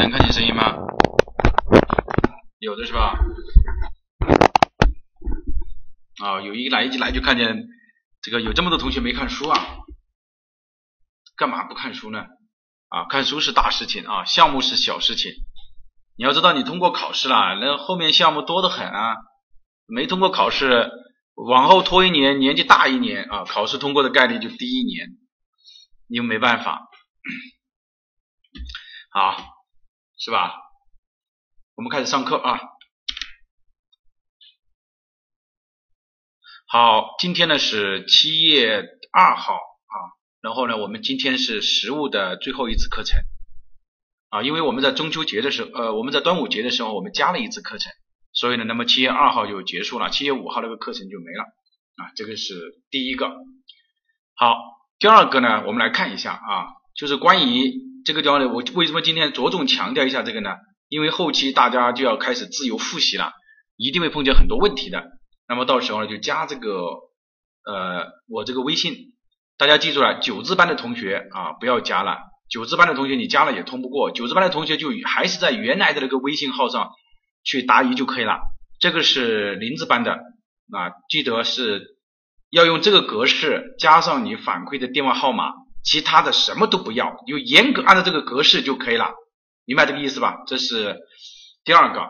能看见声音吗？有的是吧？啊，有一来一来就看见这个有这么多同学没看书啊？干嘛不看书呢？啊，看书是大事情啊，项目是小事情。你要知道，你通过考试了，那后面项目多得很啊。没通过考试，往后拖一年，年纪大一年啊，考试通过的概率就低一年，你又没办法。好，是吧？我们开始上课啊。好，今天呢是七月二号啊，然后呢，我们今天是实物的最后一次课程啊，因为我们在中秋节的时候，呃，我们在端午节的时候，我们加了一次课程，所以呢，那么七月二号就结束了，七月五号那个课程就没了啊，这个是第一个。好，第二个呢，我们来看一下啊，就是关于这个地方呢，我为什么今天着重强调一下这个呢？因为后期大家就要开始自由复习了，一定会碰见很多问题的。那么到时候呢，就加这个呃我这个微信，大家记住了，九字班的同学啊不要加了，九字班的同学你加了也通不过，九字班的同学就还是在原来的那个微信号上去答疑就可以了。这个是零字班的啊，记得是要用这个格式加上你反馈的电话号码，其他的什么都不要，就严格按照这个格式就可以了，明白这个意思吧？这是第二个。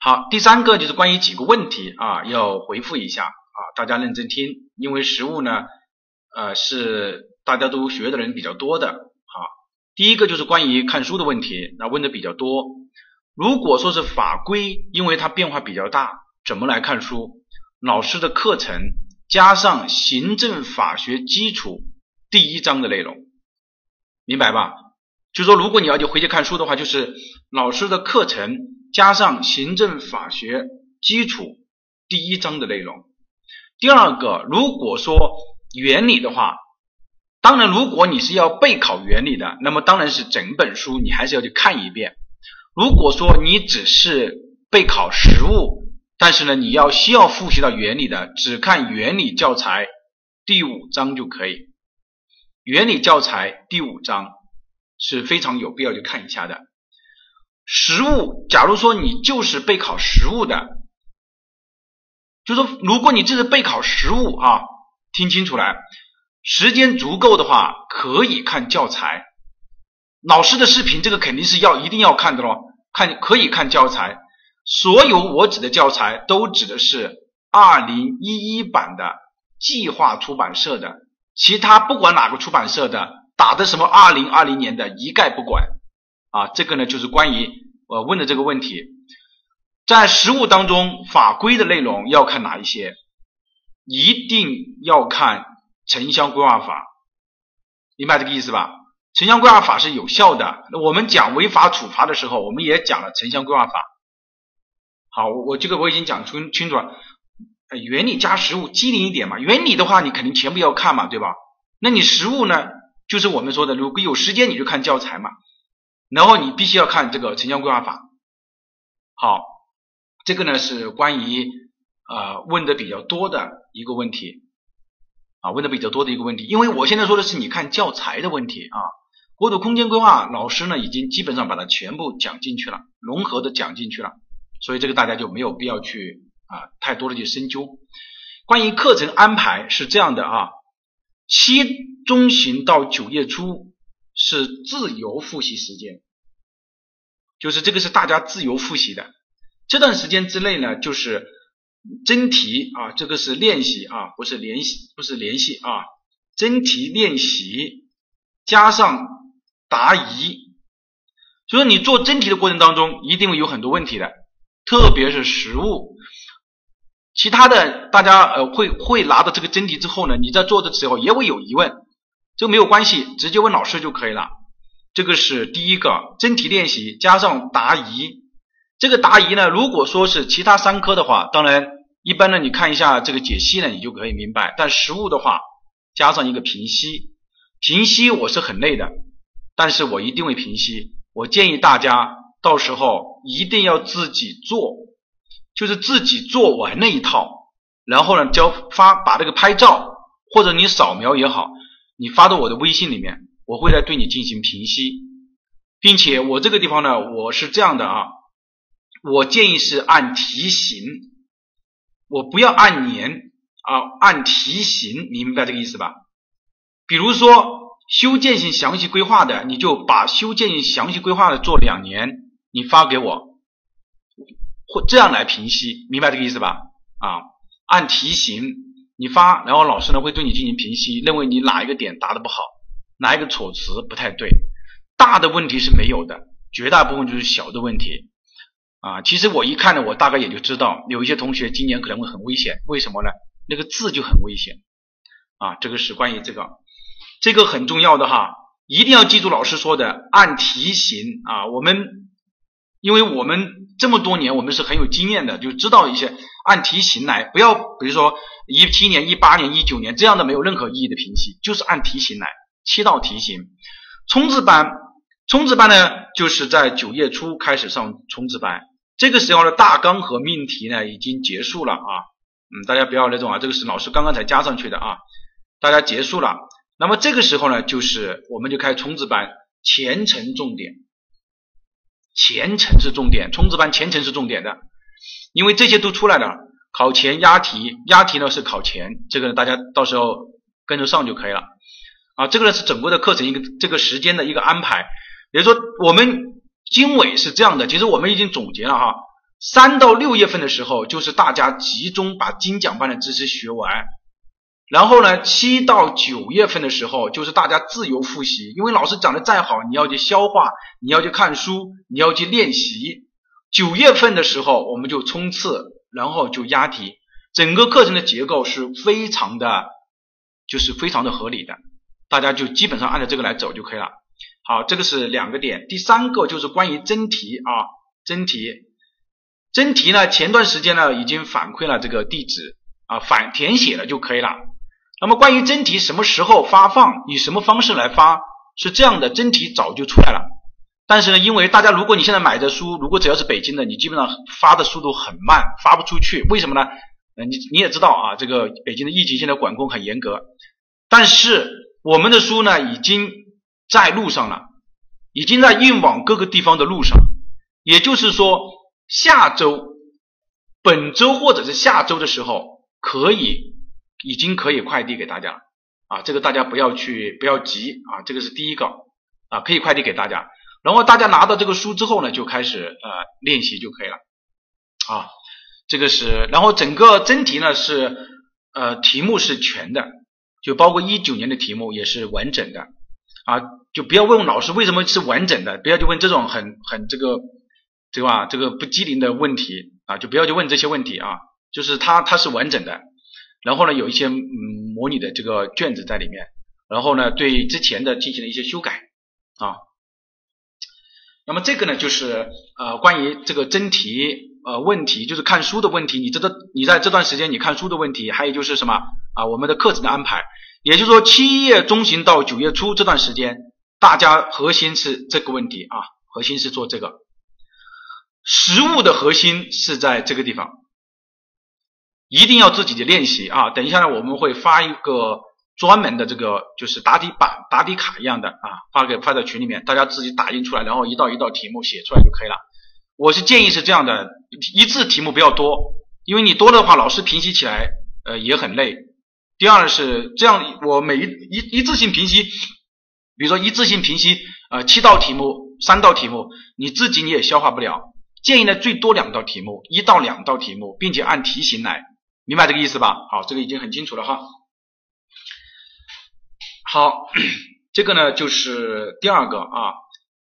好，第三个就是关于几个问题啊，要回复一下啊，大家认真听，因为实物呢，呃，是大家都学的人比较多的。好，第一个就是关于看书的问题，那问的比较多。如果说是法规，因为它变化比较大，怎么来看书？老师的课程加上行政法学基础第一章的内容，明白吧？就说如果你要去回去看书的话，就是老师的课程。加上行政法学基础第一章的内容。第二个，如果说原理的话，当然如果你是要备考原理的，那么当然是整本书你还是要去看一遍。如果说你只是备考实务，但是呢你要需要复习到原理的，只看原理教材第五章就可以。原理教材第五章是非常有必要去看一下的。实物，假如说你就是备考实物的，就说如果你这是备考实物啊，听清楚了，时间足够的话可以看教材，老师的视频这个肯定是要一定要看的咯，看可以看教材，所有我指的教材都指的是二零一一版的计划出版社的，其他不管哪个出版社的打的什么二零二零年的一概不管。啊，这个呢就是关于我问的这个问题，在实务当中法规的内容要看哪一些？一定要看城乡规划法，明白这个意思吧？城乡规划法是有效的。那我们讲违法处罚的时候，我们也讲了城乡规划法。好，我这个我已经讲清清楚了。原理加实物机灵一点嘛。原理的话，你肯定全部要看嘛，对吧？那你实物呢，就是我们说的，如果有时间你就看教材嘛。然后你必须要看这个城乡规划法，好，这个呢是关于呃问的比较多的一个问题啊，问的比较多的一个问题，因为我现在说的是你看教材的问题啊，国土空间规划老师呢已经基本上把它全部讲进去了，融合的讲进去了，所以这个大家就没有必要去啊太多的去深究。关于课程安排是这样的啊，七中旬到九月初。是自由复习时间，就是这个是大家自由复习的。这段时间之内呢，就是真题啊，这个是练习啊，不是联系，不是联系啊，真题练习加上答疑。所以你做真题的过程当中，一定会有很多问题的，特别是实物。其他的大家呃会会拿到这个真题之后呢，你在做的时候也会有疑问。这个没有关系，直接问老师就可以了。这个是第一个真题练习加上答疑。这个答疑呢，如果说是其他三科的话，当然一般呢，你看一下这个解析呢，你就可以明白。但实物的话，加上一个评析，评析我是很累的，但是我一定会评析。我建议大家到时候一定要自己做，就是自己做完那一套，然后呢交发把这个拍照或者你扫描也好。你发到我的微信里面，我会来对你进行评析。并且我这个地方呢，我是这样的啊，我建议是按题型，我不要按年啊，按题型，你明白这个意思吧？比如说修建性详细规划的，你就把修建性详细规划的做两年，你发给我，或这样来评析，明白这个意思吧？啊，按题型你发，然后老师呢会对你进行评析，认为你哪一个点答的不好，哪一个措辞不太对。大的问题是没有的，绝大部分就是小的问题啊。其实我一看呢，我大概也就知道，有一些同学今年可能会很危险。为什么呢？那个字就很危险啊。这个是关于这个，这个很重要的哈，一定要记住老师说的，按题型啊。我们因为我们这么多年，我们是很有经验的，就知道一些按题型来，不要比如说一七年、一八年、一九年这样的没有任何意义的评析，就是按题型来，七道题型，冲刺班。冲刺班呢，就是在九月初开始上冲刺班。这个时候的大纲和命题呢已经结束了啊，嗯，大家不要那种啊，这个是老师刚刚才加上去的啊，大家结束了。那么这个时候呢，就是我们就开冲刺班，前程重点，前程是重点，冲刺班前程是重点的，因为这些都出来了，考前押题，押题呢是考前，这个大家到时候跟着上就可以了啊。这个呢是整个的课程一个这个时间的一个安排。也就说，我们经纬是这样的，其实我们已经总结了哈，三到六月份的时候，就是大家集中把精讲班的知识学完，然后呢，七到九月份的时候，就是大家自由复习，因为老师讲的再好，你要去消化，你要去看书，你要去练习。九月份的时候，我们就冲刺，然后就押题，整个课程的结构是非常的，就是非常的合理的，大家就基本上按照这个来走就可以了。好，这个是两个点。第三个就是关于真题啊，真题，真题呢，前段时间呢已经反馈了这个地址啊，反填写了就可以了。那么关于真题什么时候发放，以什么方式来发，是这样的，真题早就出来了。但是呢，因为大家如果你现在买的书，如果只要是北京的，你基本上发的速度很慢，发不出去。为什么呢？呃，你你也知道啊，这个北京的疫情现在管控很严格。但是我们的书呢，已经。在路上了，已经在运往各个地方的路上。也就是说，下周、本周或者是下周的时候，可以已经可以快递给大家了啊！这个大家不要去不要急啊！这个是第一个啊，可以快递给大家。然后大家拿到这个书之后呢，就开始呃练习就可以了啊。这个是，然后整个真题呢是呃题目是全的，就包括一九年的题目也是完整的啊。就不要问老师为什么是完整的，不要去问这种很很这个对吧？这个不机灵的问题啊，就不要去问这些问题啊。就是它它是完整的，然后呢有一些嗯模拟的这个卷子在里面，然后呢对之前的进行了一些修改啊。那么这个呢就是呃关于这个真题呃问题，就是看书的问题，你这个你在这段时间你看书的问题，还有就是什么啊我们的课程的安排，也就是说七月中旬到九月初这段时间。大家核心是这个问题啊，核心是做这个，实物的核心是在这个地方，一定要自己的练习啊。等一下呢，我们会发一个专门的这个就是答题板、答题卡一样的啊，发给发在群里面，大家自己打印出来，然后一道一道题目写出来就可以了。我是建议是这样的，一次题目不要多，因为你多的话，老师评析起来呃也很累。第二是这样，我每一一一次性评析。比如说一次性评析，呃，七道题目，三道题目，你自己你也消化不了。建议呢，最多两道题目，一到两道题目，并且按题型来，明白这个意思吧？好，这个已经很清楚了哈。好，这个呢就是第二个啊。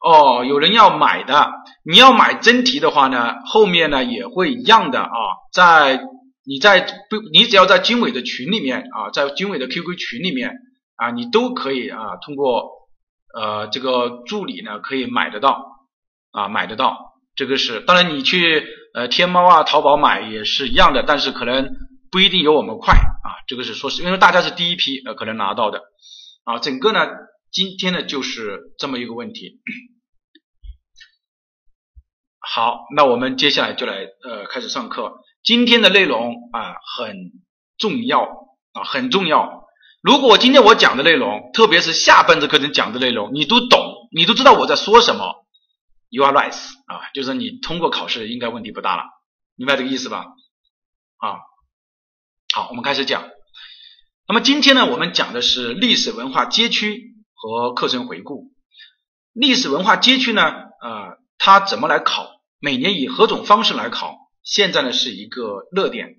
哦，有人要买的，你要买真题的话呢，后面呢也会一样的啊。在你在不，你只要在经纬的群里面啊，在经纬的 QQ 群里面啊，你都可以啊，通过。呃，这个助理呢可以买得到啊，买得到，这个是当然你去呃天猫啊、淘宝买也是一样的，但是可能不一定有我们快啊，这个是说是因为大家是第一批呃可能拿到的啊，整个呢今天呢就是这么一个问题。好，那我们接下来就来呃开始上课，今天的内容啊很重要啊很重要。如果今天我讲的内容，特别是下半节课程讲的内容，你都懂，你都知道我在说什么，you are right 啊，就是你通过考试应该问题不大了，明白这个意思吧？啊，好，我们开始讲。那么今天呢，我们讲的是历史文化街区和课程回顾。历史文化街区呢，呃，它怎么来考？每年以何种方式来考？现在呢是一个热点。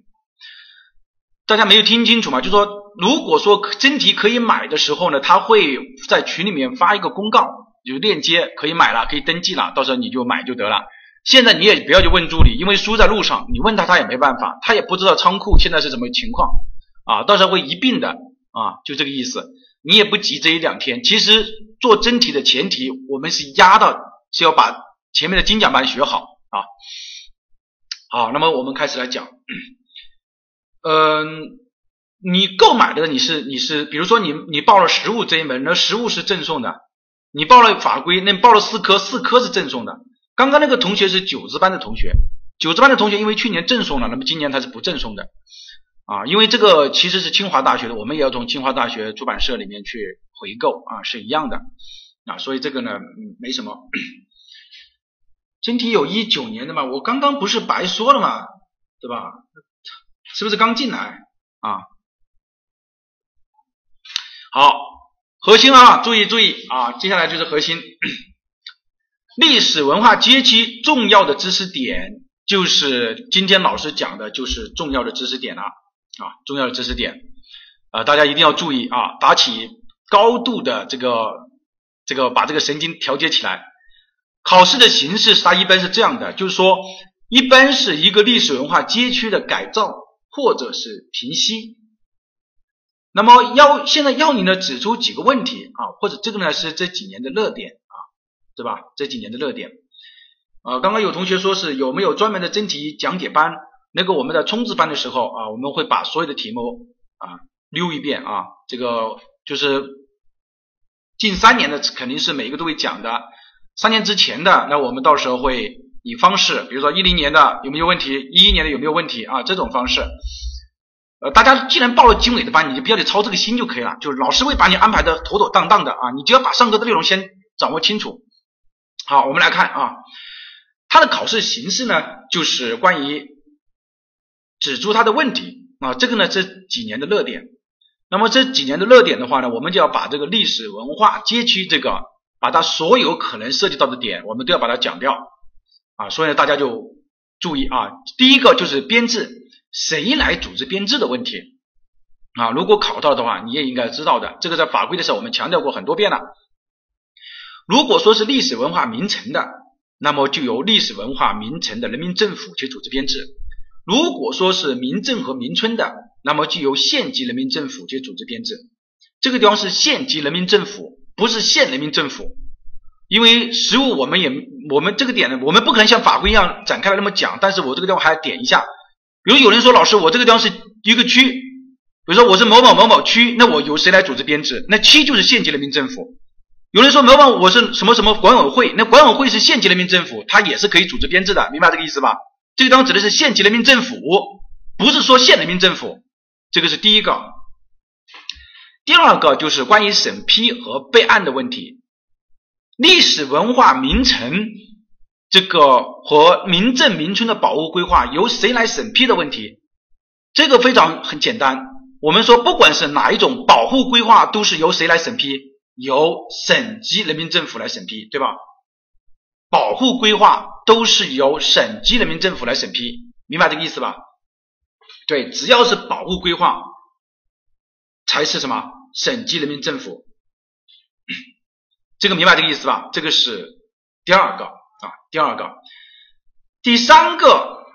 大家没有听清楚吗？就说如果说真题可以买的时候呢，他会在群里面发一个公告，有链接可以买了，可以登记了，到时候你就买就得了。现在你也不要去问助理，因为书在路上，你问他他也没办法，他也不知道仓库现在是什么情况啊，到时候会一并的啊，就这个意思。你也不急这一两天。其实做真题的前提，我们是压到是要把前面的精讲班学好啊。好，那么我们开始来讲。嗯，你购买的你是你是，比如说你你报了实物这一门，那实物是赠送的；你报了法规，那报了四科，四科是赠送的。刚刚那个同学是九字班的同学，九字班的同学因为去年赠送了，那么今年他是不赠送的啊，因为这个其实是清华大学的，我们也要从清华大学出版社里面去回购啊，是一样的啊，所以这个呢没什么。真题有一九年的嘛，我刚刚不是白说了嘛，对吧？是不是刚进来啊？好，核心啊，注意注意啊，接下来就是核心。历史文化街区重要的知识点，就是今天老师讲的，就是重要的知识点了啊，重要的知识点啊，大家一定要注意啊，打起高度的这个这个，把这个神经调节起来。考试的形式它一般是这样的，就是说，一般是一个历史文化街区的改造。或者是平息，那么要现在要你呢指出几个问题啊，或者这个呢是这几年的热点，对吧？这几年的热点啊，刚刚有同学说是有没有专门的真题讲解班？那个我们在冲刺班的时候啊，我们会把所有的题目啊溜一遍啊，这个就是近三年的肯定是每一个都会讲的，三年之前的那我们到时候会。以方式，比如说一零年的有没有问题，一一年的有没有问题啊？这种方式，呃，大家既然报了经纬的班，你就不要去操这个心就可以了，就是老师会把你安排的妥妥当当的啊，你就要把上课的内容先掌握清楚。好，我们来看啊，它的考试形式呢，就是关于指出它的问题啊，这个呢这几年的热点，那么这几年的热点的话呢，我们就要把这个历史文化街区这个，把它所有可能涉及到的点，我们都要把它讲掉。啊，所以，大家就注意啊，第一个就是编制，谁来组织编制的问题啊？如果考到的话，你也应该知道的，这个在法规的时候我们强调过很多遍了。如果说是历史文化名城的，那么就由历史文化名城的人民政府去组织编制；如果说是民政和民村的，那么就由县级人民政府去组织编制。这个地方是县级人民政府，不是县人民政府。因为实物我们也我们这个点呢，我们不可能像法规一样展开来那么讲。但是我这个地方还要点一下，比如有人说老师，我这个地方是一个区，比如说我是某某某某区，那我由谁来组织编制？那区就是县级人民政府。有人说某某我是什么什么管委会，那管委会是县级人民政府，它也是可以组织编制的，明白这个意思吧？这个地方指的是县级人民政府，不是说县人民政府。这个是第一个。第二个就是关于审批和备案的问题。历史文化名城这个和民政民村的保护规划由谁来审批的问题，这个非常很简单。我们说，不管是哪一种保护规划，都是由谁来审批？由省级人民政府来审批，对吧？保护规划都是由省级人民政府来审批，明白这个意思吧？对，只要是保护规划，才是什么？省级人民政府。这个明白这个意思吧？这个是第二个啊，第二个，第三个，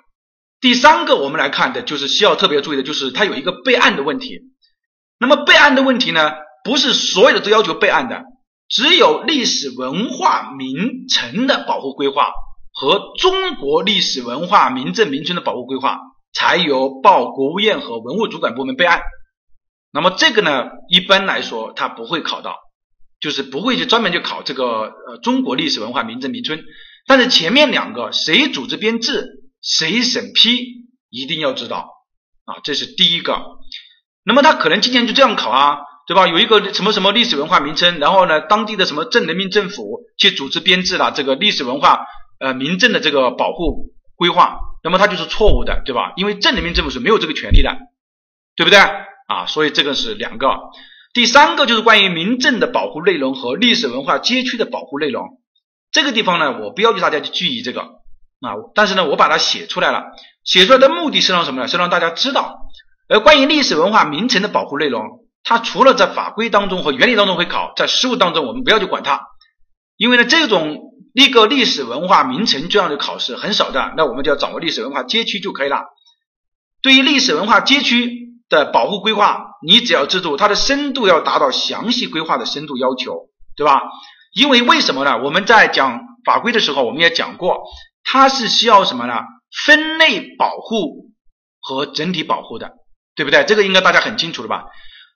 第三个我们来看的就是需要特别注意的，就是它有一个备案的问题。那么备案的问题呢，不是所有的都要求备案的，只有历史文化名城的保护规划和中国历史文化名镇名村的保护规划才由报国务院和文物主管部门备案。那么这个呢，一般来说它不会考到。就是不会去专门去考这个呃中国历史文化名镇名村，但是前面两个谁组织编制，谁审批，一定要知道啊，这是第一个。那么他可能今年就这样考啊，对吧？有一个什么什么历史文化名称，然后呢，当地的什么镇人民政府去组织编制了这个历史文化呃民政的这个保护规划，那么它就是错误的，对吧？因为镇人民政府是没有这个权利的，对不对？啊，所以这个是两个。第三个就是关于民政的保护内容和历史文化街区的保护内容。这个地方呢，我不要求大家去注意这个啊，但是呢，我把它写出来了。写出来的目的是让什么呢？是让大家知道，而关于历史文化名城的保护内容，它除了在法规当中和原理当中会考，在实务当中我们不要去管它，因为呢，这种一个历史文化名城这样的考试很少的，那我们就要掌握历史文化街区就可以了。对于历史文化街区。的保护规划，你只要记住它的深度要达到详细规划的深度要求，对吧？因为为什么呢？我们在讲法规的时候，我们也讲过，它是需要什么呢？分类保护和整体保护的，对不对？这个应该大家很清楚了吧？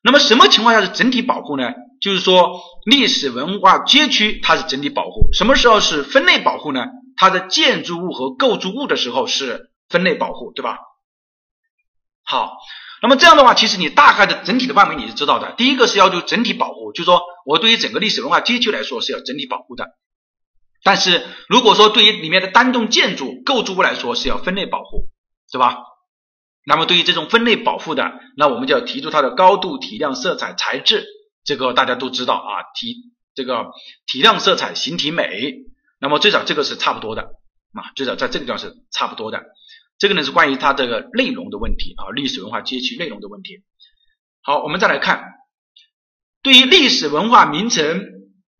那么什么情况下是整体保护呢？就是说历史文化街区它是整体保护，什么时候是分类保护呢？它的建筑物和构筑物的时候是分类保护，对吧？好。那么这样的话，其实你大概的整体的范围你是知道的。第一个是要求整体保护，就是说我对于整个历史文化街区来说是要整体保护的。但是如果说对于里面的单栋建筑构筑物来说是要分类保护，是吧？那么对于这种分类保护的，那我们就要提出它的高度、体量、色彩、材质，这个大家都知道啊。体这个体量、色彩、形体美，那么最少这个是差不多的啊，最少在这个地方是差不多的。这个呢是关于它这个内容的问题啊，历史文化街区内容的问题。好，我们再来看，对于历史文化名城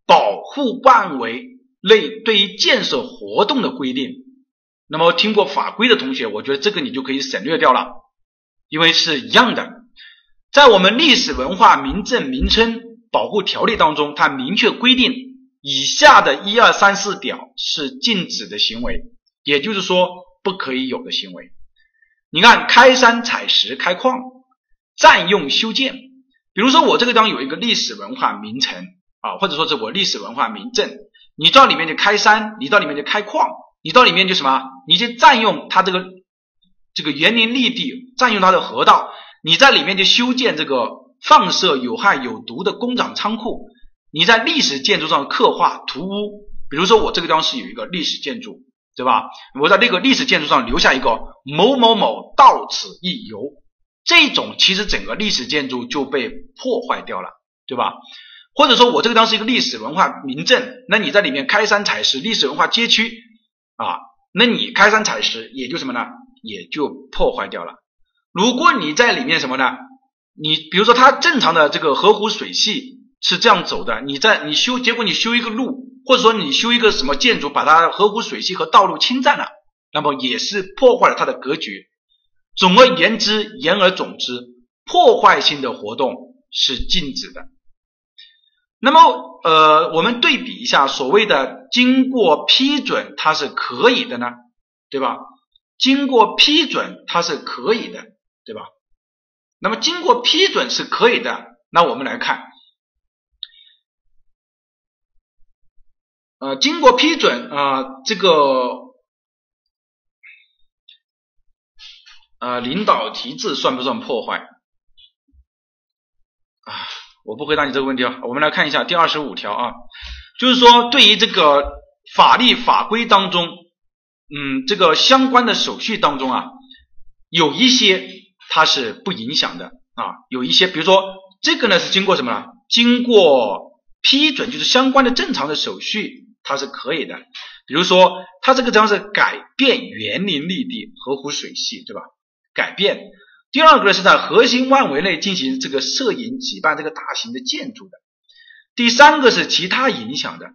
保护范围内对于建设活动的规定，那么听过法规的同学，我觉得这个你就可以省略掉了，因为是一样的，在我们历史文化名镇名称保护条例当中，它明确规定以下的一二三四条是禁止的行为，也就是说。不可以有的行为，你看开山采石、开矿、占用修建，比如说我这个地方有一个历史文化名城啊，或者说是我历史文化名镇，你到里面去开山，你到里面去开矿，你到里面就什么，你去占用它这个这个园林绿地，占用它的河道，你在里面就修建这个放射有害有毒的工厂仓库，你在历史建筑上刻画涂污，比如说我这个地方是有一个历史建筑。对吧？我在那个历史建筑上留下一个某某某到此一游，这种其实整个历史建筑就被破坏掉了，对吧？或者说我这个地方是一个历史文化名镇，那你在里面开山采石，历史文化街区啊，那你开山采石也就什么呢？也就破坏掉了。如果你在里面什么呢？你比如说它正常的这个河湖水系是这样走的，你在你修，结果你修一个路。或者说你修一个什么建筑，把它河湖水系和道路侵占了，那么也是破坏了它的格局。总而言之，言而总之，破坏性的活动是禁止的。那么，呃，我们对比一下，所谓的经过批准，它是可以的呢，对吧？经过批准，它是可以的，对吧？那么，经过批准是可以的，那我们来看。呃，经过批准啊，这个啊，领导题字算不算破坏？我不回答你这个问题啊。我们来看一下第二十五条啊，就是说对于这个法律法规当中，嗯，这个相关的手续当中啊，有一些它是不影响的啊，有一些，比如说这个呢是经过什么呢？经过批准，就是相关的正常的手续。它是可以的，比如说，它这个章是改变园林绿地、河湖水系，对吧？改变。第二个是在核心范围内进行这个摄影、举办这个大型的建筑的。第三个是其他影响的。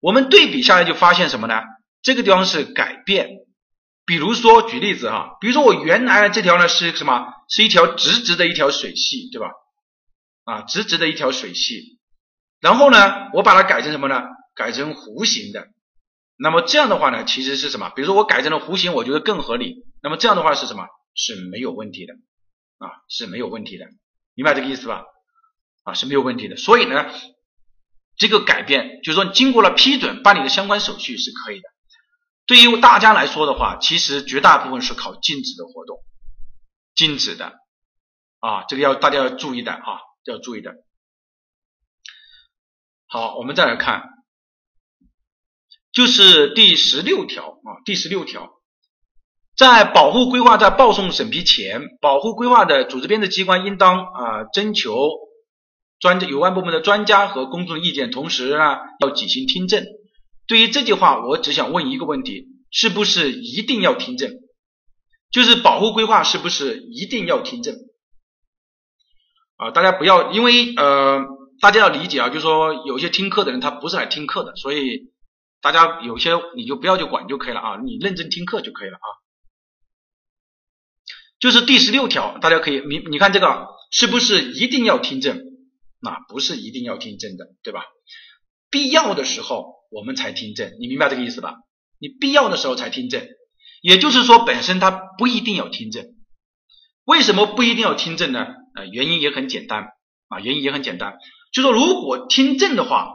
我们对比下来就发现什么呢？这个地方是改变。比如说，举例子哈，比如说我原来的这条呢是什么？是一条直直的一条水系，对吧？啊，直直的一条水系。然后呢，我把它改成什么呢？改成弧形的，那么这样的话呢，其实是什么？比如说我改成了弧形，我觉得更合理。那么这样的话是什么？是没有问题的啊，是没有问题的，明白这个意思吧？啊，是没有问题的。所以呢，这个改变就是说经过了批准办理的相关手续是可以的。对于大家来说的话，其实绝大部分是考禁止的活动，禁止的啊，这个要大家要注意的啊，要注意的。好，我们再来看，就是第十六条啊，第十六条，在保护规划在报送审批前，保护规划的组织编制机关应当啊征求专有关部门的专家和公众意见，同时呢要举行听证。对于这句话，我只想问一个问题：是不是一定要听证？就是保护规划是不是一定要听证？啊，大家不要因为呃，大家要理解啊，就是说有些听课的人他不是来听课的，所以大家有些你就不要去管就可以了啊，你认真听课就可以了啊。就是第十六条，大家可以你你看这个是不是一定要听证？那不是一定要听证的，对吧？必要的时候。我们才听证，你明白这个意思吧？你必要的时候才听证，也就是说本身它不一定要听证。为什么不一定要听证呢？呃，原因也很简单啊，原因也很简单，就说如果听证的话，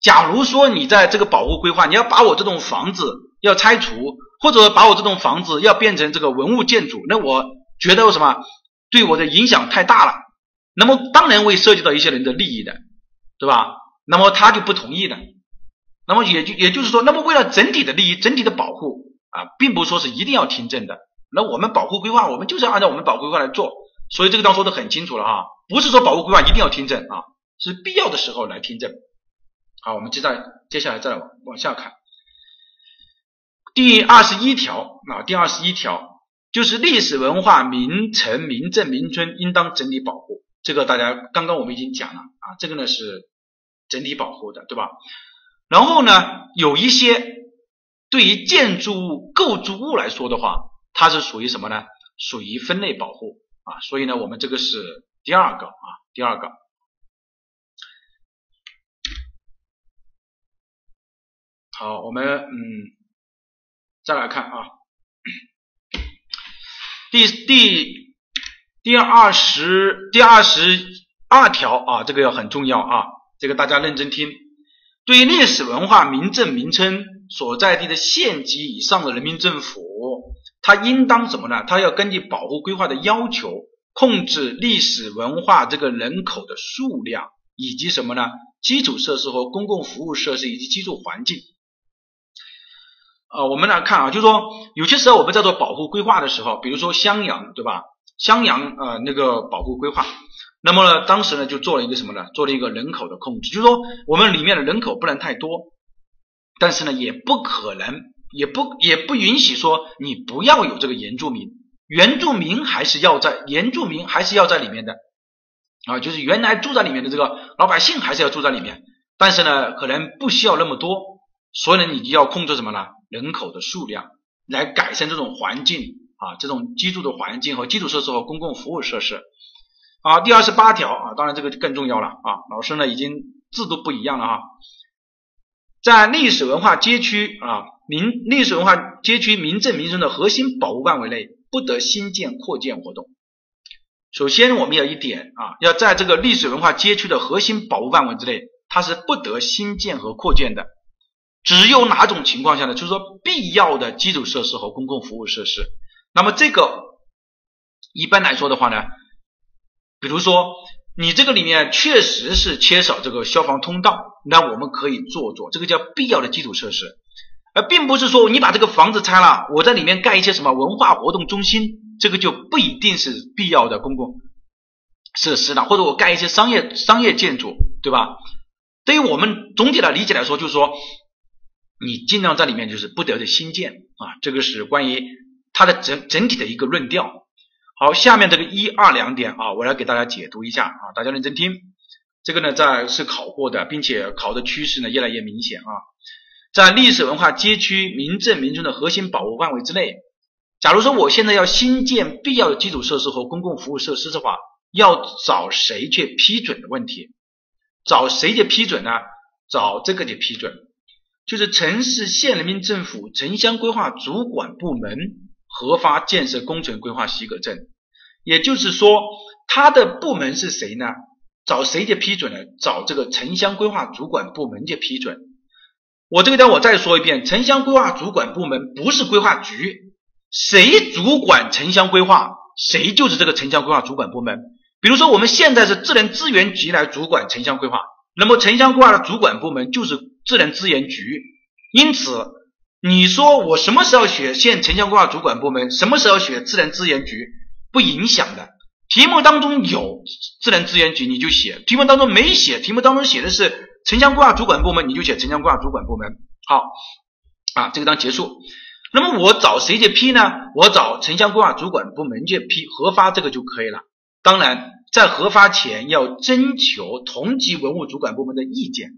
假如说你在这个保护规划，你要把我这栋房子要拆除，或者把我这栋房子要变成这个文物建筑，那我觉得什么对我的影响太大了，那么当然会涉及到一些人的利益的，对吧？那么他就不同意的，那么也就也就是说，那么为了整体的利益、整体的保护啊，并不说是一定要听证的。那我们保护规划，我们就是要按照我们保护规划来做。所以这个当说的很清楚了哈，不是说保护规划一定要听证啊，是必要的时候来听证。好，我们接着接下来再往往下看，第二十一条啊，第二十一条就是历史文化名城、名镇、名村应当整体保护。这个大家刚刚我们已经讲了啊，这个呢是。整体保护的，对吧？然后呢，有一些对于建筑物、构筑物来说的话，它是属于什么呢？属于分类保护啊。所以呢，我们这个是第二个啊，第二个。好，我们嗯，再来看啊，第第第二十第二十二条啊，这个要很重要啊。这个大家认真听，对历史文化名镇名称所在地的县级以上的人民政府，它应当什么呢？它要根据保护规划的要求，控制历史文化这个人口的数量，以及什么呢？基础设施和公共服务设施以及居住环境。啊，我们来看啊，就是说有些时候我们在做保护规划的时候，比如说襄阳，对吧？襄阳呃，那个保护规划。那么呢，当时呢就做了一个什么呢？做了一个人口的控制，就是说我们里面的人口不能太多，但是呢也不可能，也不也不允许说你不要有这个原住民，原住民还是要在，原住民还是要在里面的啊，就是原来住在里面的这个老百姓还是要住在里面，但是呢可能不需要那么多，所以呢你就要控制什么呢？人口的数量来改善这种环境啊，这种居住的环境和基础设施和公共服务设施。好，第二十八条啊，当然这个更重要了啊。老师呢已经制度不一样了哈，在历史文化街区啊民历史文化街区民政民生的核心保护范围内，不得新建扩建活动。首先我们要一点啊，要在这个历史文化街区的核心保护范围之内，它是不得新建和扩建的。只有哪种情况下呢？就是说必要的基础设施和公共服务设施。那么这个一般来说的话呢？比如说，你这个里面确实是缺少这个消防通道，那我们可以做做，这个叫必要的基础设施，而并不是说你把这个房子拆了，我在里面盖一些什么文化活动中心，这个就不一定是必要的公共设施了，或者我盖一些商业商业建筑，对吧？对于我们总体的理解来说，就是说你尽量在里面就是不得的新建啊，这个是关于它的整整体的一个论调。好，下面这个一二两点啊，我来给大家解读一下啊，大家认真听。这个呢，在是考过的，并且考的趋势呢越来越明显啊。在历史文化街区民政民村的核心保护范围之内，假如说我现在要新建必要的基础设施和公共服务设施的话，要找谁去批准的问题？找谁去批准呢？找这个去批准，就是城市县人民政府城乡规划主管部门。核发建设工程规划许可证，也就是说，他的部门是谁呢？找谁去批准呢？找这个城乡规划主管部门去批准。我这个地方我再说一遍，城乡规划主管部门不是规划局，谁主管城乡规划，谁就是这个城乡规划主管部门。比如说，我们现在是自然资源局来主管城乡规划，那么城乡规划的主管部门就是自然资源局，因此你说我什么时候写县城乡规划主管部门，什么时候写自然资源局不影响的。题目当中有自然资源局你就写，题目当中没写，题目当中写的是城乡规划主管部门，你就写城乡规划主管部门。好，啊，这个章结束。那么我找谁去批呢？我找城乡规划主管部门去批核发这个就可以了。当然，在核发前要征求同级文物主管部门的意见。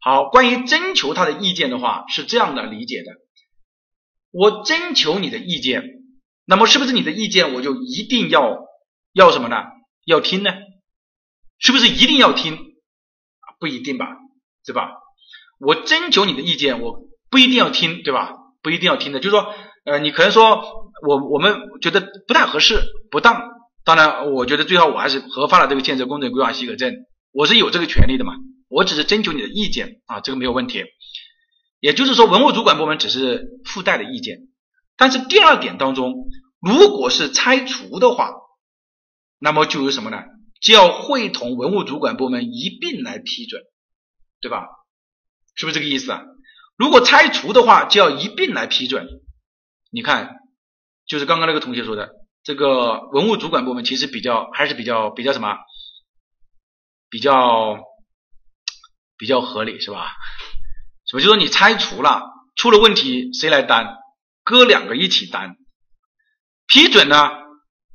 好，关于征求他的意见的话，是这样的理解的：我征求你的意见，那么是不是你的意见我就一定要？要什么呢？要听呢？是不是一定要听？不一定吧，对吧？我征求你的意见，我不一定要听，对吧？不一定要听的，就是说，呃，你可能说我我们觉得不太合适、不当。当然，我觉得最好我还是核发了这个建设工程规划许可证，我是有这个权利的嘛。我只是征求你的意见啊，这个没有问题。也就是说，文物主管部门只是附带的意见。但是第二点当中，如果是拆除的话，那么就有什么呢？就要会同文物主管部门一并来批准，对吧？是不是这个意思啊？如果拆除的话，就要一并来批准。你看，就是刚刚那个同学说的，这个文物主管部门其实比较还是比较比较什么？比较比较合理是吧？什么？就说你拆除了，出了问题谁来担？哥两个一起担。批准呢？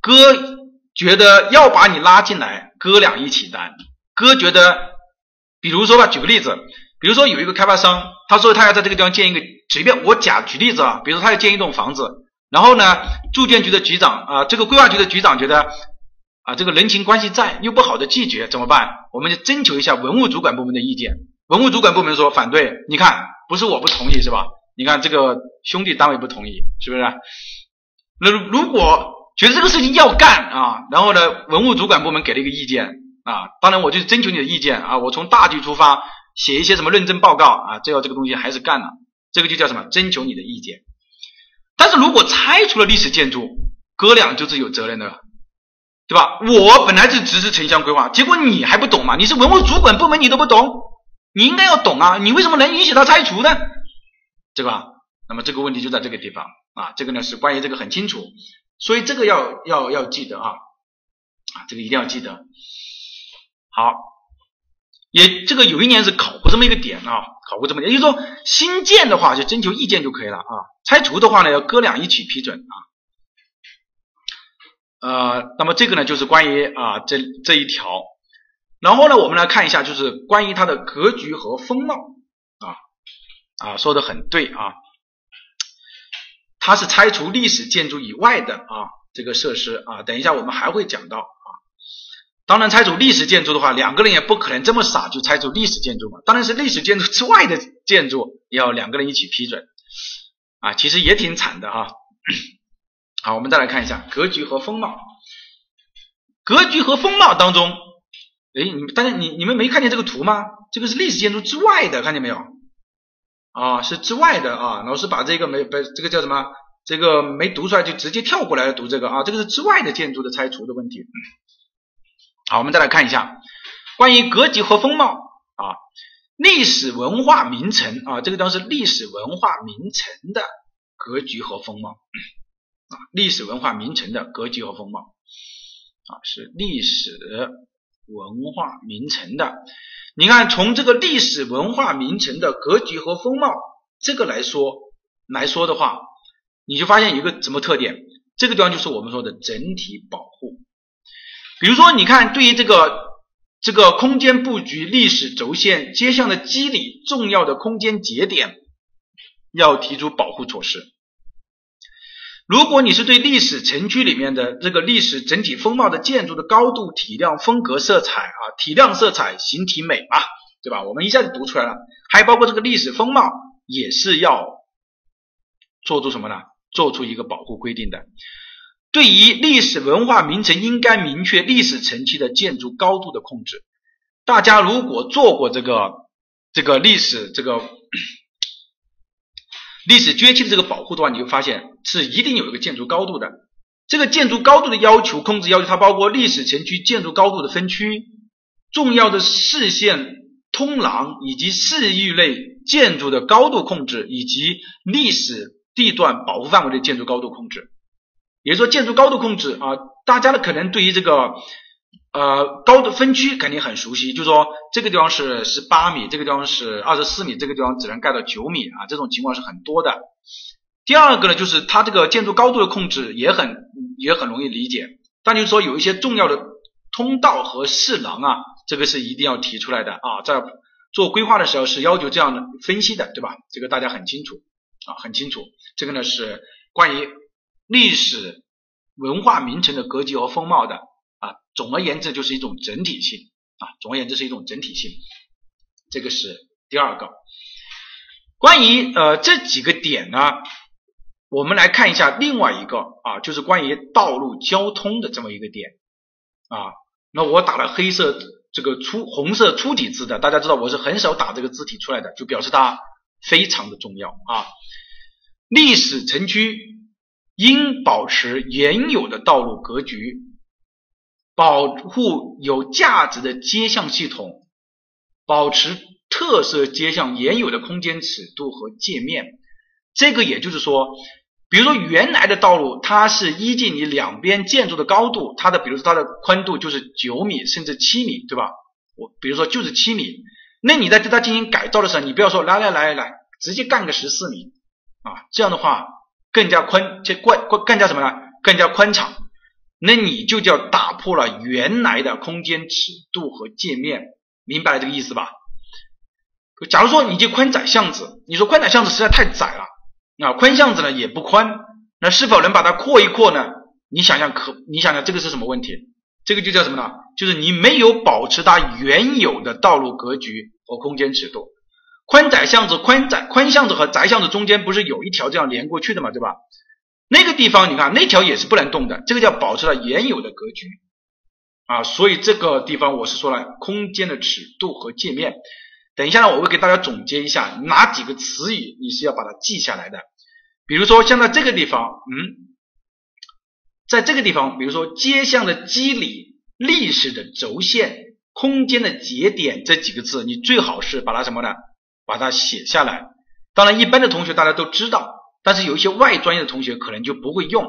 哥。觉得要把你拉进来，哥俩一起担。哥觉得，比如说吧，举个例子，比如说有一个开发商，他说他要在这个地方建一个，随便我假举例子啊，比如说他要建一栋房子，然后呢，住建局的局长啊，这个规划局的局长觉得啊，这个人情关系在，又不好的拒绝，怎么办？我们就征求一下文物主管部门的意见。文物主管部门说反对，你看不是我不同意是吧？你看这个兄弟单位不同意，是不是？那如果。觉得这个事情要干啊，然后呢，文物主管部门给了一个意见啊，当然我就征求你的意见啊，我从大局出发，写一些什么认证报告啊，最后这个东西还是干了，这个就叫什么？征求你的意见。但是如果拆除了历史建筑，哥俩就是有责任的了，对吧？我本来就只是城乡规划，结果你还不懂嘛？你是文物主管部门，你都不懂，你应该要懂啊，你为什么能允许他拆除呢？对吧？那么这个问题就在这个地方啊，这个呢是关于这个很清楚。所以这个要要要记得啊，啊，这个一定要记得。好，也这个有一年是考过这么一个点啊，考过这么点，也就是说新建的话就征求意见就可以了啊，拆除的话呢要哥俩一起批准啊。呃，那么这个呢就是关于啊这这一条，然后呢我们来看一下就是关于它的格局和风貌啊啊说的很对啊。它是拆除历史建筑以外的啊这个设施啊，等一下我们还会讲到。当然拆除历史建筑的话，两个人也不可能这么傻就拆除历史建筑嘛。当然是历史建筑之外的建筑要两个人一起批准啊，其实也挺惨的哈。好，我们再来看一下格局和风貌。格局和风貌当中，哎，你大家你你们没看见这个图吗？这个是历史建筑之外的，看见没有？啊，是之外的啊，老师把这个没不这个叫什么？这个没读出来就直接跳过来读这个啊，这个是之外的建筑的拆除的问题。好，我们再来看一下关于格局和风貌啊，历史文化名城啊，这个地方是历史文化名城的格局和风貌啊，历史文化名城的格局和风貌啊，是历史文化名城的。你看，从这个历史文化名城的格局和风貌这个来说来说的话，你就发现一个什么特点？这个地方就是我们说的整体保护。比如说，你看对于这个这个空间布局、历史轴线、街巷的肌理、重要的空间节点，要提出保护措施。如果你是对历史城区里面的这个历史整体风貌的建筑的高度、体量、风格、色彩啊，体量、色彩、形体美嘛，对吧？我们一下就读出来了。还包括这个历史风貌，也是要做出什么呢？做出一个保护规定的。对于历史文化名城，应该明确历史城区的建筑高度的控制。大家如果做过这个这个历史这个。历史崛起的这个保护的话，你就发现是一定有一个建筑高度的。这个建筑高度的要求、控制要求，它包括历史城区建筑高度的分区、重要的视线通廊以及市域内建筑的高度控制，以及历史地段保护范围的建筑高度控制。也就是说，建筑高度控制啊，大家呢可能对于这个呃高度分区肯定很熟悉，就说这个地方是十八米，这个地方是二十四米，这个地方只能盖到九米啊，这种情况是很多的。第二个呢，就是它这个建筑高度的控制也很也很容易理解，但就是说有一些重要的通道和市廊啊，这个是一定要提出来的啊，在做规划的时候是要求这样的分析的，对吧？这个大家很清楚啊，很清楚。这个呢是关于历史文化名城的格局和风貌的啊，总而言之就是一种整体性啊，总而言之是一种整体性。这个是第二个。关于呃这几个点呢？我们来看一下另外一个啊，就是关于道路交通的这么一个点啊。那我打了黑色这个粗红色粗体字的，大家知道我是很少打这个字体出来的，就表示它非常的重要啊。历史城区应保持原有的道路格局，保护有价值的街巷系统，保持特色街巷原有的空间尺度和界面。这个也就是说。比如说原来的道路，它是依据你两边建筑的高度，它的比如说它的宽度就是九米甚至七米，对吧？我比如说就是七米，那你在对它进行改造的时候，你不要说来来来来，直接干个十四米啊，这样的话更加宽，这宽宽更加什么呢？更加宽敞，那你就叫打破了原来的空间尺度和界面，明白这个意思吧？假如说你这宽窄巷子，你说宽窄巷子实在太窄了。啊，宽巷子呢也不宽，那是否能把它扩一扩呢？你想想可，你想想这个是什么问题？这个就叫什么呢？就是你没有保持它原有的道路格局和空间尺度。宽窄巷子、宽窄宽巷子和窄巷子中间不是有一条这样连过去的嘛，对吧？那个地方你看那条也是不能动的，这个叫保持了原有的格局啊。所以这个地方我是说了空间的尺度和界面。等一下呢，我会给大家总结一下哪几个词语你是要把它记下来的。比如说像在这个地方，嗯，在这个地方，比如说街巷的肌理、历史的轴线、空间的节点这几个字，你最好是把它什么呢？把它写下来。当然，一般的同学大家都知道，但是有一些外专业的同学可能就不会用。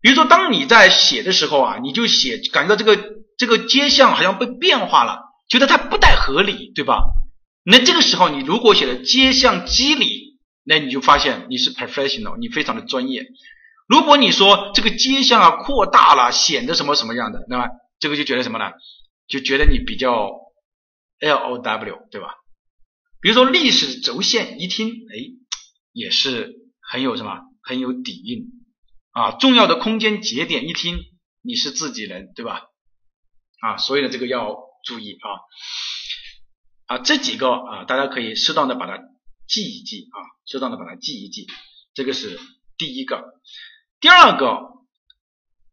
比如说，当你在写的时候啊，你就写感觉到这个这个街巷好像被变化了，觉得它不太合理，对吧？那这个时候，你如果写的街巷肌理，那你就发现你是 professional，你非常的专业。如果你说这个街巷啊扩大了，显得什么什么样的，那么这个就觉得什么呢？就觉得你比较 L O W，对吧？比如说历史轴线，一听，哎，也是很有什么，很有底蕴啊。重要的空间节点，一听你是自己人，对吧？啊，所以呢，这个要注意啊。啊，这几个啊，大家可以适当的把它记一记啊，适当的把它记一记，这个是第一个。第二个，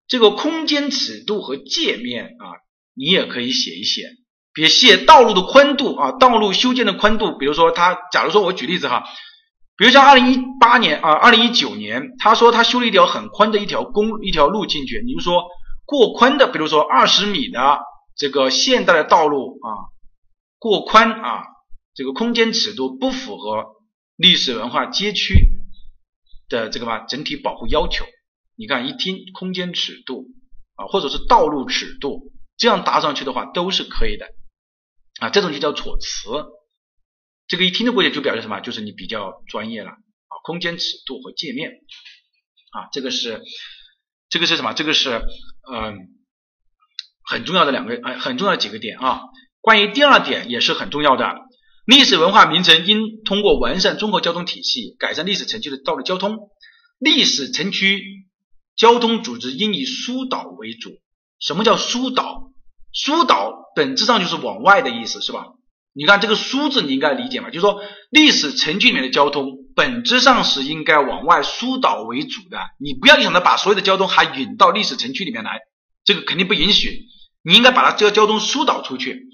这个空间尺度和界面啊，你也可以写一写，别写道路的宽度啊，道路修建的宽度。比如说，他假如说我举例子哈，比如像二零一八年啊，二零一九年，他说他修了一条很宽的一条公一条路进去，你们说过宽的，比如说二十米的这个现代的道路啊。过宽啊，这个空间尺度不符合历史文化街区的这个嘛整体保护要求。你看一听空间尺度啊，或者是道路尺度，这样搭上去的话都是可以的啊。这种就叫措辞，这个一听的过去就表示什么？就是你比较专业了啊。空间尺度和界面啊，这个是这个是什么？这个是嗯很重要的两个哎很重要的几个点啊。关于第二点也是很重要的，历史文化名城应通过完善综合交通体系，改善历史城区的道路交通。历史城区交通组织应以疏导为主。什么叫疏导？疏导本质上就是往外的意思，是吧？你看这个“疏”字，你应该理解吧？就是说历史城区里面的交通本质上是应该往外疏导为主的。你不要想着把所有的交通还引到历史城区里面来，这个肯定不允许。你应该把它这个交通疏导出去。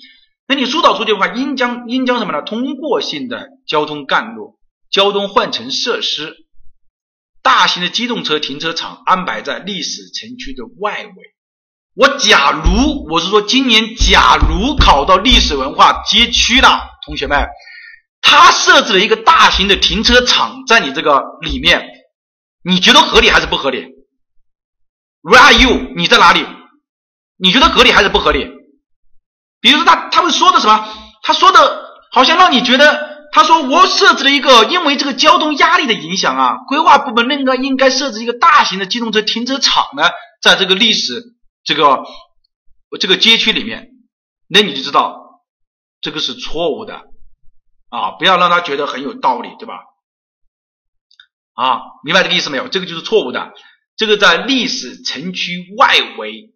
那你疏导出去的话，应将应将什么呢？通过性的交通干路、交通换乘设施、大型的机动车停车场安排在历史城区的外围。我假如我是说，今年假如考到历史文化街区了，同学们，他设置了一个大型的停车场在你这个里面，你觉得合理还是不合理？Where are you？你在哪里？你觉得合理还是不合理？比如说他他们说的什么？他说的好像让你觉得，他说我设置了一个，因为这个交通压力的影响啊，规划部门应该应该设置一个大型的机动车停车场呢，在这个历史这个这个街区里面，那你就知道这个是错误的啊！不要让他觉得很有道理，对吧？啊，明白这个意思没有？这个就是错误的，这个在历史城区外围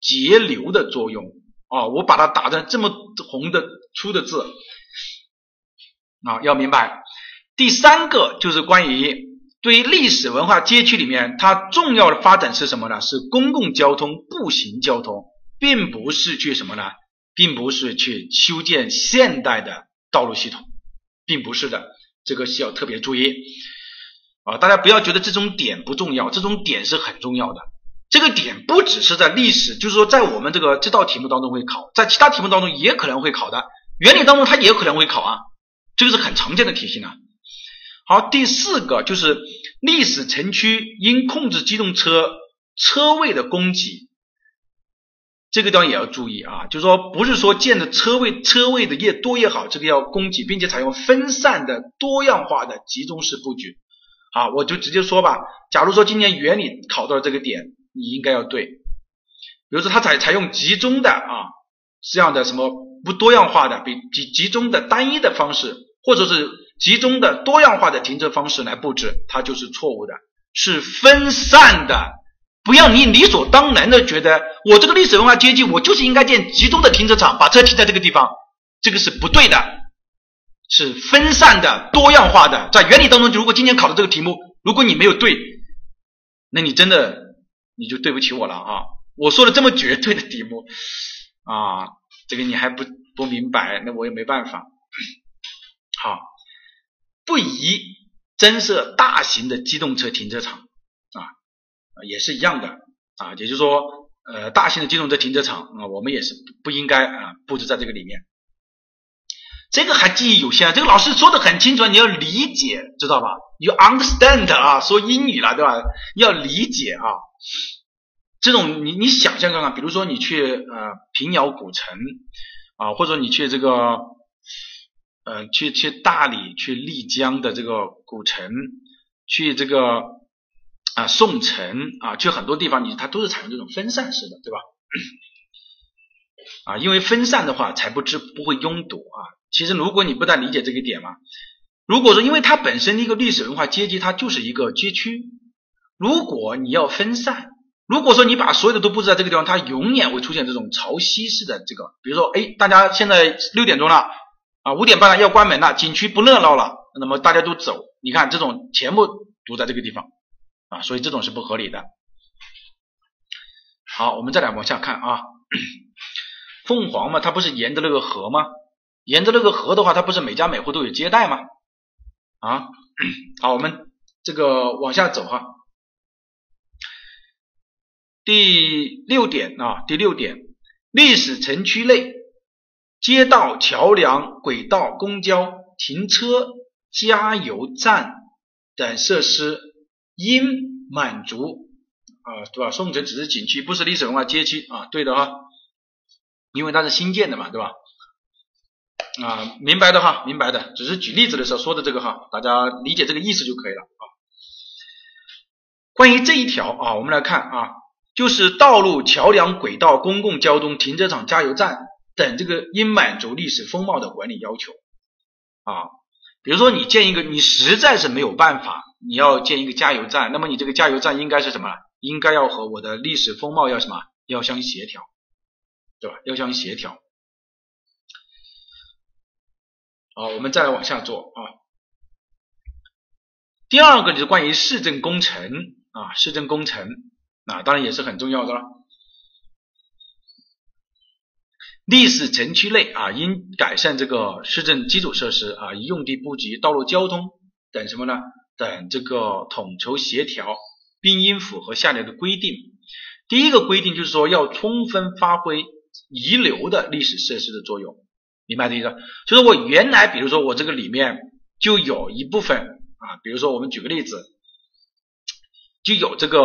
截流的作用。哦，我把它打成这么红的粗的字啊，要明白。第三个就是关于对于历史文化街区里面，它重要的发展是什么呢？是公共交通、步行交通，并不是去什么呢？并不是去修建现代的道路系统，并不是的，这个需要特别注意啊！大家不要觉得这种点不重要，这种点是很重要的。这个点不只是在历史，就是说在我们这个这道题目当中会考，在其他题目当中也可能会考的，原理当中它也可能会考啊，这个是很常见的题型呢。好，第四个就是历史城区应控制机动车车位的供给，这个地方也要注意啊，就是说不是说建的车位车位的越多越好，这个要供给，并且采用分散的多样化的集中式布局。好，我就直接说吧，假如说今年原理考到了这个点。你应该要对，比如说它采采用集中的啊这样的什么不多样化的比集集中的单一的方式，或者是集中的多样化的停车方式来布置，它就是错误的，是分散的。不要你理所当然的觉得我这个历史文化街区我就是应该建集中的停车场，把车停在这个地方，这个是不对的，是分散的多样化的。在原理当中，如果今天考的这个题目，如果你没有对，那你真的。你就对不起我了啊！我说了这么绝对的题目啊，这个你还不不明白，那我也没办法。好，不宜增设大型的机动车停车场啊，也是一样的啊，也就是说，呃，大型的机动车停车场啊，我们也是不应该啊布置在这个里面。这个还记忆有限，这个老师说的很清楚，你要理解，知道吧？You understand 啊，说英语了，对吧？要理解啊。这种你你想象看看，比如说你去呃平遥古城啊，或者你去这个呃去去大理、去丽江的这个古城，去这个啊宋城啊，去很多地方，你它都是采用这种分散式的，对吧？啊，因为分散的话才不知不会拥堵啊。其实如果你不太理解这个点嘛，如果说因为它本身的一个历史文化阶级，它就是一个街区。如果你要分散，如果说你把所有的都布置在这个地方，它永远会出现这种潮汐式的这个，比如说，哎，大家现在六点钟了啊，五点半了要关门了，景区不热闹了，那么大家都走，你看这种全部堵在这个地方啊，所以这种是不合理的。好，我们再来往下看啊，凤凰嘛，它不是沿着那个河吗？沿着那个河的话，它不是每家每户都有接待吗？啊，好，我们这个往下走哈。第六点啊，第六点，历史城区内街道、桥梁、轨道、公交、停车、加油站等设施应满足啊，对吧？宋城只是景区，不是历史文化街区啊，对的哈，因为它是新建的嘛，对吧？啊，明白的哈，明白的，只是举例子的时候说的这个哈，大家理解这个意思就可以了啊。关于这一条啊，我们来看啊。就是道路、桥梁、轨道、公共交通、停车场、加油站等，这个应满足历史风貌的管理要求啊。比如说，你建一个，你实在是没有办法，你要建一个加油站，那么你这个加油站应该是什么？应该要和我的历史风貌要什么？要相协调，对吧？要相协调。好，我们再来往下做啊。第二个就是关于市政工程啊，市政工程。啊当然也是很重要的了。历史城区内啊，应改善这个市政基础设施啊，用地布局、道路交通等什么呢？等这个统筹协调，并应符合下列的规定。第一个规定就是说，要充分发挥遗留的历史设施的作用明白这意思？就是我原来比如说我这个里面就有一部分啊，比如说我们举个例子，就有这个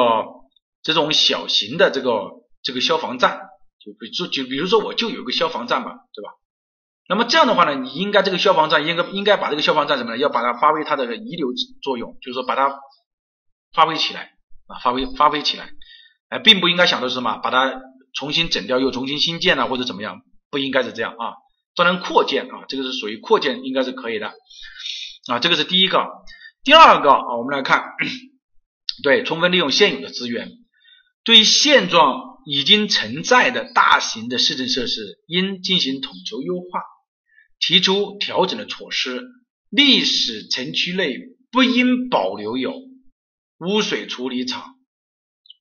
这种小型的这个这个消防站，就比如说就比如说我就有个消防站嘛，对吧？那么这样的话呢，你应该这个消防站应该应该把这个消防站什么呢？要把它发挥它的遗留作用，就是说把它发挥起来啊，发挥发挥起来，哎，并不应该想的是什么，把它重新整掉又重新新建了或者怎么样，不应该是这样啊。专门扩建啊，这个是属于扩建，应该是可以的啊。这个是第一个，第二个啊，我们来看，对，充分利用现有的资源，对现状已经存在的大型的市政设施，应进行统筹优化，提出调整的措施。历史城区内不应保留有污水处理厂、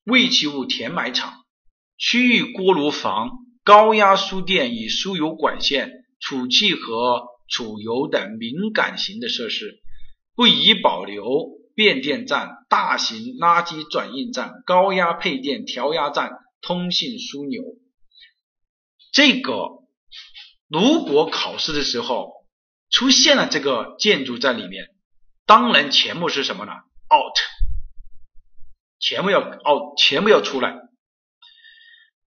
废弃物填埋场、区域锅炉房、高压输电与输油管线。储气和储油等敏感型的设施，不宜保留变电站、大型垃圾转运站、高压配电调压站、通信枢纽。这个如果考试的时候出现了这个建筑在里面，当然全部是什么呢？out，全部要 out，全部要出来。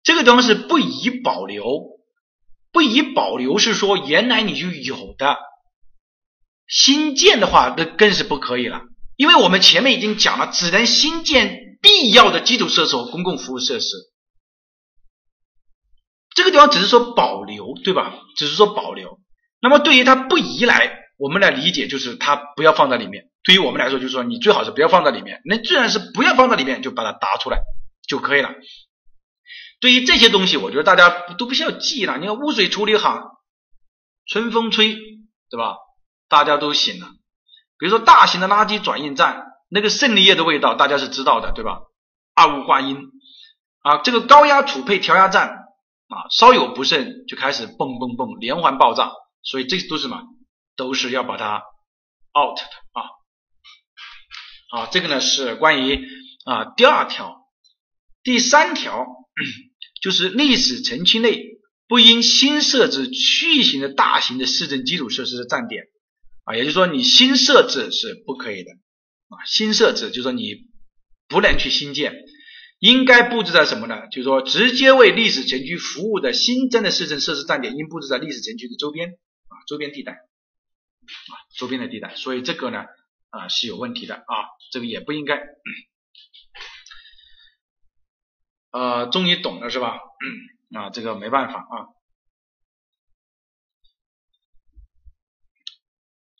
这个地方是不宜保留。不宜保留是说原来你就有的，新建的话那更是不可以了，因为我们前面已经讲了，只能新建必要的基础设施和公共服务设施。这个地方只是说保留，对吧？只是说保留。那么对于它不宜来，我们来理解就是它不要放在里面。对于我们来说，就是说你最好是不要放在里面。那既然是不要放在里面，就把它打出来就可以了。对于这些东西，我觉得大家都不需要记了。你看污水处理厂，春风吹，对吧？大家都醒了。比如说大型的垃圾转运站，那个胜利液的味道，大家是知道的，对吧？二氧化铟啊，这个高压储配调压站啊，稍有不慎就开始蹦蹦蹦连环爆炸，所以这都是什么？都是要把它 out 的啊。好，这个呢是关于啊第二条，第三条。就是历史城区内不应新设置区域型的大型的市政基础设施的站点啊，也就是说你新设置是不可以的啊，新设置就是说你不能去新建，应该布置在什么呢？就是说直接为历史城区服务的新增的市政设施站点应布置在历史城区的周边啊，周边地带啊，周边的地带，所以这个呢啊是有问题的啊，这个也不应该。呃，终于懂了是吧？啊，这个没办法啊。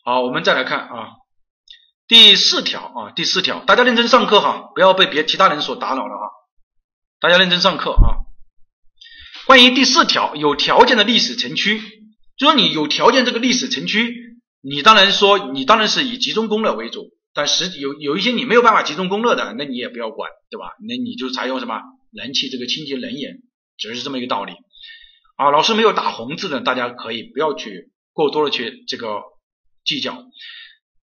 好，我们再来看啊，第四条啊，第四条，大家认真上课哈，不要被别其他人所打扰了啊。大家认真上课啊。关于第四条，有条件的历史城区，就说你有条件这个历史城区，你当然说你当然是以集中供热为主，但实有有一些你没有办法集中供热的，那你也不要管，对吧？那你就采用什么？燃气这个清洁能源，只是这么一个道理啊。老师没有打红字的，大家可以不要去过多的去这个计较，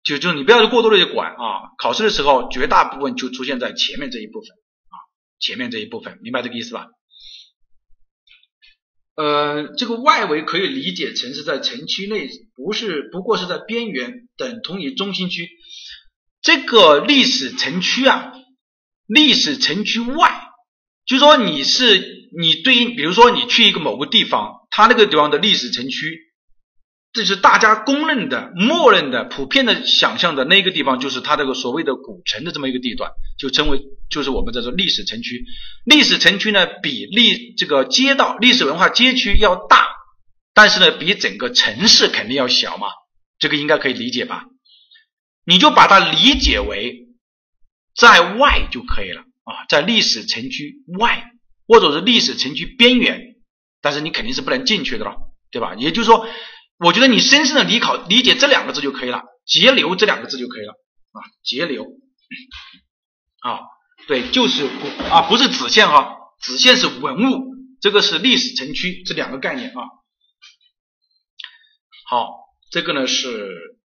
就就你不要去过多的去管啊。考试的时候，绝大部分就出现在前面这一部分啊，前面这一部分，明白这个意思吧？呃，这个外围可以理解成是在城区内，不是不过是在边缘，等同于中心区。这个历史城区啊，历史城区外。就说你是你对应，比如说你去一个某个地方，它那个地方的历史城区，这是大家公认的、默认的、普遍的想象的那个地方，就是它这个所谓的古城的这么一个地段，就称为就是我们叫做历史城区。历史城区呢，比历这个街道、历史文化街区要大，但是呢，比整个城市肯定要小嘛，这个应该可以理解吧？你就把它理解为在外就可以了。啊，在历史城区外，或者是历史城区边缘，但是你肯定是不能进去的了，对吧？也就是说，我觉得你深深的理考理解这两个字就可以了，节流这两个字就可以了啊，节流啊，对，就是啊，不是子线哈，子线是文物，这个是历史城区这两个概念啊。好，这个呢是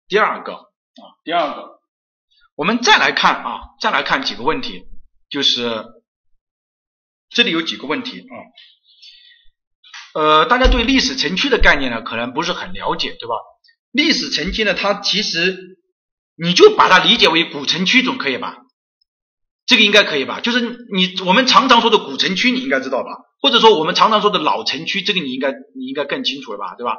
第二个啊，第二个，我们再来看啊，再来看几个问题。就是这里有几个问题啊，呃，大家对历史城区的概念呢，可能不是很了解，对吧？历史城区呢，它其实你就把它理解为古城区总可以吧？这个应该可以吧？就是你我们常常说的古城区，你应该知道吧？或者说我们常常说的老城区，这个你应该你应该更清楚了吧？对吧？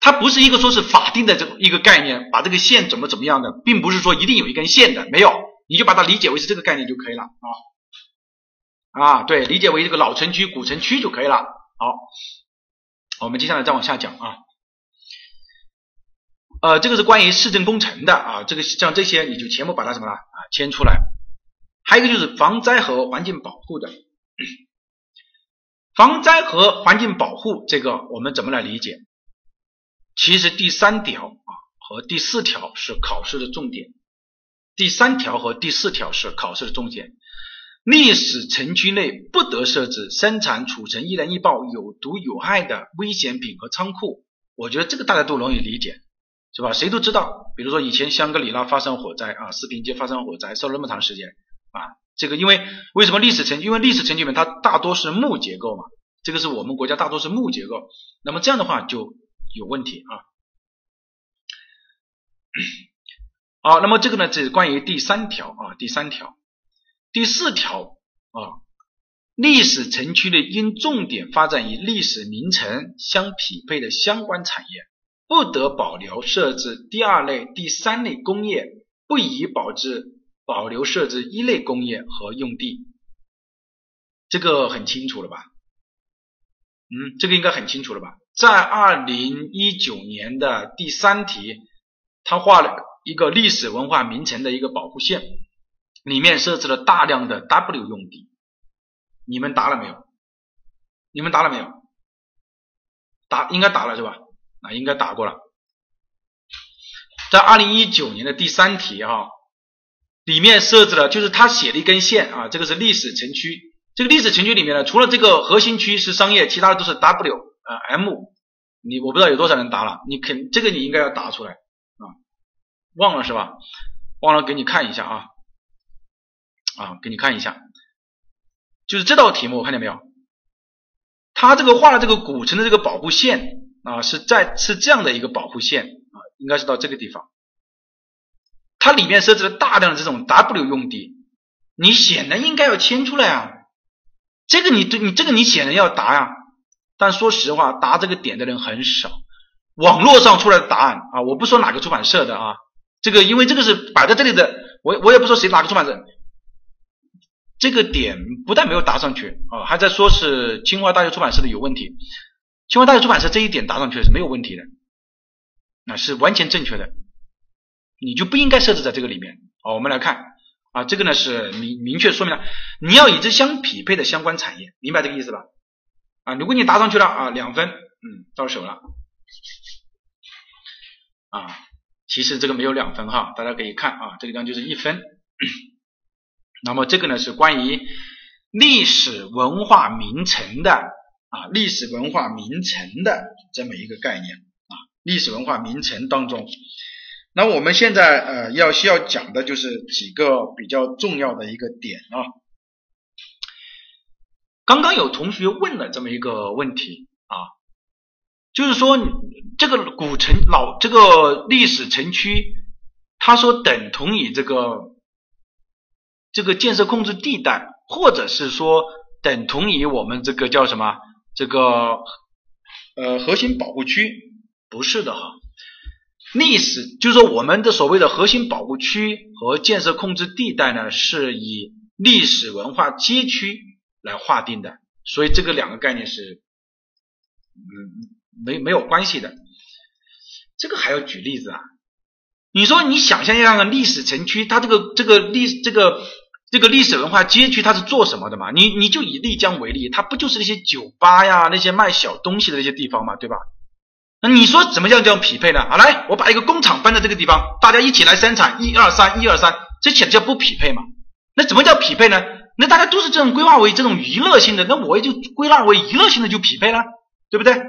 它不是一个说是法定的这一个概念，把这个县怎么怎么样的，并不是说一定有一根线的，没有，你就把它理解为是这个概念就可以了啊啊，对，理解为这个老城区、古城区就可以了。好，我们接下来再往下讲啊，呃，这个是关于市政工程的啊，这个像这些你就全部把它什么了啊签出来。还有一个就是防灾和环境保护的，防灾和环境保护这个我们怎么来理解？其实第三条啊和第四条是考试的重点，第三条和第四条是考试的重点。历史城区内不得设置生产、储存易燃易爆、有毒有害的危险品和仓库。我觉得这个大家都容易理解，是吧？谁都知道，比如说以前香格里拉发生火灾啊，四平街发生火灾，烧了那么长时间。啊，这个因为为什么历史城？因为历史城区里面它大多是木结构嘛，这个是我们国家大多是木结构，那么这样的话就有问题啊。好，那么这个呢，这是关于第三条啊，第三条，第四条啊，历史城区内应重点发展与历史名城相匹配的相关产业，不得保留设置第二类、第三类工业，不宜保质。保留设置一类工业和用地，这个很清楚了吧？嗯，这个应该很清楚了吧？在二零一九年的第三题，他画了一个历史文化名城的一个保护线，里面设置了大量的 W 用地，你们答了没有？你们答了没有？答应该答了是吧？啊，应该答过了。在二零一九年的第三题哈。里面设置了，就是他写了一根线啊，这个是历史城区。这个历史城区里面呢，除了这个核心区是商业，其他的都是 W 啊 M。你我不知道有多少人答了，你肯这个你应该要答出来啊，忘了是吧？忘了给你看一下啊啊，给你看一下，就是这道题目我看见没有？他这个画的这个古城的这个保护线啊，是在是这样的一个保护线啊，应该是到这个地方。它里面设置了大量的这种 W 用地，你显然应该要签出来啊，这个你对你这个你显然要答呀，但说实话，答这个点的人很少。网络上出来的答案啊，我不说哪个出版社的啊，这个因为这个是摆在这里的，我我也不说谁哪个出版社，这个点不但没有答上去啊，还在说是清华大学出版社的有问题。清华大学出版社这一点答上去是没有问题的，那是完全正确的。你就不应该设置在这个里面。好，我们来看啊，这个呢是明明确说明了你要与之相匹配的相关产业，明白这个意思吧？啊，如果你答上去了啊，两分，嗯，到手了。啊，其实这个没有两分哈，大家可以看啊，这个地方就是一分。那么这个呢是关于历史文化名城的啊，历史文化名城的这么一个概念啊，历史文化名城当中。那我们现在呃要需要讲的就是几个比较重要的一个点啊。刚刚有同学问了这么一个问题啊，就是说这个古城老这个历史城区，他说等同于这个这个建设控制地带，或者是说等同于我们这个叫什么这个呃核心保护区，不是的哈。历史就是说，我们的所谓的核心保护区和建设控制地带呢，是以历史文化街区来划定的，所以这个两个概念是，嗯，没没有关系的。这个还要举例子啊？你说你想象一下，个历史城区，它这个这个历这个这个历史文化街区，它是做什么的嘛？你你就以丽江为例，它不就是那些酒吧呀，那些卖小东西的那些地方嘛，对吧？那你说怎么样叫匹配呢？啊，来，我把一个工厂搬到这个地方，大家一起来生产，一二三，一二三，这简直叫不匹配嘛？那怎么叫匹配呢？那大家都是这种规划为这种娱乐性的，那我也就归纳为娱乐性的就匹配了，对不对？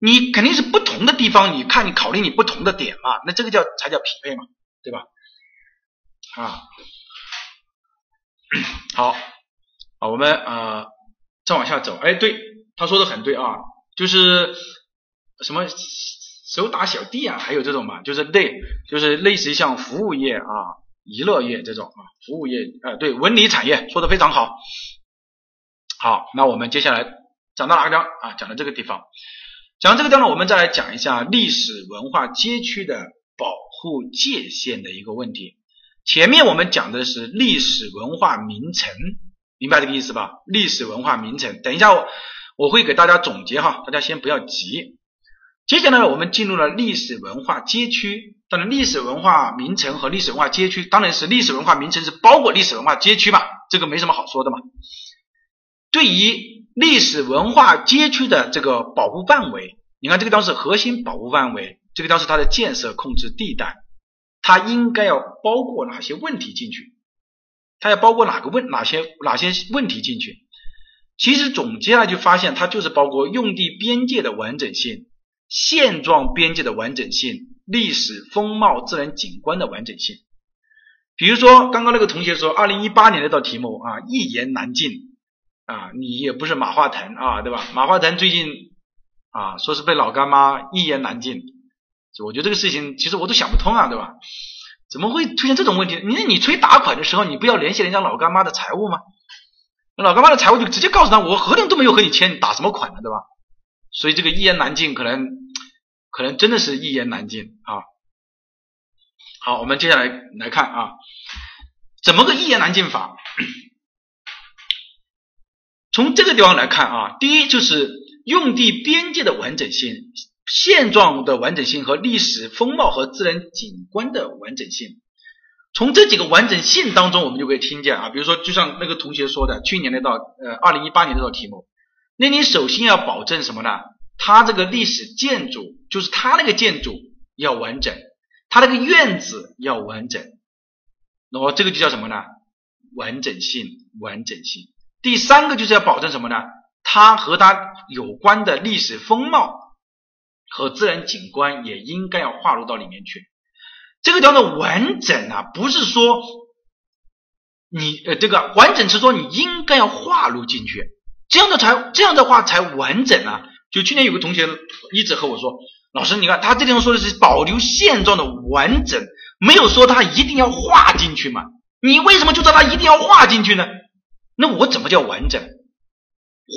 你肯定是不同的地方，你看你考虑你不同的点嘛，那这个叫才叫匹配嘛，对吧？啊，好，啊，我们呃再往下走，哎，对。他说的很对啊，就是什么手打小弟啊，还有这种嘛，就是类就是类似于像服务业啊、娱乐业这种啊，服务业啊，对文理产业说的非常好。好，那我们接下来讲到哪个地方啊？讲到这个地方，讲到这个地方呢，我们再来讲一下历史文化街区的保护界限的一个问题。前面我们讲的是历史文化名城，明白这个意思吧？历史文化名城，等一下我我会给大家总结哈，大家先不要急。接下来我们进入了历史文化街区，当然历史文化名城和历史文化街区，当然是历史文化名城是包括历史文化街区嘛，这个没什么好说的嘛。对于历史文化街区的这个保护范围，你看这个地方是核心保护范围，这个地方是它的建设控制地带，它应该要包括哪些问题进去？它要包括哪个问哪些哪些问题进去？其实总结下来就发现，它就是包括用地边界的完整性、现状边界的完整性、历史风貌、自然景观的完整性。比如说刚刚那个同学说，二零一八年那道题目啊，一言难尽。啊，你也不是马化腾啊，对吧？马化腾最近啊，说是被老干妈一言难尽，就我觉得这个事情其实我都想不通啊，对吧？怎么会出现这种问题？你你催打款的时候，你不要联系人家老干妈的财务吗？老干妈的财务就直接告诉他，我合同都没有和你签，你打什么款呢，对吧？所以这个一言难尽，可能可能真的是一言难尽啊。好，我们接下来来看啊，怎么个一言难尽法？从这个地方来看啊，第一就是用地边界的完整性、现状的完整性和历史风貌和自然景观的完整性。从这几个完整性当中，我们就可以听见啊，比如说就像那个同学说的，去年那道呃二零一八年那道题目，那你首先要保证什么呢？它这个历史建筑就是它那个建筑要完整，它那个院子要完整，那么这个就叫什么呢？完整性，完整性。第三个就是要保证什么呢？它和它有关的历史风貌和自然景观也应该要划入到里面去。这个叫做完整啊，不是说你呃这个完整是说你应该要划入进去，这样的才这样的话才完整啊。就去年有个同学一直和我说，老师你看他这地方说的是保留现状的完整，没有说他一定要划进去嘛？你为什么就说他一定要划进去呢？那我怎么叫完整？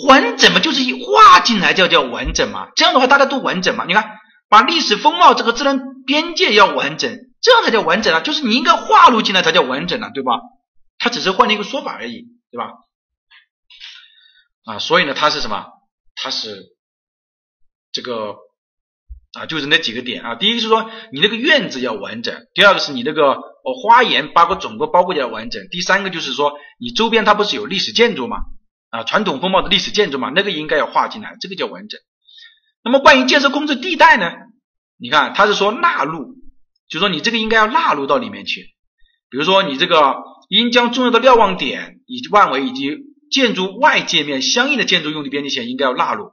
完整嘛，就是一画进来叫叫完整嘛。这样的话大家都完整嘛。你看，把历史风貌这个自然边界要完整，这样才叫完整啊。就是你应该划入进来才叫完整啊，对吧？他只是换了一个说法而已，对吧？啊，所以呢，它是什么？它是这个啊，就是那几个点啊。第一个是说你那个院子要完整，第二个是你那个。哦，花园包括整个包括起来完整。第三个就是说，你周边它不是有历史建筑嘛？啊，传统风貌的历史建筑嘛，那个应该要划进来，这个叫完整。那么关于建设控制地带呢？你看，它是说纳入，就说你这个应该要纳入到里面去。比如说，你这个应将重要的瞭望点以及范围以及建筑外界面相应的建筑用地边界线应该要纳入，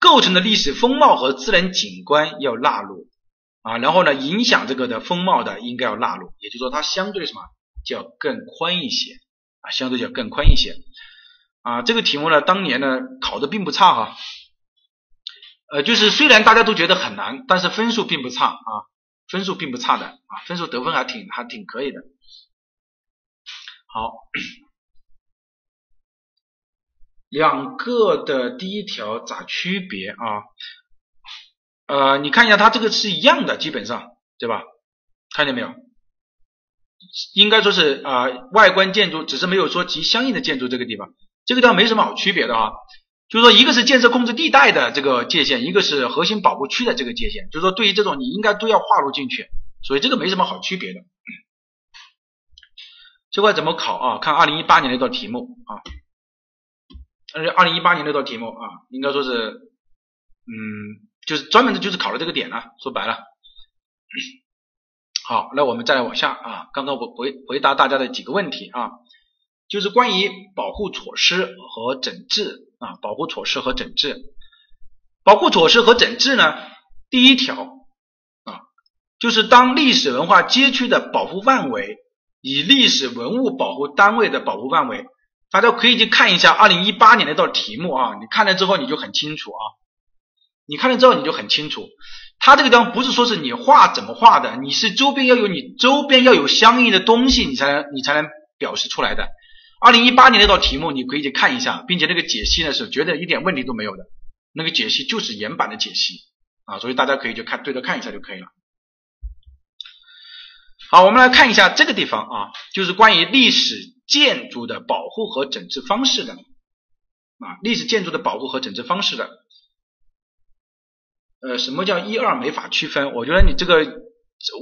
构成的历史风貌和自然景观要纳入。啊，然后呢，影响这个的风貌的应该要纳入，也就是说它相对什么就要更宽一些啊，相对就要更宽一些啊。这个题目呢，当年呢考的并不差哈，呃，就是虽然大家都觉得很难，但是分数并不差啊，分数并不差的啊，分数得分还挺还挺可以的。好，两个的第一条咋区别啊？呃，你看一下，它这个是一样的，基本上，对吧？看见没有？应该说是啊，外观建筑只是没有说及相应的建筑这个地方，这个地方没什么好区别的哈。就是说，一个是建设控制地带的这个界限，一个是核心保护区的这个界限。就是说，对于这种你应该都要划入进去，所以这个没什么好区别的。这块怎么考啊？看二零一八年那道题目啊，而且二零一八年那道题目啊，应该说是，嗯。就是专门的，就是考了这个点啊。说白了，好，那我们再来往下啊。刚刚我回回答大家的几个问题啊，就是关于保护措施和整治啊，保护措施和整治，保护措施和整治呢，第一条啊，就是当历史文化街区的保护范围以历史文物保护单位的保护范围。大家可以去看一下二零一八年那道题目啊，你看了之后你就很清楚啊，你看了之后你就很清楚，它这个地方不是说是你画怎么画的，你是周边要有你周边要有相应的东西，你才能你才能表示出来的。二零一八年那道题目你可以去看一下，并且那个解析呢是觉得一点问题都没有的，那个解析就是原版的解析啊，所以大家可以去看对着看一下就可以了。好，我们来看一下这个地方啊，就是关于历史建筑的保护和整治方式的啊，历史建筑的保护和整治方式的。呃，什么叫一二没法区分？我觉得你这个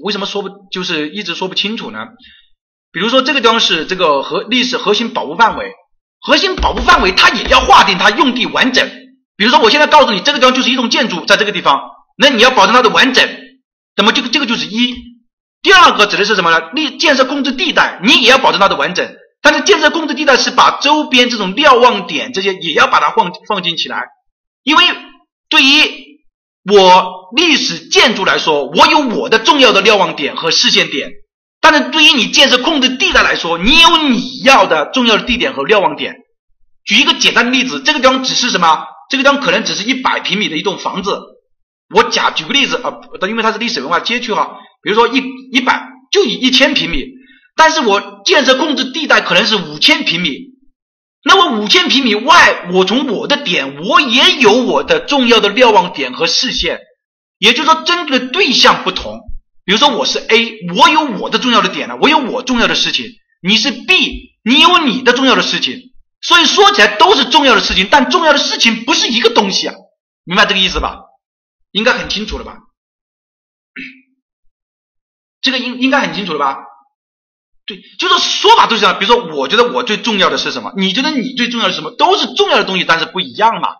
为什么说不就是一直说不清楚呢？比如说这个地方是这个核历史核心保护范围，核心保护范围它也要划定它用地完整。比如说我现在告诉你这个地方就是一栋建筑，在这个地方，那你要保证它的完整，那么这个这个就是一。第二个指的是什么呢？立建设控制地带，你也要保证它的完整。但是建设控制地带是把周边这种瞭望点这些也要把它放放进起来，因为对于我历史建筑来说，我有我的重要的瞭望点和视线点。但是对于你建设控制地带来说，你有你要的重要的地点和瞭望点。举一个简单的例子，这个地方只是什么？这个地方可能只是一百平米的一栋房子。我假举个例子啊，因为它是历史文化街区哈。比如说一一百就以一千平米，但是我建设控制地带可能是五千平米，那么五千平米外，我从我的点，我也有我的重要的瞭望点和视线，也就是说，针对的对象不同。比如说我是 A，我有我的重要的点呢，我有我重要的事情；你是 B，你有你的重要的事情。所以说起来都是重要的事情，但重要的事情不是一个东西啊，明白这个意思吧？应该很清楚了吧？这个应应该很清楚了吧？对，就是说法都是这样。比如说，我觉得我最重要的是什么？你觉得你最重要的是什么？都是重要的东西，但是不一样嘛。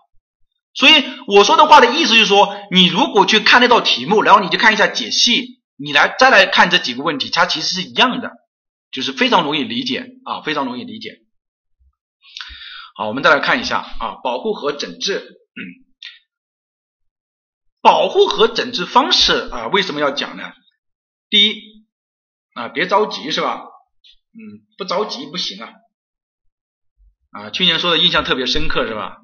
所以我说的话的意思就是说，你如果去看那道题目，然后你就看一下解析，你来再来看这几个问题，它其实是一样的，就是非常容易理解啊，非常容易理解。好，我们再来看一下啊，保护和整治，保护和整治方式啊，为什么要讲呢？第一啊，别着急是吧？嗯，不着急不行啊。啊，去年说的印象特别深刻是吧？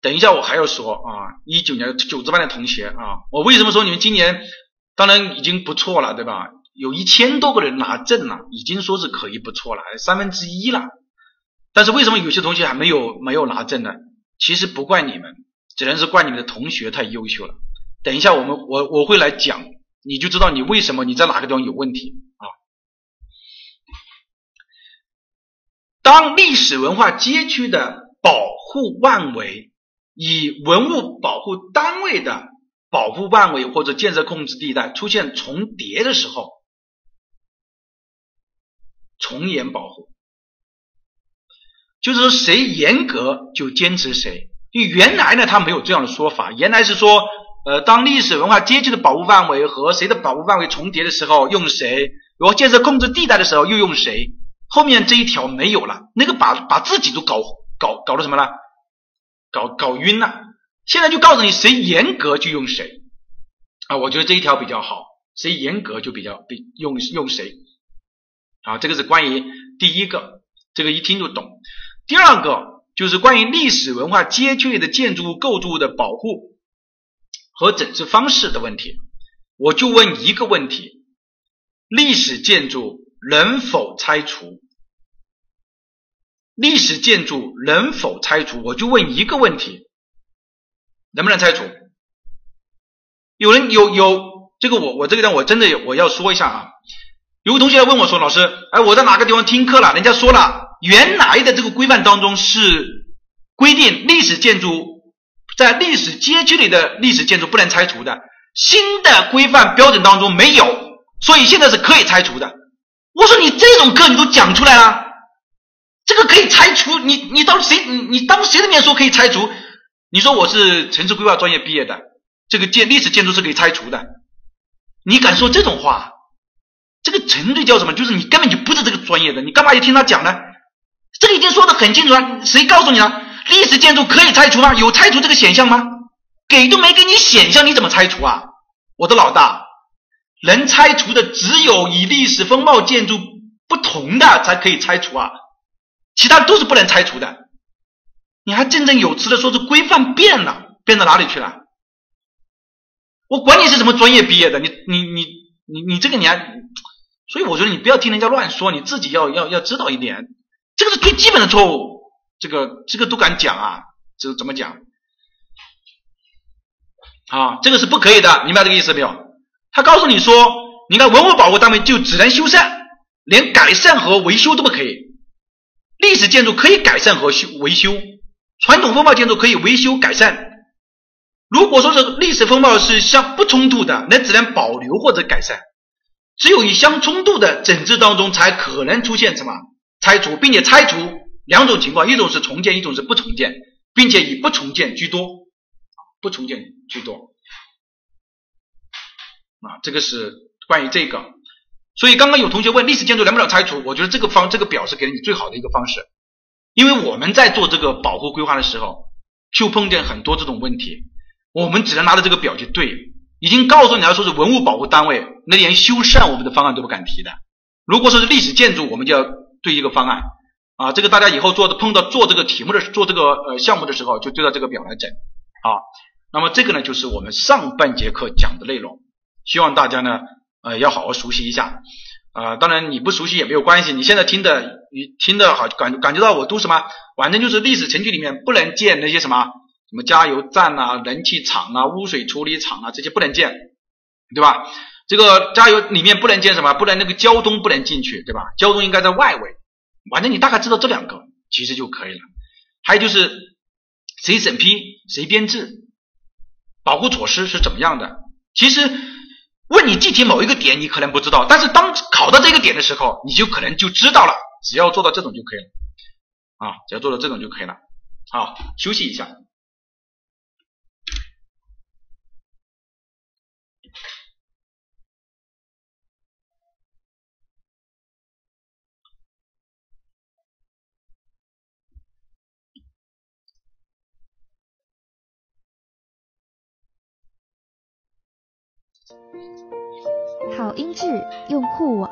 等一下我还要说啊，一九年九字班的同学啊，我为什么说你们今年当然已经不错了对吧？有一千多个人拿证了，已经说是可以不错了，三分之一了。但是为什么有些同学还没有没有拿证呢？其实不怪你们，只能是怪你们的同学太优秀了。等一下我们我我会来讲。你就知道你为什么你在哪个地方有问题啊？当历史文化街区的保护范围以文物保护单位的保护范围或者建设控制地带出现重叠的时候，从严保护，就是说谁严格就坚持谁。因为原来呢，他没有这样的说法，原来是说。呃，当历史文化街区的保护范围和谁的保护范围重叠的时候，用谁；如果建设控制地带的时候，又用谁。后面这一条没有了，那个把把自己都搞搞搞的什么了？搞搞晕了。现在就告诉你，谁严格就用谁啊？我觉得这一条比较好，谁严格就比较比用用谁啊？这个是关于第一个，这个一听就懂。第二个就是关于历史文化街区的建筑物构筑物的保护。和整治方式的问题，我就问一个问题：历史建筑能否拆除？历史建筑能否拆除？我就问一个问题：能不能拆除？有人有有这个我我这个地方我真的我要说一下啊！有个同学来问我说：“老师，哎，我在哪个地方听课了？人家说了，原来的这个规范当中是规定历史建筑。”在历史街区里的历史建筑不能拆除的，新的规范标准当中没有，所以现在是可以拆除的。我说你这种课你都讲出来了，这个可以拆除，你你当谁你你当谁的面说可以拆除？你说我是城市规划专业毕业的，这个建历史建筑是可以拆除的，你敢说这种话？这个程序叫什么？就是你根本就不是这个专业的，你干嘛要听他讲呢？这个已经说的很清楚了，谁告诉你了？历史建筑可以拆除吗？有拆除这个选项吗？给都没给你选项，你怎么拆除啊？我的老大，能拆除的只有与历史风貌建筑不同的才可以拆除啊！其他都是不能拆除的。你还振振有词的说是规范变了，变到哪里去了？我管你是什么专业毕业的，你你你你你这个你还，所以我觉得你不要听人家乱说，你自己要要要知道一点，这个是最基本的错误，这个这个都敢讲啊，这怎么讲？啊，这个是不可以的，明白这个意思没有？他告诉你说，你看文物保护单位就只能修缮，连改善和维修都不可以。历史建筑可以改善和修维修，传统风貌建筑可以维修改善。如果说是历史风貌是相不冲突的，那只能保留或者改善。只有以相冲突的整治当中，才可能出现什么拆除，并且拆除两种情况：一种是重建，一种是不重建，并且以不重建居多。不重建居多啊，这个是关于这个。所以刚刚有同学问历史建筑能不能拆除，我觉得这个方这个表是给你最好的一个方式，因为我们在做这个保护规划的时候，就碰见很多这种问题，我们只能拿着这个表去对，已经告诉你要说是文物保护单位，那连修缮我们的方案都不敢提的。如果说是历史建筑，我们就要对一个方案啊，这个大家以后做的碰到做这个题目的做这个呃项目的时候，就对照这个表来整啊。那么这个呢，就是我们上半节课讲的内容，希望大家呢，呃，要好好熟悉一下，啊，当然你不熟悉也没有关系，你现在听的，你听的好感感觉到我都什么，反正就是历史程序里面不能建那些什么，什么加油站啊、燃气厂啊、污水处理厂啊这些不能建，对吧？这个加油里面不能建什么？不能那个交通不能进去，对吧？交通应该在外围，反正你大概知道这两个其实就可以了。还有就是谁审批谁编制。保护措施是怎么样的？其实问你具体某一个点，你可能不知道，但是当考到这个点的时候，你就可能就知道了。只要做到这种就可以了啊，只要做到这种就可以了。好，休息一下。好音质用酷我。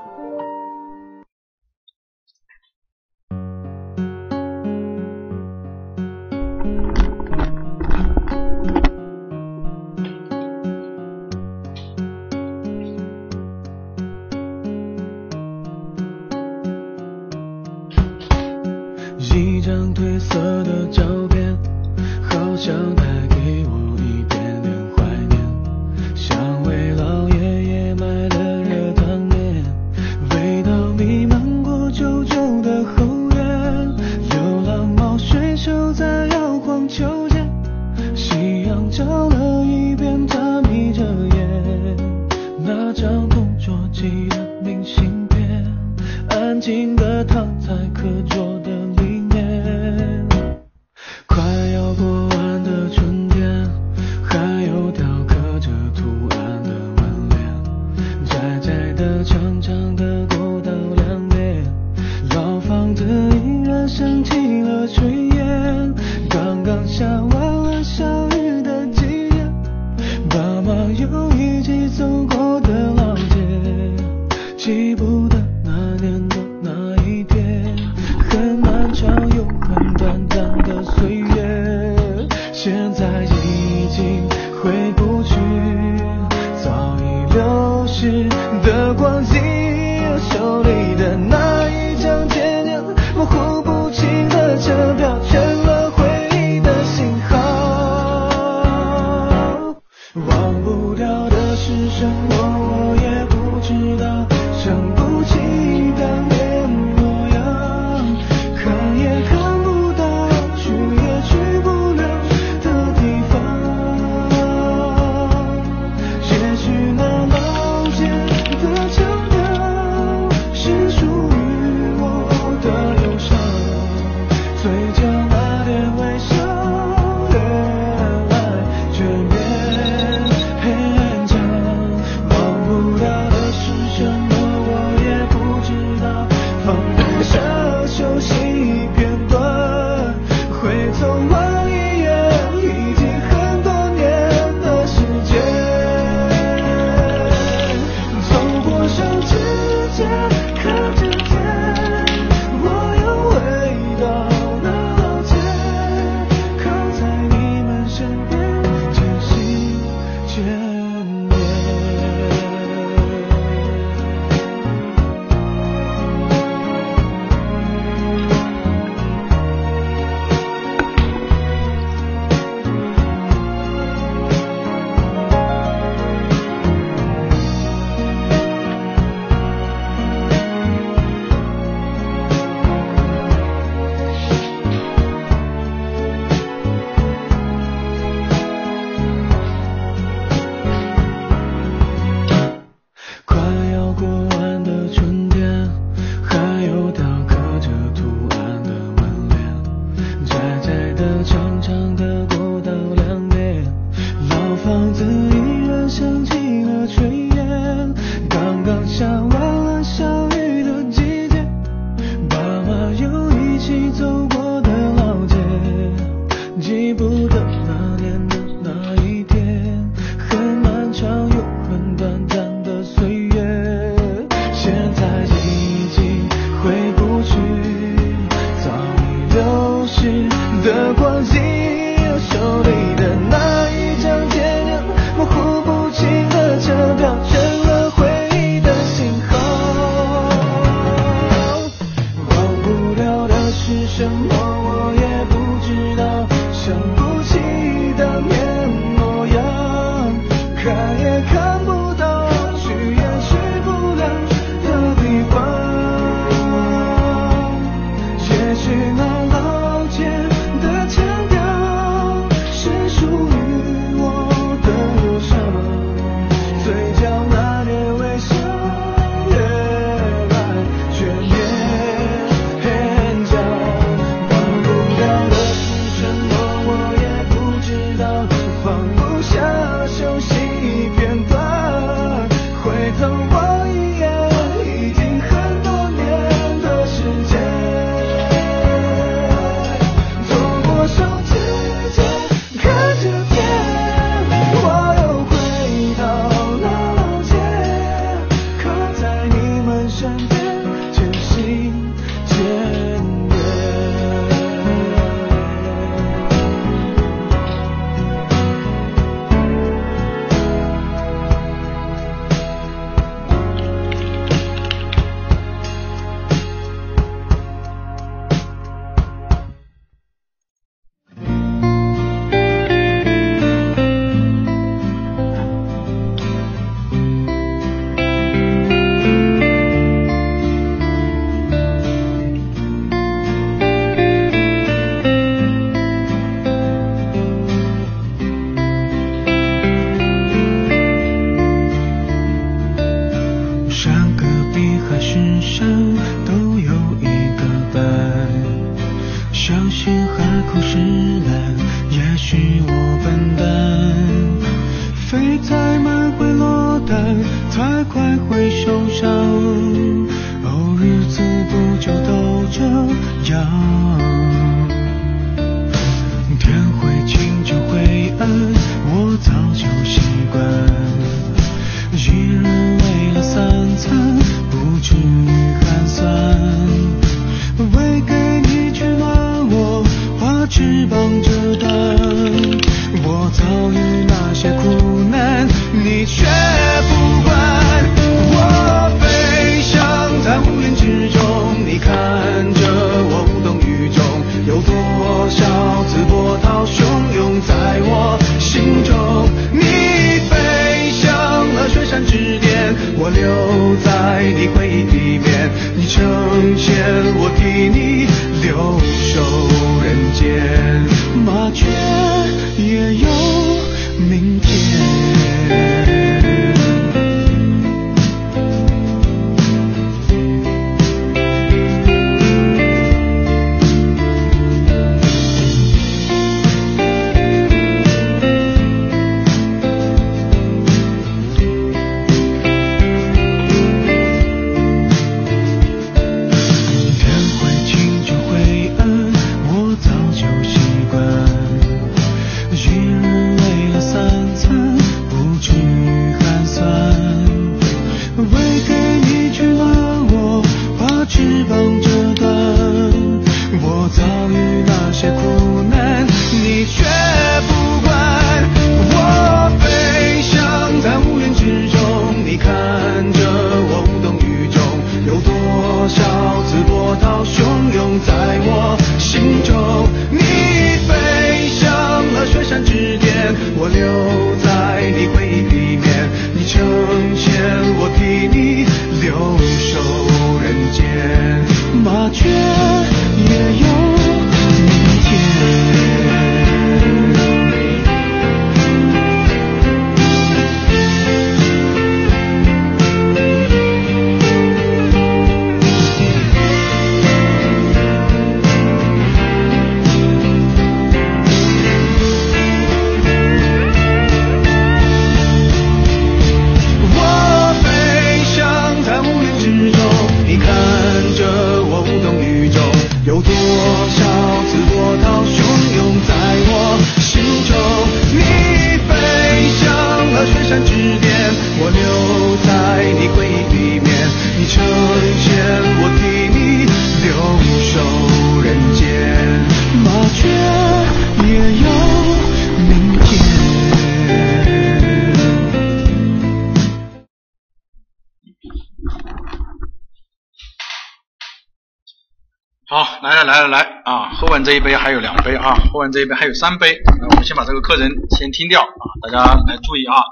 这一杯还有三杯。那我们先把这个课程先听掉啊，大家来注意啊。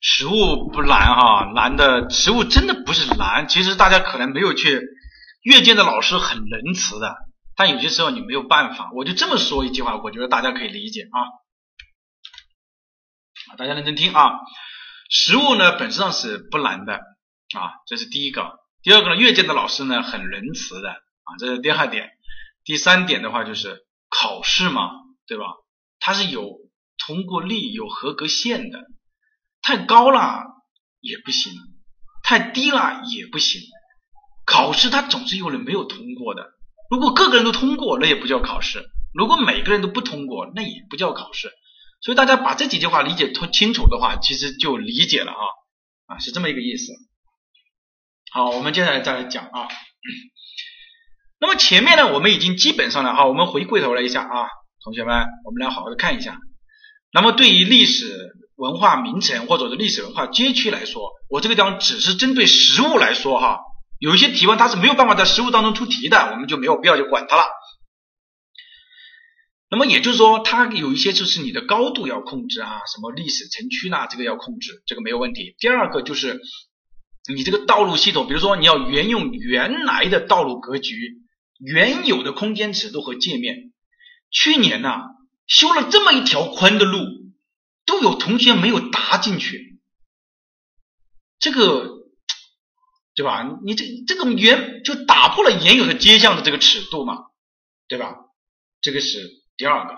食物不难哈，难的食物真的不是难。其实大家可能没有去，阅卷的老师很仁慈的，但有些时候你没有办法。我就这么说一句话，我觉得大家可以理解啊。大家认真听啊。食物呢本质上是不难的啊，这是第一个。第二个呢，阅卷的老师呢很仁慈的啊，这是第二点。第三点的话就是考试嘛，对吧？它是有通过率、有合格线的，太高了也不行，太低了也不行。考试它总是有人没有通过的，如果个个人都通过，那也不叫考试；如果每个人都不通过，那也不叫考试。所以大家把这几句话理解通清楚的话，其实就理解了啊啊，是这么一个意思。好，我们接下来再来讲啊。那么前面呢，我们已经基本上了哈，我们回过头来一下啊，同学们，我们来好好的看一下。那么对于历史文化名城或者是历史文化街区来说，我这个地方只是针对实物来说哈，有一些提问它是没有办法在实物当中出题的，我们就没有必要去管它了。那么也就是说，它有一些就是你的高度要控制啊，什么历史城区呐，这个要控制，这个没有问题。第二个就是。你这个道路系统，比如说你要沿用原来的道路格局、原有的空间尺度和界面。去年呢修了这么一条宽的路，都有同学没有搭进去，这个对吧？你这这个原就打破了原有的街巷的这个尺度嘛，对吧？这个是第二个，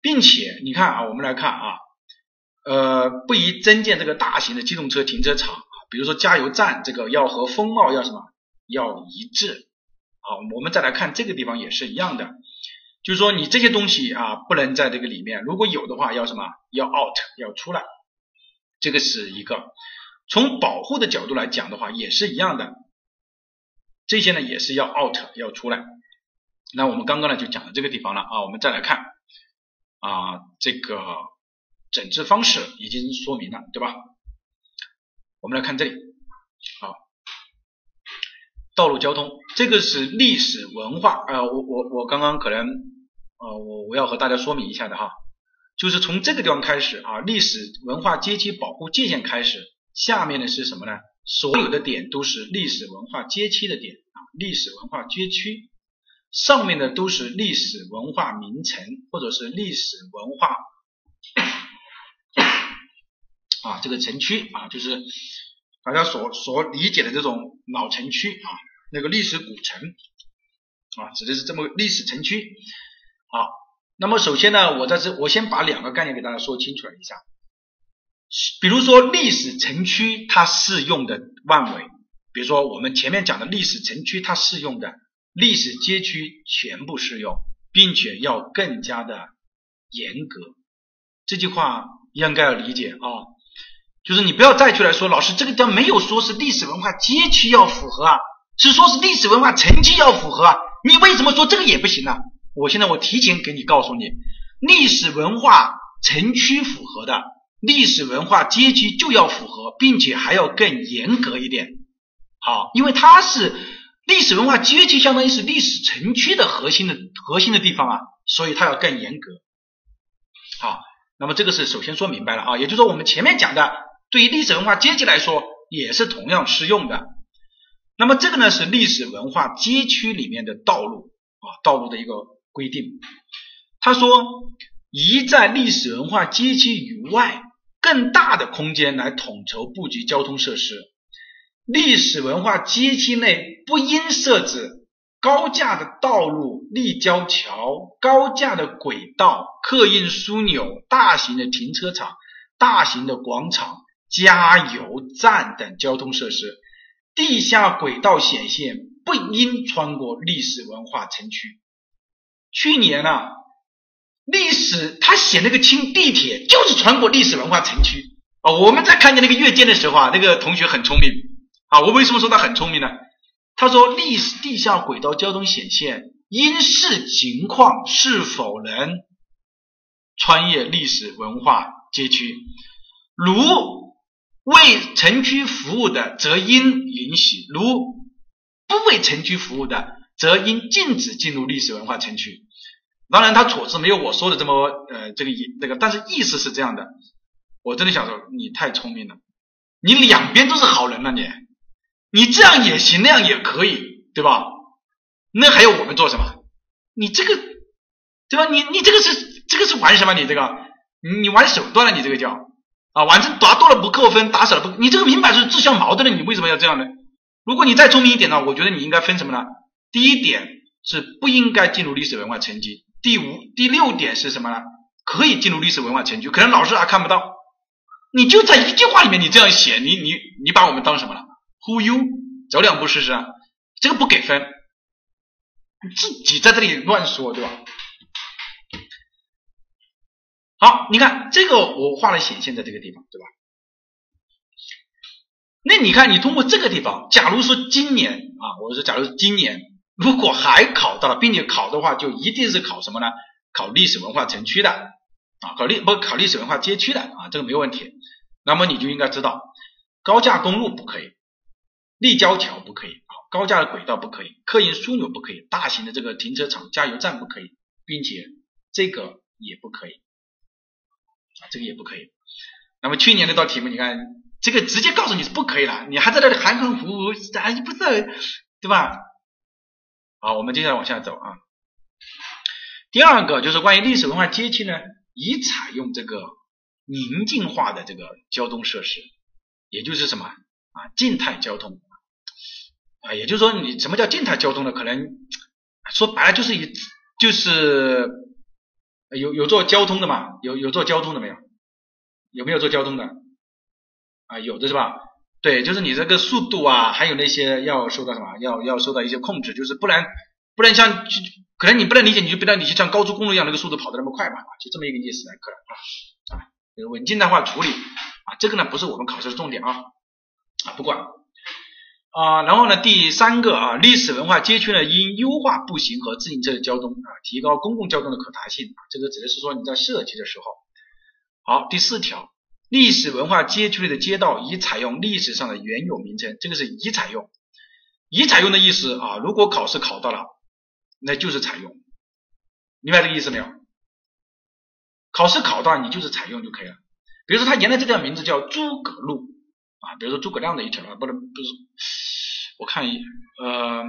并且你看啊，我们来看啊，呃，不宜增建这个大型的机动车停车场。比如说加油站这个要和风貌要什么要一致，好，我们再来看这个地方也是一样的，就是说你这些东西啊不能在这个里面，如果有的话要什么要 out 要出来，这个是一个。从保护的角度来讲的话也是一样的，这些呢也是要 out 要出来。那我们刚刚呢就讲到这个地方了啊，我们再来看啊这个整治方式已经说明了，对吧？我们来看这里，好，道路交通，这个是历史文化，呃，我我我刚刚可能，呃，我我要和大家说明一下的哈，就是从这个地方开始啊，历史文化街区保护界限开始，下面的是什么呢？所有的点都是历史文化街区的点啊，历史文化街区，上面的都是历史文化名城或者是历史文化。啊，这个城区啊，就是大家所所理解的这种老城区啊，那个历史古城啊，指的是这么历史城区。好，那么首先呢，我在这我先把两个概念给大家说清楚了一下。比如说历史城区它适用的范围，比如说我们前面讲的历史城区它适用的历史街区全部适用，并且要更加的严格。这句话应该要理解啊。就是你不要再去来说，老师这个地方没有说是历史文化街区要符合啊，是说是历史文化城区要符合啊，你为什么说这个也不行呢？我现在我提前给你告诉你，历史文化城区符合的，历史文化街区就要符合，并且还要更严格一点。好，因为它是历史文化街区，相当于是历史城区的核心的核心的地方啊，所以它要更严格。好，那么这个是首先说明白了啊，也就是说我们前面讲的。对于历史文化街区来说，也是同样适用的。那么这个呢是历史文化街区里面的道路啊，道路的一个规定。他说，宜在历史文化街区以外更大的空间来统筹布局交通设施。历史文化街区内不应设置高架的道路、立交桥、高架的轨道、客运枢纽、大型的停车场、大型的广场。加油站等交通设施，地下轨道显现不应穿过历史文化城区。去年啊，历史他写那个轻地铁就是穿过历史文化城区啊。我们在看见那个阅卷的时候啊，那个同学很聪明啊。我为什么说他很聪明呢？他说历史地下轨道交通显现应视情况是否能穿越历史文化街区，如。为城区服务的，则应允许；如不为城区服务的，则应禁止进入历史文化城区。当然，他措辞没有我说的这么呃这个意这个，但是意思是这样的。我真的想说，你太聪明了，你两边都是好人了，你你这样也行，那样也可以，对吧？那还要我们做什么？你这个对吧？你你这个是这个是玩什么？你这个你玩手段了？你这个叫啊，反正打多了不扣分，打少了不，你这个明摆是自相矛盾的，你为什么要这样呢？如果你再聪明一点呢，我觉得你应该分什么呢？第一点是不应该进入历史文化层级，第五、第六点是什么呢？可以进入历史文化城区，可能老师还看不到。你就在一句话里面你这样写，你你你把我们当什么了忽悠，走两步试试啊？这个不给分，自己在这里乱说，对吧？好，你看这个我画了显现在这个地方，对吧？那你看，你通过这个地方，假如说今年啊，我说假如今年如果还考到了，并且考的话，就一定是考什么呢？考历史文化城区的啊，考历不考历史文化街区的啊，这个没问题。那么你就应该知道，高架公路不可以，立交桥不可以啊，高架的轨道不可以，客运枢纽不可以，大型的这个停车场、加油站不可以，并且这个也不可以，这个也不可以。那么去年那道题目，你看。这个直接告诉你是不可以了，你还在那里含含糊糊，啊，你不知道，对吧？好，我们接下来往下走啊。第二个就是关于历史文化街区呢，已采用这个宁静化的这个交通设施，也就是什么啊，静态交通啊，也就是说你什么叫静态交通呢？可能说白了就是一就是有有做交通的嘛，有有做交通的没有？有没有做交通的？啊，有的是吧？对，就是你这个速度啊，还有那些要受到什么？要要受到一些控制，就是不然不然像可能你不能理解，你就不能你就像高速公路一样那个速度跑得那么快嘛，就这么一个意思，可能啊啊，稳静的话处理啊，这个呢不是我们考试的重点啊啊，不管啊，然后呢第三个啊，历史文化街区呢应优化步行和自行车的交通啊，提高公共交通的可达性，这个指的是说你在设计的时候。好，第四条。历史文化街区内的街道已采用历史上的原有名称，这个是已采用。已采用的意思啊，如果考试考到了，那就是采用，明白这个意思没有？考试考到你就是采用就可以了。比如说他原来这条名字叫诸葛路啊，比如说诸葛亮的一条啊，不能不是，我看一呃，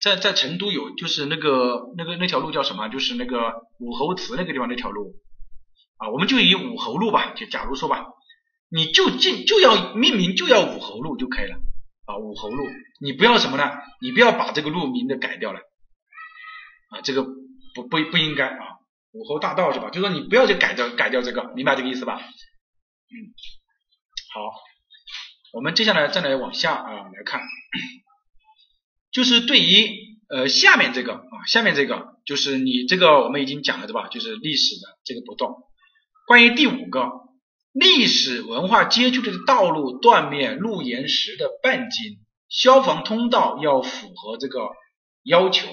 在在成都有就是那个那个那条路叫什么？就是那个武侯祠那个地方那条路。啊，我们就以武侯路吧，就假如说吧，你就进就要命名就要武侯路就可以了啊，武侯路，你不要什么呢？你不要把这个路名的改掉了啊，这个不不不应该啊，武侯大道是吧？就说你不要去改掉改掉这个，明白这个意思吧？嗯，好，我们接下来再来往下啊来看，就是对于呃下面这个啊下面这个就是你这个我们已经讲了对吧？就是历史的这个不动。关于第五个历史文化街区的道路断面路沿石的半径，消防通道要符合这个要求。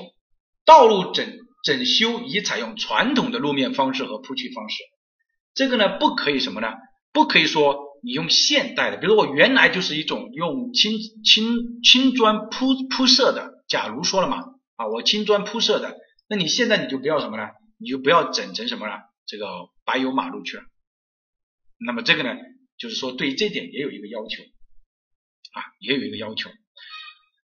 道路整整修已采用传统的路面方式和铺砌方式。这个呢，不可以什么呢？不可以说你用现代的，比如我原来就是一种用青青青砖铺铺设的。假如说了嘛，啊，我青砖铺设的，那你现在你就不要什么呢？你就不要整成什么了？这个柏油马路去了，那么这个呢，就是说对于这点也有一个要求啊，也有一个要求。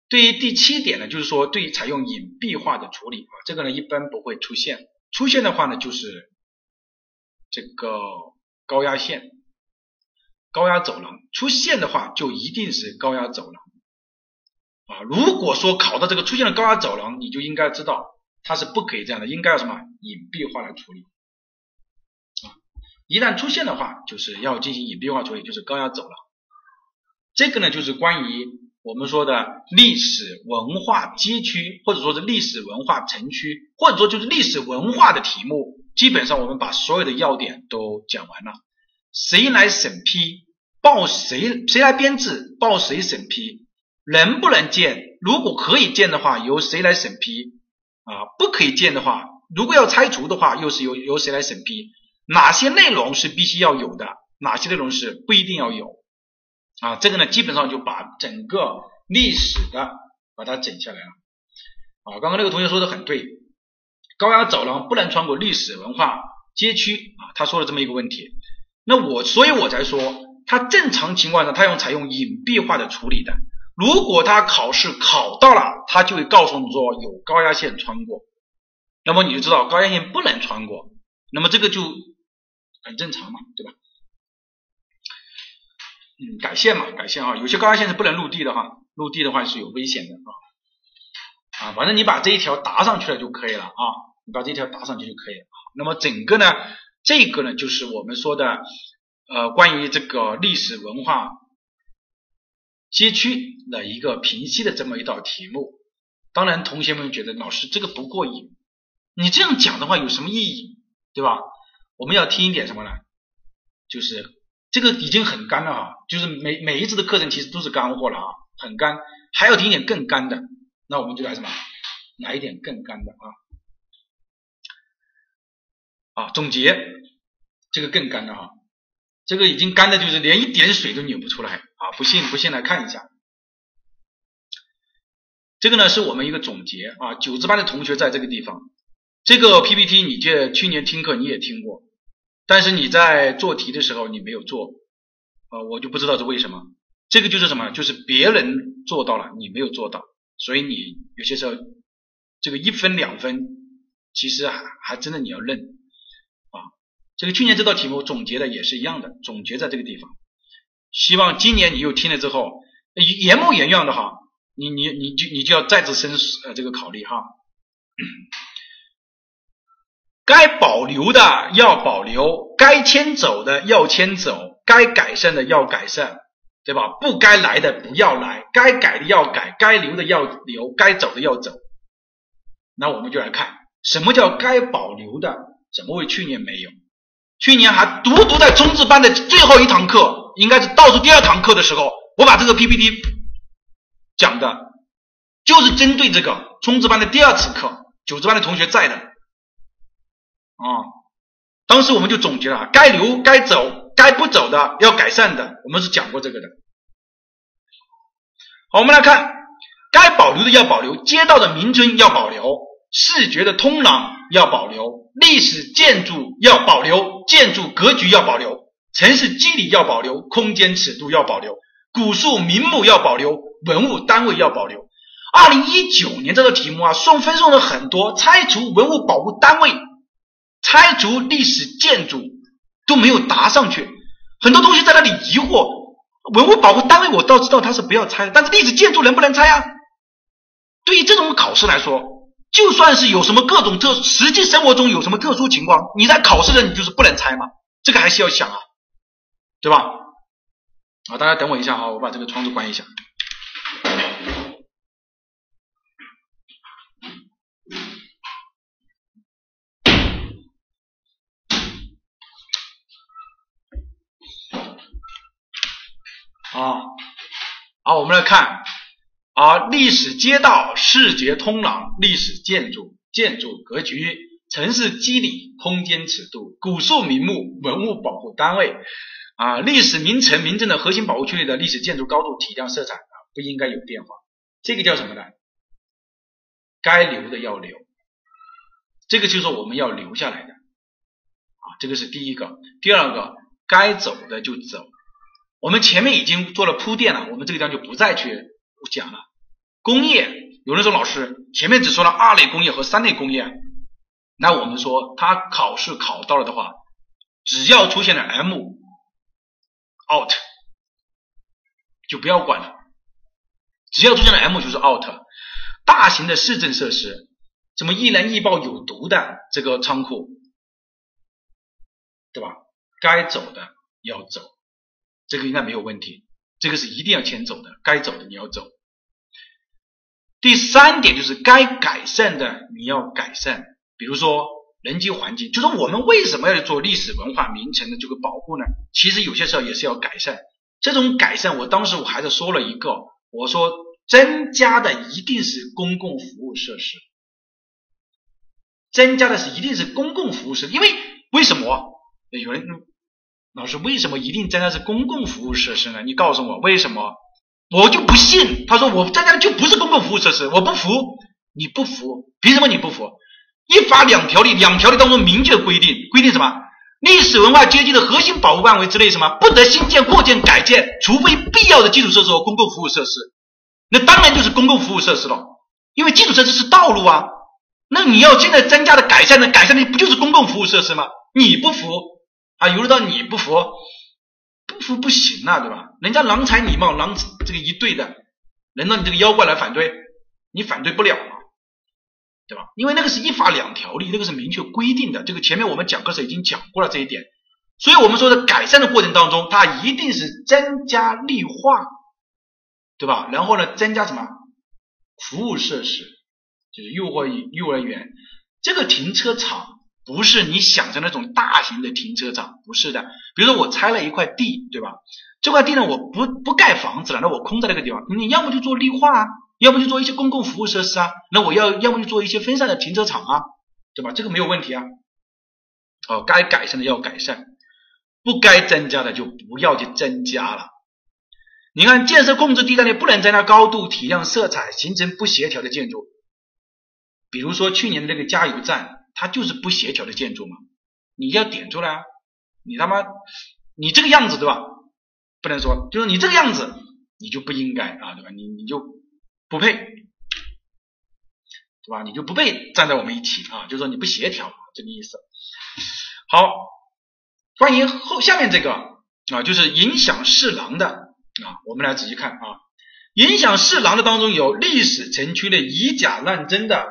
对于第七点呢，就是说对采用隐蔽化的处理啊，这个呢一般不会出现，出现的话呢就是这个高压线、高压走廊，出现的话就一定是高压走廊啊。如果说考到这个出现了高压走廊，你就应该知道它是不可以这样的，应该要什么隐蔽化来处理。啊一旦出现的话，就是要进行隐蔽化处理，就是高压走廊。这个呢，就是关于我们说的历史文化街区，或者说是历史文化城区，或者说就是历史文化的题目，基本上我们把所有的要点都讲完了。谁来审批？报谁？谁来编制？报谁审批？能不能建？如果可以建的话，由谁来审批？啊，不可以建的话，如果要拆除的话，又是由由谁来审批？哪些内容是必须要有的，哪些内容是不一定要有啊？这个呢，基本上就把整个历史的把它整下来了。啊，刚刚那个同学说的很对，高压走廊不能穿过历史文化街区啊，他说了这么一个问题。那我所以我才说，他正常情况下他用采用隐蔽化的处理的。如果他考试考到了，他就会告诉你说有高压线穿过，那么你就知道高压线不能穿过，那么这个就很正常嘛，对吧？嗯，改线嘛，改线啊，有些高压线是不能入地的哈，入地的话是有危险的啊，啊，反正你把这一条答上去了就可以了啊，你把这条答上去就可以了。那么整个呢，这个呢就是我们说的呃关于这个历史文化。街区的一个平息的这么一道题目，当然同学们觉得老师这个不过瘾，你这样讲的话有什么意义，对吧？我们要听一点什么呢？就是这个已经很干了哈，就是每每一次的课程其实都是干货了啊，很干，还要听一点更干的，那我们就来什么？来一点更干的啊啊，总结这个更干的哈。这个已经干的，就是连一点水都拧不出来啊！不信，不信来看一下。这个呢，是我们一个总结啊。九字班的同学在这个地方，这个 PPT 你这去年听课你也听过，但是你在做题的时候你没有做啊，我就不知道是为什么。这个就是什么？就是别人做到了，你没有做到，所以你有些时候这个一分两分，其实还还真的你要认。这个去年这道题目总结的也是一样的，总结在这个地方。希望今年你又听了之后，言模言样的哈，你你你就你就要再次深呃这个考虑哈。该保留的要保留，该迁走的要迁走，该改善的要改善，对吧？不该来的不要来，该改的要改，该留的要留，该走的要走。那我们就来看什么叫该保留的，怎么会去年没有？去年还独独在冲刺班的最后一堂课，应该是倒数第二堂课的时候，我把这个 PPT 讲的，就是针对这个冲刺班的第二次课，九字班的同学在的，啊，当时我们就总结了，该留该走该不走的要改善的，我们是讲过这个的。好，我们来看，该保留的要保留，街道的名称要保留，视觉的通廊要保留。历史建筑要保留，建筑格局要保留，城市机理要保留，空间尺度要保留，古树名木要保留，文物单位要保留。二零一九年这道题目啊，送分送了很多，拆除文物保护单位，拆除历史建筑都没有答上去。很多同学在那里疑惑，文物保护单位我倒知道它是不要拆，但是历史建筑能不能拆啊？对于这种考试来说。就算是有什么各种特，实际生活中有什么特殊情况，你在考试的你就是不能猜嘛，这个还是要想啊，对吧？啊，大家等我一下哈，我把这个窗子关一下。啊，好，我们来看。而历史街道、视觉通廊、历史建筑、建筑格局、城市机理、空间尺度、古树名木、文物保护单位啊，历史名城、名镇的核心保护区内的历史建筑高度、体量、色彩啊，不应该有变化。这个叫什么呢？该留的要留，这个就是我们要留下来的啊，这个是第一个。第二个，该走的就走。我们前面已经做了铺垫了，我们这个地方就不再去讲了。工业，有人说老师前面只说了二类工业和三类工业，那我们说他考试考到了的话，只要出现了 M out 就不要管了，只要出现了 M 就是 out。大型的市政设施，什么易燃易爆有毒的这个仓库，对吧？该走的要走，这个应该没有问题，这个是一定要迁走的，该走的你要走。第三点就是该改善的你要改善，比如说人机环境，就是我们为什么要做历史文化名城的这个保护呢？其实有些时候也是要改善。这种改善，我当时我还是说了一个，我说增加的一定是公共服务设施，增加的是一定是公共服务设施，因为为什么？有人老师为什么一定增加是公共服务设施呢？你告诉我为什么？我就不信，他说我增加的就不是公共服务设施，我不服，你不服，凭什么你不服？一法两条例，两条例当中明确规定，规定什么？历史文化阶级的核心保护范围之内，什么不得新建、扩建、改建，除非必要的基础设施和公共服务设施。那当然就是公共服务设施了，因为基础设施是道路啊。那你要现在增加的改善的改善的不就是公共服务设施吗？你不服啊？由得到你不服，不服不行啊，对吧？人家郎才女貌，郎这个一对的，轮到你这个妖怪来反对，你反对不了嘛。对吧？因为那个是一法两条例，那个是明确规定的。这个前面我们讲课时已经讲过了这一点，所以我们说的改善的过程当中，它一定是增加绿化，对吧？然后呢，增加什么服务设施，就是幼儿幼儿园这个停车场不是你想的那种大型的停车场，不是的。比如说我拆了一块地，对吧？这块地呢，我不不盖房子了，那我空在那个地方，你要么就做绿化啊。要么就做一些公共服务设施啊，那我要要么就做一些分散的停车场啊，对吧？这个没有问题啊。哦，该改善的要改善，不该增加的就不要去增加了。你看，建设控制地带内不能增加高度、体量、色彩形成不协调的建筑。比如说去年的那个加油站，它就是不协调的建筑嘛。你要点出来啊，你他妈你这个样子对吧？不能说，就是你这个样子，你就不应该啊，对吧？你你就。不配，对吧？你就不配站在我们一起啊！就说你不协调，这个意思。好，关于后下面这个啊，就是影响市廊的啊，我们来仔细看啊。影响市廊的当中有历史城区的以假乱真的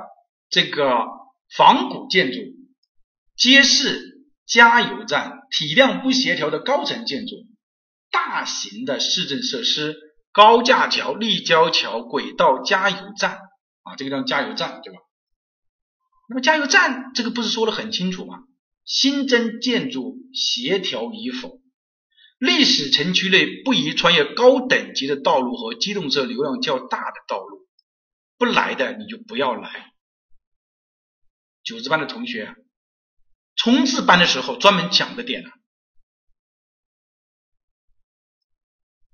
这个仿古建筑、街市、加油站、体量不协调的高层建筑、大型的市政设施。高架桥、立交桥、轨道、加油站啊，这个叫加油站，对吧？那么加油站这个不是说的很清楚吗？新增建筑协调与否？历史城区内不宜穿越高等级的道路和机动车流量较大的道路，不来的你就不要来。九字班的同学，冲刺班的时候专门讲的点了。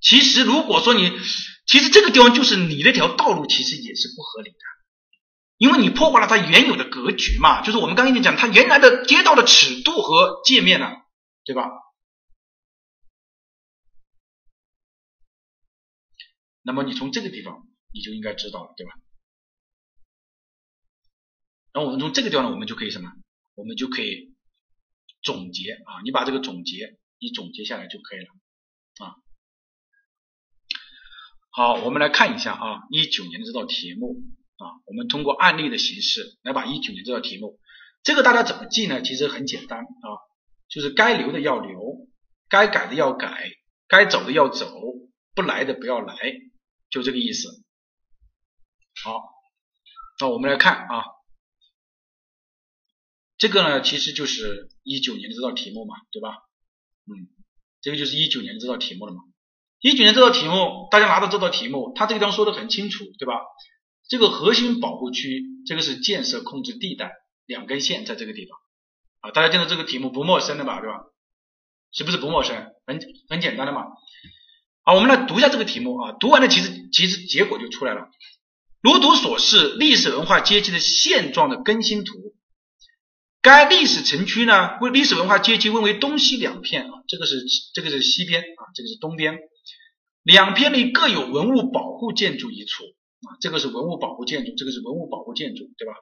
其实，如果说你，其实这个地方就是你那条道路，其实也是不合理的，因为你破坏了它原有的格局嘛，就是我们刚刚已经讲，它原来的街道的尺度和界面了，对吧？那么你从这个地方你就应该知道了，对吧？那我们从这个地方呢，我们就可以什么？我们就可以总结啊，你把这个总结你总结下来就可以了啊。好，我们来看一下啊，一九年的这道题目啊，我们通过案例的形式来把一九年这道题目，这个大家怎么记呢？其实很简单啊，就是该留的要留，该改的要改，该走的要走，不来的不要来，就这个意思。好，那我们来看啊，这个呢其实就是一九年的这道题目嘛，对吧？嗯，这个就是一九年的这道题目了嘛。一九年这道题目，大家拿到这道题目，它这个地方说的很清楚，对吧？这个核心保护区，这个是建设控制地带，两根线在这个地方啊，大家见到这个题目不陌生的吧，对吧？是不是不陌生？很很简单的嘛。好，我们来读一下这个题目啊，读完了其实其实结果就出来了。如图所示，历史文化阶级的现状的更新图。该历史城区呢，为历史文化街区分为东西两片啊，这个是这个是西边啊，这个是东边。两片内各有文物保护建筑一处啊，这个是文物保护建筑，这个是文物保护建筑，对吧？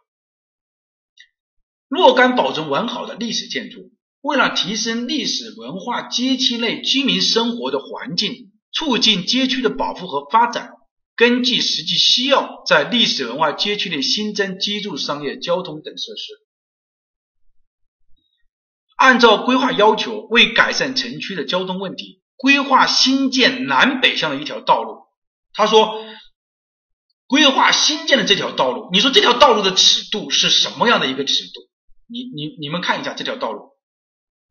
若干保存完好的历史建筑，为了提升历史文化街区内居民生活的环境，促进街区的保护和发展，根据实际需要，在历史文化街区内新增居住、商业、交通等设施，按照规划要求，为改善城区的交通问题。规划新建南北向的一条道路，他说，规划新建的这条道路，你说这条道路的尺度是什么样的一个尺度？你你你们看一下这条道路，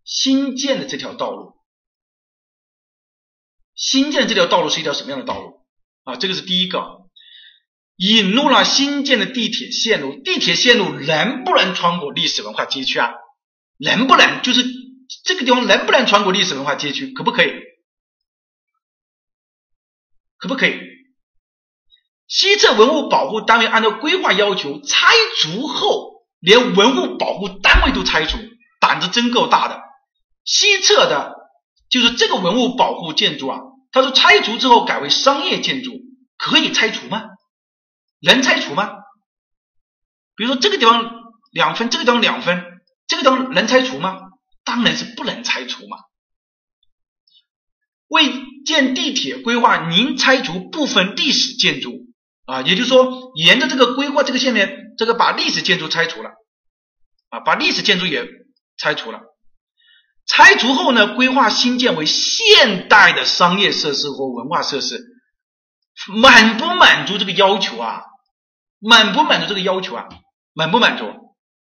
新建的这条道路，新建的这条道路是一条什么样的道路啊？这个是第一个，引入了新建的地铁线路，地铁线路能不能穿过历史文化街区啊？能不能？就是这个地方能不能穿过历史文化街区？可不可以？可不可以？西侧文物保护单位按照规划要求拆除后，连文物保护单位都拆除，胆子真够大的。西侧的，就是这个文物保护建筑啊，他说拆除之后改为商业建筑，可以拆除吗？能拆除吗？比如说这个地方两分，这个地方两分，这个地方能拆除吗？当然是不能拆除嘛。为建地铁规划，您拆除部分历史建筑。啊，也就是说，沿着这个规划这个线面，这个把历史建筑拆除了，啊，把历史建筑也拆除了。拆除后呢，规划新建为现代的商业设施或文化设施，满不满足这个要求啊？满不满足这个要求啊？满不满足？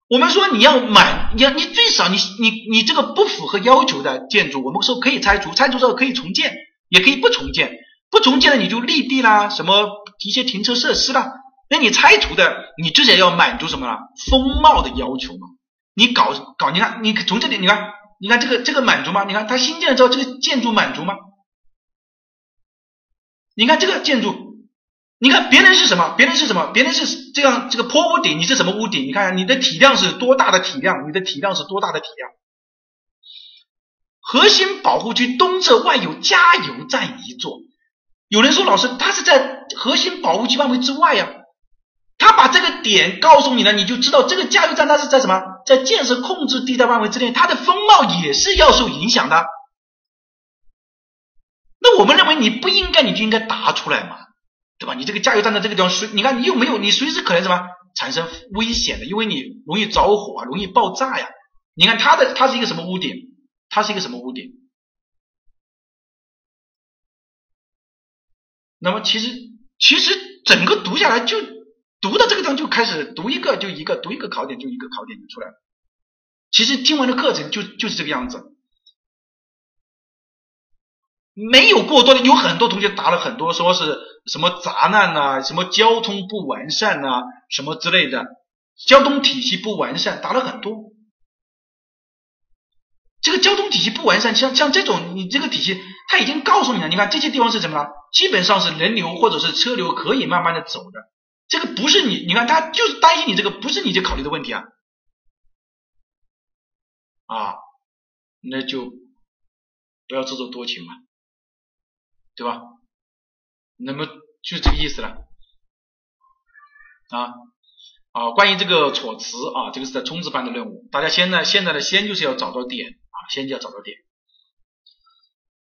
我们说你要满，你要你最少你你你这个不符合要求的建筑，我们说可以拆除，拆除之后可以重建，也可以不重建。不重建了你就立地啦，什么一些停车设施啦，那你拆除的，你至少要满足什么了？风貌的要求嘛。你搞搞，你看你从这里，你看，你看这个这个满足吗？你看它新建了之后，这个建筑满足吗？你看这个建筑，你看别人是什么？别人是什么？别人是这样这个坡屋顶，你是什么屋顶？你看你的体量是多大的体量？你的体量是多大的体量？核心保护区东侧外有加油站一座。有人说，老师，他是在核心保护区范围之外呀。他把这个点告诉你了，你就知道这个加油站它是在什么，在建设控制地带范围之内，它的风貌也是要受影响的。那我们认为你不应该，你就应该答出来嘛，对吧？你这个加油站的这个地方随，你看你又没有，你随时可能什么产生危险的，因为你容易着火啊，容易爆炸呀。你看它的，它是一个什么污点？它是一个什么污点？那么其实其实整个读下来就读到这个地方就开始读一个就一个读一个考点就一个考点就出来了。其实听完的课程就就是这个样子，没有过多的，有很多同学答了很多，说是什么杂难呐，什么交通不完善呐，什么之类的，交通体系不完善，答了很多。这个交通体系不完善，像像这种你这个体系，它已经告诉你了。你看这些地方是什么呢？基本上是人流或者是车流可以慢慢的走的。这个不是你，你看他就是担心你这个不是你这考虑的问题啊啊，那就不要自作多情嘛，对吧？那么就这个意思了啊。啊，关于这个措辞啊，这个是在冲刺班的任务。大家现在，现在呢，先就是要找到点啊，先就要找到点。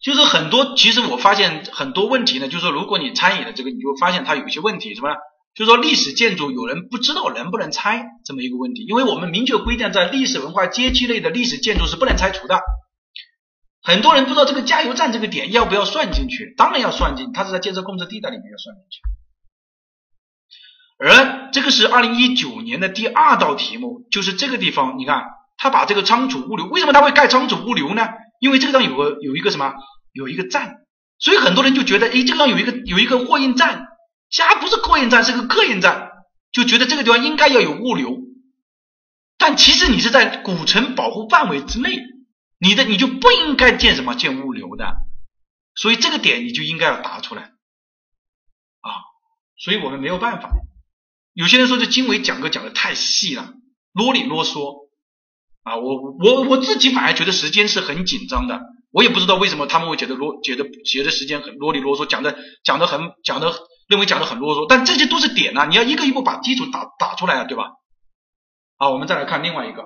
就是很多，其实我发现很多问题呢，就是说如果你参与了这个，你就发现它有一些问题什么？就是说历史建筑有人不知道能不能拆这么一个问题，因为我们明确规定在历史文化街区内的历史建筑是不能拆除的。很多人不知道这个加油站这个点要不要算进去，当然要算进，它是在建设控制地带里面要算进去。而这个是二零一九年的第二道题目，就是这个地方，你看他把这个仓储物流，为什么他会盖仓储物流呢？因为这个地方有个有一个什么，有一个站，所以很多人就觉得，哎，这个地方有一个有一个货运站，家不是货运站，是个客运站，就觉得这个地方应该要有物流。但其实你是在古城保护范围之内，你的你就不应该建什么建物流的，所以这个点你就应该要答出来啊，所以我们没有办法。有些人说这经纬讲课讲的太细了，啰里啰嗦啊！我我我自己反而觉得时间是很紧张的，我也不知道为什么他们会觉得啰觉得觉得时间很啰里啰嗦，讲的讲的很讲的认为讲的很啰嗦，但这些都是点呐，你要一个一步把基础打打出来啊，对吧？好，我们再来看另外一个，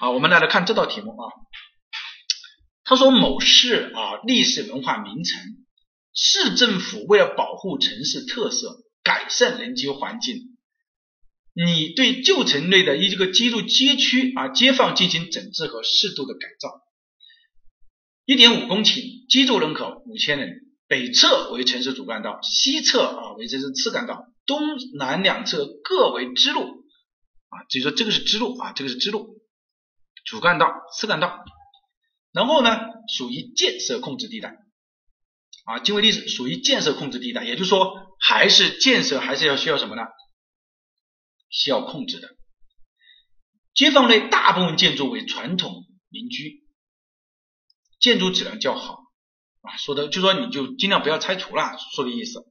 好，我们来来看这道题目啊，他说某市啊历史文化名城。市政府为了保护城市特色，改善人居环境，你对旧城内的一个居住街区啊街坊进行整治和适度的改造。一点五公顷，居住人口五千人，北侧为城市主干道，西侧啊为城市次干道，东南两侧各为支路啊，就说这个是支路啊，这个是支路，主干道、次干道，然后呢属于建设控制地带。啊，经纬历史属于建设控制地带，也就是说，还是建设还是要需要什么呢？需要控制的。街坊内大部分建筑为传统民居，建筑质量较好，啊，说的就说你就尽量不要拆除了，说的意思。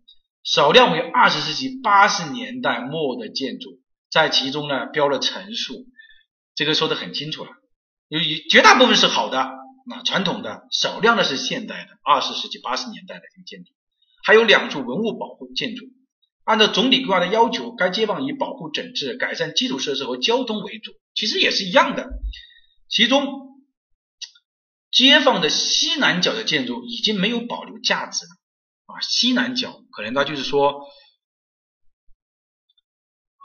少量为二十世纪八十年代末的建筑，在其中呢标了层数，这个说的很清楚了。由于绝大部分是好的，那传统的少量的是现代的二十世纪八十年代的这个建筑，还有两处文物保护建筑。按照总体规划的要求，该街坊以保护整治、改善基础设施和交通为主，其实也是一样的。其中。街坊的西南角的建筑已经没有保留价值了啊，西南角可能它就是说，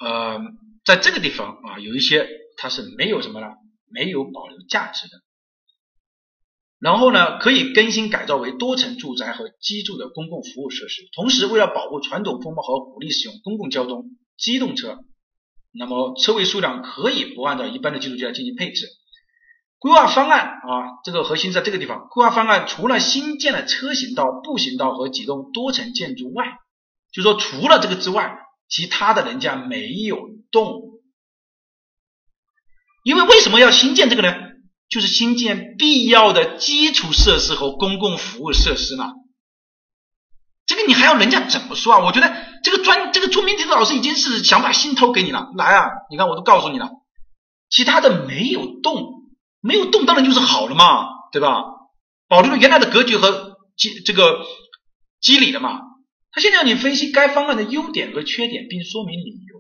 呃，在这个地方啊，有一些它是没有什么了，没有保留价值的。然后呢，可以更新改造为多层住宅和居住的公共服务设施。同时，为了保护传统风貌和鼓励使用公共交通、机动车，那么车位数量可以不按照一般的居住区来进行配置。规划方案啊，这个核心在这个地方。规划方案除了新建的车行道、步行道和几栋多层建筑外，就说除了这个之外，其他的人家没有动。因为为什么要新建这个呢？就是新建必要的基础设施和公共服务设施嘛。这个你还要人家怎么说啊？我觉得这个专这个出名题的老师已经是想把心偷给你了。来啊，你看我都告诉你了，其他的没有动。没有动，当然就是好了嘛，对吧？保留了原来的格局和基这个机理的嘛。他现在让你分析该方案的优点和缺点，并说明理由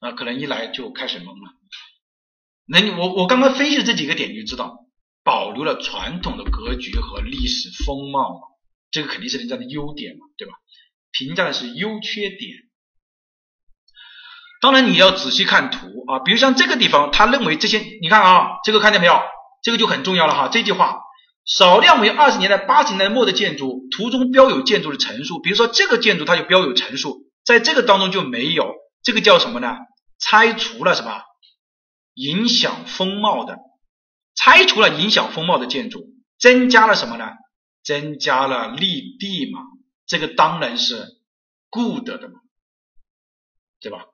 啊，可能一来就开始懵了。那你我我刚刚分析的这几个点，你就知道保留了传统的格局和历史风貌嘛，这个肯定是人家的优点嘛，对吧？评价的是优缺点。当然你要仔细看图啊，比如像这个地方，他认为这些，你看啊，这个看见没有？这个就很重要了哈。这句话，少量为二十年代、八十年代末的建筑，图中标有建筑的层数，比如说这个建筑它就标有层数，在这个当中就没有，这个叫什么呢？拆除了什么？影响风貌的，拆除了影响风貌的建筑，增加了什么呢？增加了绿地嘛，这个当然是 good 的嘛，对吧？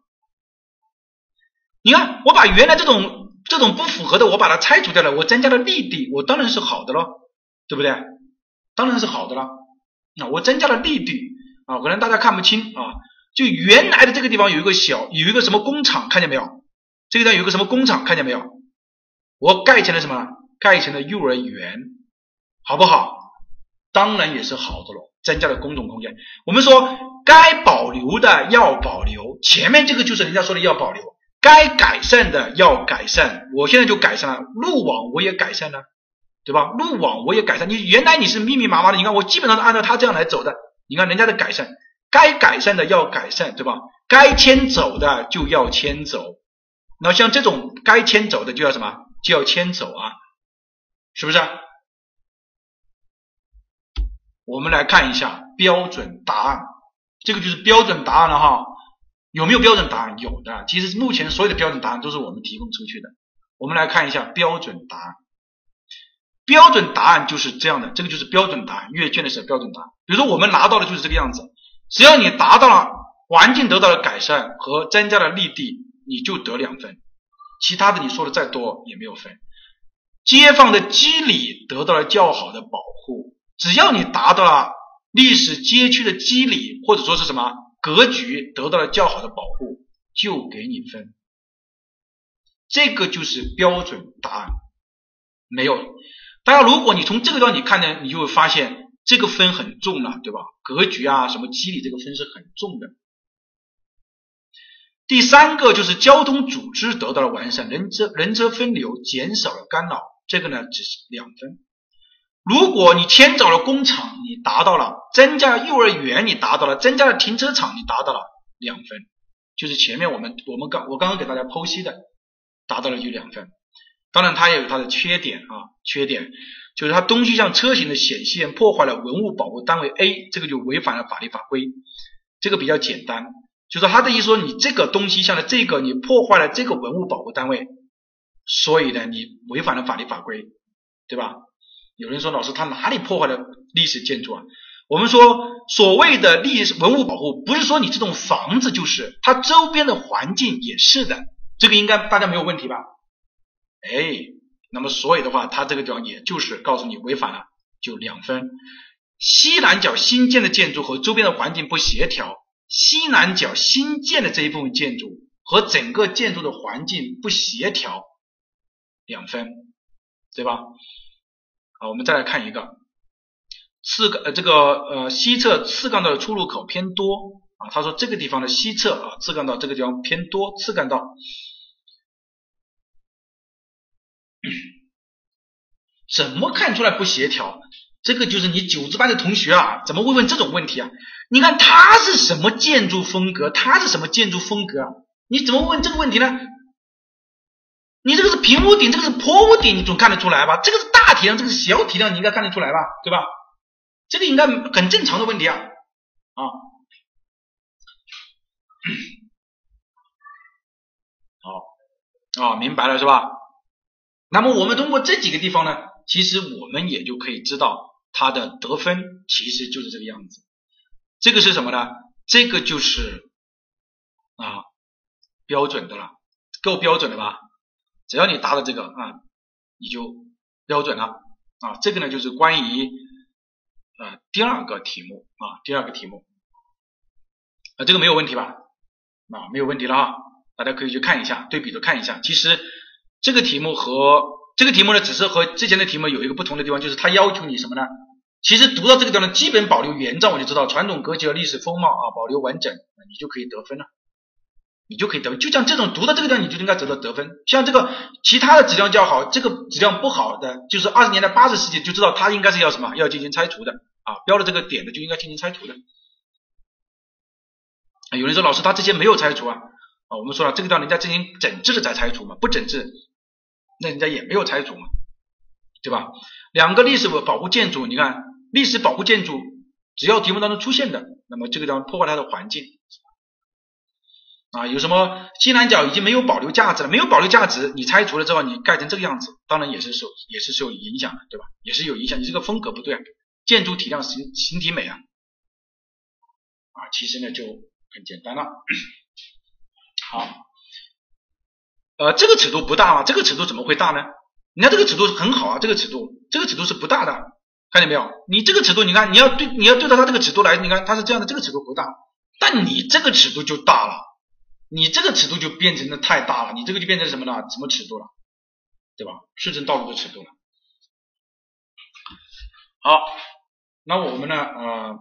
你看，我把原来这种这种不符合的，我把它拆除掉了，我增加了绿地，我当然是好的咯，对不对？当然是好的了。那我增加了绿地啊，可能大家看不清啊，就原来的这个地方有一个小有一个什么工厂，看见没有？这个地方有一个什么工厂，看见没有？我盖成了什么？盖成了幼儿园，好不好？当然也是好的了，增加了公众空间。我们说该保留的要保留，前面这个就是人家说的要保留。该改善的要改善，我现在就改善了，路网我也改善了，对吧？路网我也改善，你原来你是密密麻麻的，你看我基本上是按照他这样来走的，你看人家的改善，该改善的要改善，对吧？该迁走的就要迁走，那像这种该迁走的就要什么？就要迁走啊，是不是？我们来看一下标准答案，这个就是标准答案了哈。有没有标准答案？有的，其实目前所有的标准答案都是我们提供出去的。我们来看一下标准答案。标准答案就是这样的，这个就是标准答案，阅卷的时候标准答案。比如说我们拿到的就是这个样子，只要你达到了环境得到了改善和增加了绿地，你就得两分，其他的你说的再多也没有分。街坊的机理得到了较好的保护，只要你达到了历史街区的机理或者说是什么？格局得到了较好的保护，就给你分，这个就是标准答案。没有，大家如果你从这个地方你看呢，你就会发现这个分很重了，对吧？格局啊，什么机理，这个分是很重的。第三个就是交通组织得到了完善，人车人车分流，减少了干扰，这个呢只是两分。如果你迁走了工厂，你达到了增加幼儿园，你达到了增加了停车场，你达到了两分，就是前面我们我们刚我刚刚给大家剖析的，达到了就两分。当然它也有它的缺点啊，缺点就是它东西向车型的显现破坏了文物保护单位 A，这个就违反了法律法规。这个比较简单，就是他的意思说你这个东西向的这个你破坏了这个文物保护单位，所以呢你违反了法律法规，对吧？有人说老师他哪里破坏了历史建筑啊？我们说所谓的历史文物保护，不是说你这栋房子就是，它周边的环境也是的，这个应该大家没有问题吧？哎，那么所以的话，它这个地方也就是告诉你违反了，就两分。西南角新建的建筑和周边的环境不协调，西南角新建的这一部分建筑和整个建筑的环境不协调，两分，对吧？好，我们再来看一个次呃这个呃西侧次干道的出入口偏多啊，他说这个地方的西侧啊次干道这个地方偏多次干道。怎么看出来不协调？这个就是你九字班的同学啊，怎么会问这种问题啊？你看它是什么建筑风格？它是什么建筑风格？你怎么问这个问题呢？你这个是平屋顶，这个是坡屋顶，你总看得出来吧？这个是大体量，这个是小体量，你应该看得出来吧？对吧？这个应该很正常的问题啊啊！好啊，明白了是吧？那么我们通过这几个地方呢，其实我们也就可以知道它的得分其实就是这个样子。这个是什么呢？这个就是啊标准的了，够标准的吧？只要你答了这个啊，你就标准了啊。这个呢就是关于呃第二个题目啊，第二个题目啊，这个没有问题吧？啊，没有问题了哈，大家可以去看一下，对比着看一下，其实。这个题目和这个题目呢，只是和之前的题目有一个不同的地方，就是它要求你什么呢？其实读到这个地方，基本保留原状，我就知道传统格局和历史风貌啊，保留完整，你就可以得分了，你就可以得。就像这种读到这个地方，你就应该得到得分。像这个其他的质量较好，这个质量不好的，就是二十年代八十世纪，就知道它应该是要什么，要进行拆除的啊，标了这个点的就应该进行拆除的。有人说老师他这些没有拆除啊，啊，我们说了这个地方人家进行整治的再拆除嘛，不整治。那人家也没有拆除嘛，对吧？两个历史保护建筑，你看历史保护建筑，只要题目当中出现的，那么这个地方破坏它的环境啊，有什么西南角已经没有保留价值了，没有保留价值，你拆除了之后，你盖成这个样子，当然也是受也是受影响的，对吧？也是有影响，你这个风格不对啊，建筑体量形形体美啊，啊，其实呢就很简单了，好。呃，这个尺度不大吗？这个尺度怎么会大呢？你看这个尺度很好啊，这个尺度，这个尺度是不大的，看见没有？你这个尺度，你看你要对你要对着它这个尺度来，你看它是这样的，这个尺度不大，但你这个尺度就大了，你这个尺度就变成了太大了，你这个就变成什么了？什么尺度了？对吧？市政道路的尺度了。好，那我们呢？呃，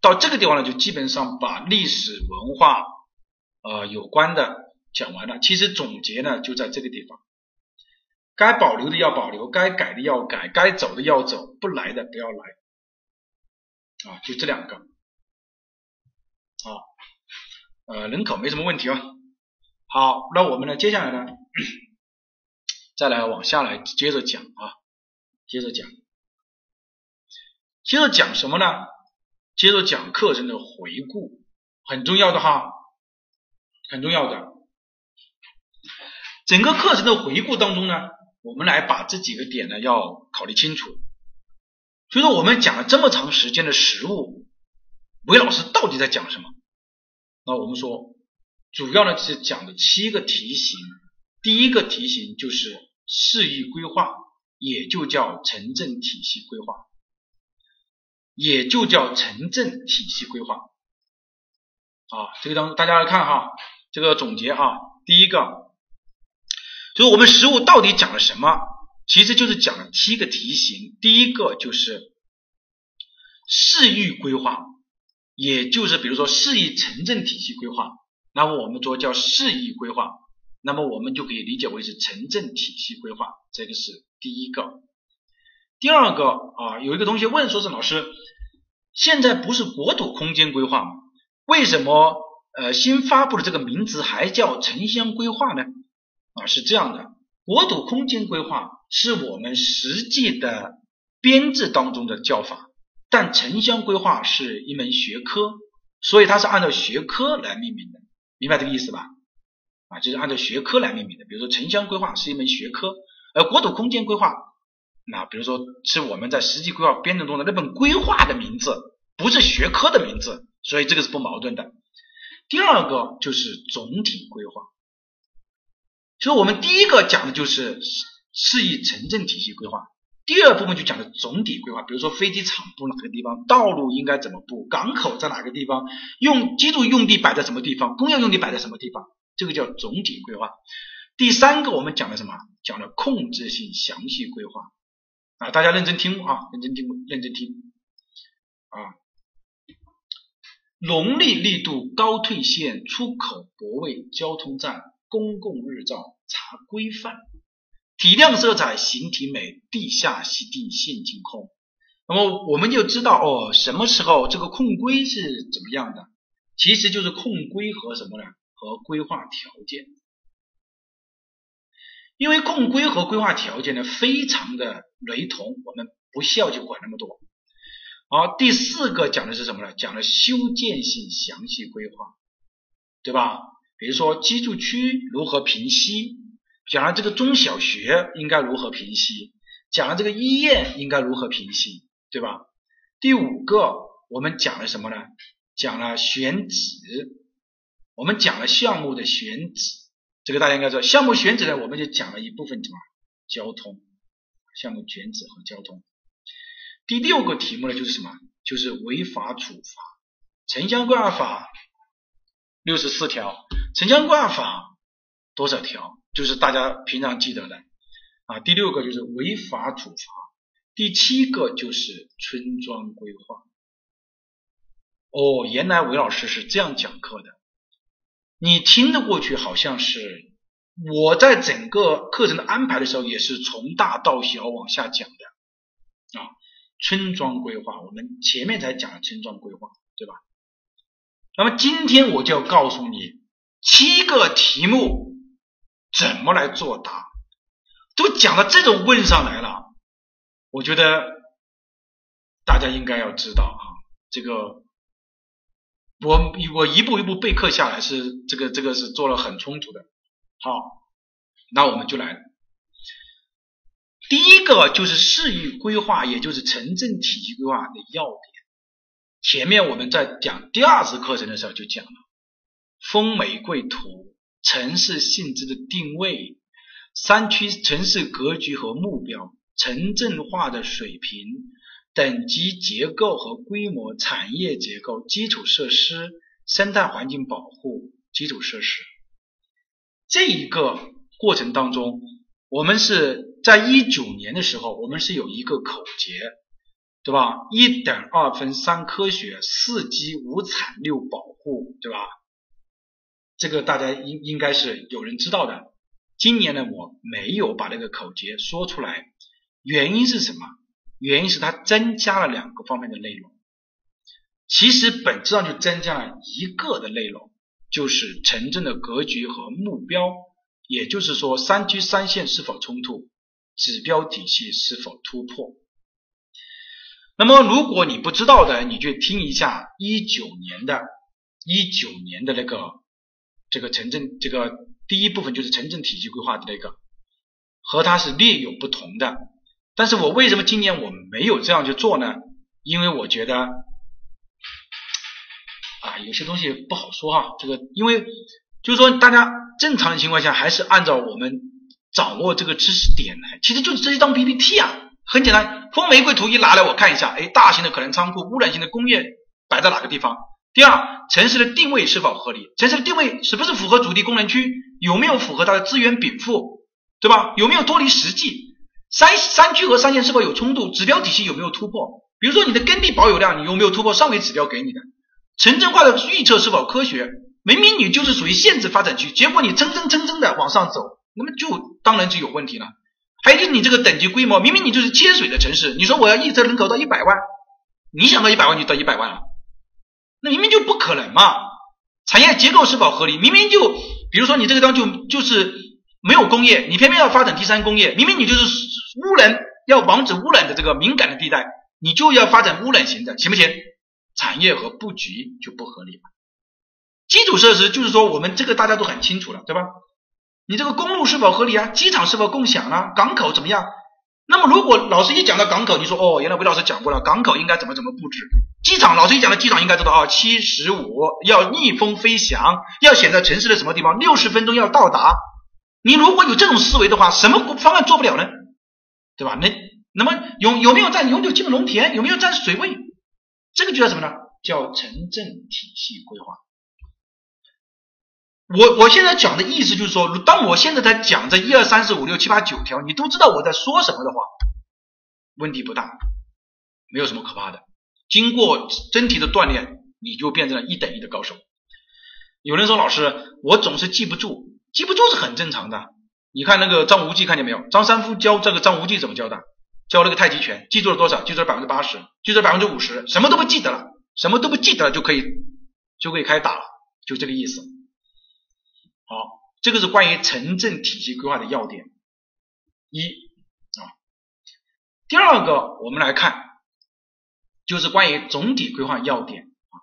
到这个地方呢，就基本上把历史文化呃有关的。讲完了，其实总结呢就在这个地方，该保留的要保留，该改的要改，该走的要走，不来的不要来，啊，就这两个，啊，呃，人口没什么问题啊。好，那我们呢，接下来呢，再来往下来接着讲啊，接着讲，接着讲什么呢？接着讲课程的回顾，很重要的哈，很重要的。整个课程的回顾当中呢，我们来把这几个点呢要考虑清楚。所以说我们讲了这么长时间的实物，韦老师到底在讲什么？那我们说，主要呢是讲的七个题型。第一个题型就是市域规划，也就叫城镇体系规划，也就叫城镇体系规划。啊，这个当大家来看哈，这个总结哈，第一个。就是我们实物到底讲了什么？其实就是讲了七个题型。第一个就是市域规划，也就是比如说市域城镇体系规划，那么我们说叫市域规划，那么我们就可以理解为是城镇体系规划，这个是第一个。第二个啊，有一个同学问说是老师，现在不是国土空间规划吗？为什么呃新发布的这个名字还叫城乡规划呢？啊，是这样的，国土空间规划是我们实际的编制当中的叫法，但城乡规划是一门学科，所以它是按照学科来命名的，明白这个意思吧？啊，就是按照学科来命名的。比如说城乡规划是一门学科，而国土空间规划，那比如说是我们在实际规划编制中的那本规划的名字，不是学科的名字，所以这个是不矛盾的。第二个就是总体规划。所以我们第一个讲的就是适宜城镇体系规划。第二部分就讲的总体规划，比如说飞机场布哪个地方，道路应该怎么布，港口在哪个地方，用基础用地摆在什么地方，工业用地摆在什么地方，这个叫总体规划。第三个我们讲的什么？讲的控制性详细规划啊，大家认真听啊，认真听，认真听啊。农历力度高退线出口泊位交通站公共日照查规范。体量色彩形体美地下析定线径控，那么我们就知道哦，什么时候这个控规是怎么样的？其实就是控规和什么呢？和规划条件。因为控规和规划条件呢非常的雷同，我们不需要去管那么多。好，第四个讲的是什么呢？讲的修建性详细规划，对吧？比如说居住区如何平息。讲了这个中小学应该如何平息，讲了这个医院应该如何平息，对吧？第五个我们讲了什么呢？讲了选址，我们讲了项目的选址，这个大家应该知道。项目选址呢，我们就讲了一部分什么？交通，项目选址和交通。第六个题目呢，就是什么？就是违法处罚。城乡规划法六十四条，城乡规划法多少条？就是大家平常记得的啊，第六个就是违法处罚，第七个就是村庄规划。哦，原来韦老师是这样讲课的，你听得过去，好像是我在整个课程的安排的时候，也是从大到小往下讲的啊。村庄规划，我们前面才讲了村庄规划，对吧？那么今天我就要告诉你七个题目。怎么来作答？都讲到这种问上来了，我觉得大家应该要知道啊，这个我我一步一步备课下来是这个这个是做了很充足的。好，那我们就来，第一个就是市域规划，也就是城镇体系规划的要点。前面我们在讲第二次课程的时候就讲了，风玫瑰图。城市性质的定位、山区城市格局和目标、城镇化的水平、等级结构和规模、产业结构、基础设施、生态环境保护、基础设施。这一个过程当中，我们是在一九年的时候，我们是有一个口诀，对吧？一等二分三科学，四基五产六保护，对吧？这个大家应应该是有人知道的。今年呢，我没有把这个口诀说出来，原因是什么？原因是它增加了两个方面的内容。其实本质上就增加了一个的内容，就是城镇的格局和目标，也就是说三区三线是否冲突，指标体系是否突破。那么如果你不知道的，你去听一下一九年的，一九年的那个。这个城镇这个第一部分就是城镇体系规划的那个，和它是略有不同的。但是我为什么今年我没有这样去做呢？因为我觉得啊，有些东西不好说哈。这个因为就是说，大家正常的情况下还是按照我们掌握这个知识点来，其实就是这一张 PPT 啊，很简单。风玫瑰图一拿来我看一下，哎，大型的可能仓库，污染性的工业摆在哪个地方？第二，城市的定位是否合理？城市的定位是不是符合主题功能区？有没有符合它的资源禀赋？对吧？有没有脱离实际？山山区和三线是否有冲突？指标体系有没有突破？比如说你的耕地保有量，你有没有突破上位指标给你的？城镇化的预测是否科学？明明你就是属于限制发展区，结果你蹭蹭蹭蹭的往上走，那么就当然就有问题了。还有就是你这个等级规模，明明你就是切水的城市，你说我要预测人口到一百万，你想到一百万就到一百万了。那明明就不可能嘛！产业结构是否合理？明明就，比如说你这个地方就就是没有工业，你偏偏要发展第三工业，明明你就是污染要防止污染的这个敏感的地带，你就要发展污染型的，行不行？产业和布局就不合理了。基础设施就是说我们这个大家都很清楚了，对吧？你这个公路是否合理啊？机场是否共享啊？港口怎么样？那么如果老师一讲到港口，你说哦，原来韦老师讲过了，港口应该怎么怎么布置？机场老师一讲到机场，应该知道啊，七十五要逆风飞翔，要选在城市的什么地方，六十分钟要到达。你如果有这种思维的话，什么方案做不了呢？对吧？那那么有有没有占永久基本农田？有没有占水位？这个就叫什么呢？叫城镇体系规划。我我现在讲的意思就是说，当我现在在讲这一二三四五六七八九条，你都知道我在说什么的话，问题不大，没有什么可怕的。经过真题的锻炼，你就变成了一等一的高手。有人说老师，我总是记不住，记不住是很正常的。你看那个张无忌，看见没有？张三丰教这个张无忌怎么教的？教那个太极拳，记住了多少？记住了百分之八十，记住了百分之五十，什么都不记得了，什么都不记得了就可以就可以开打了，就这个意思。好，这个是关于城镇体系规划的要点一啊。第二个，我们来看，就是关于总体规划要点啊，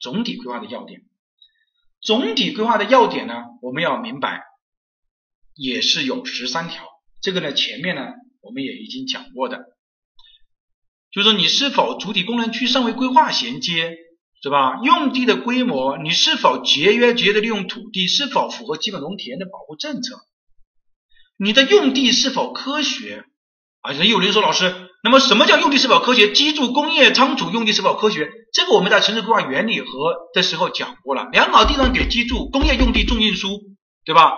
总体规划的要点。总体规划的要点呢，我们要明白，也是有十三条。这个呢，前面呢我们也已经讲过的，就是说你是否主体功能区尚未规划衔接，是吧？用地的规模，你是否节约节约的利用土地，是否符合基本农田的保护政策？你的用地是否科学？啊，人有人说老师。那么什么叫用地是否科学？基住工业仓储用地是否科学？这个我们在城市规划原理和的时候讲过了。良好地段给基住工业用地重运输，对吧？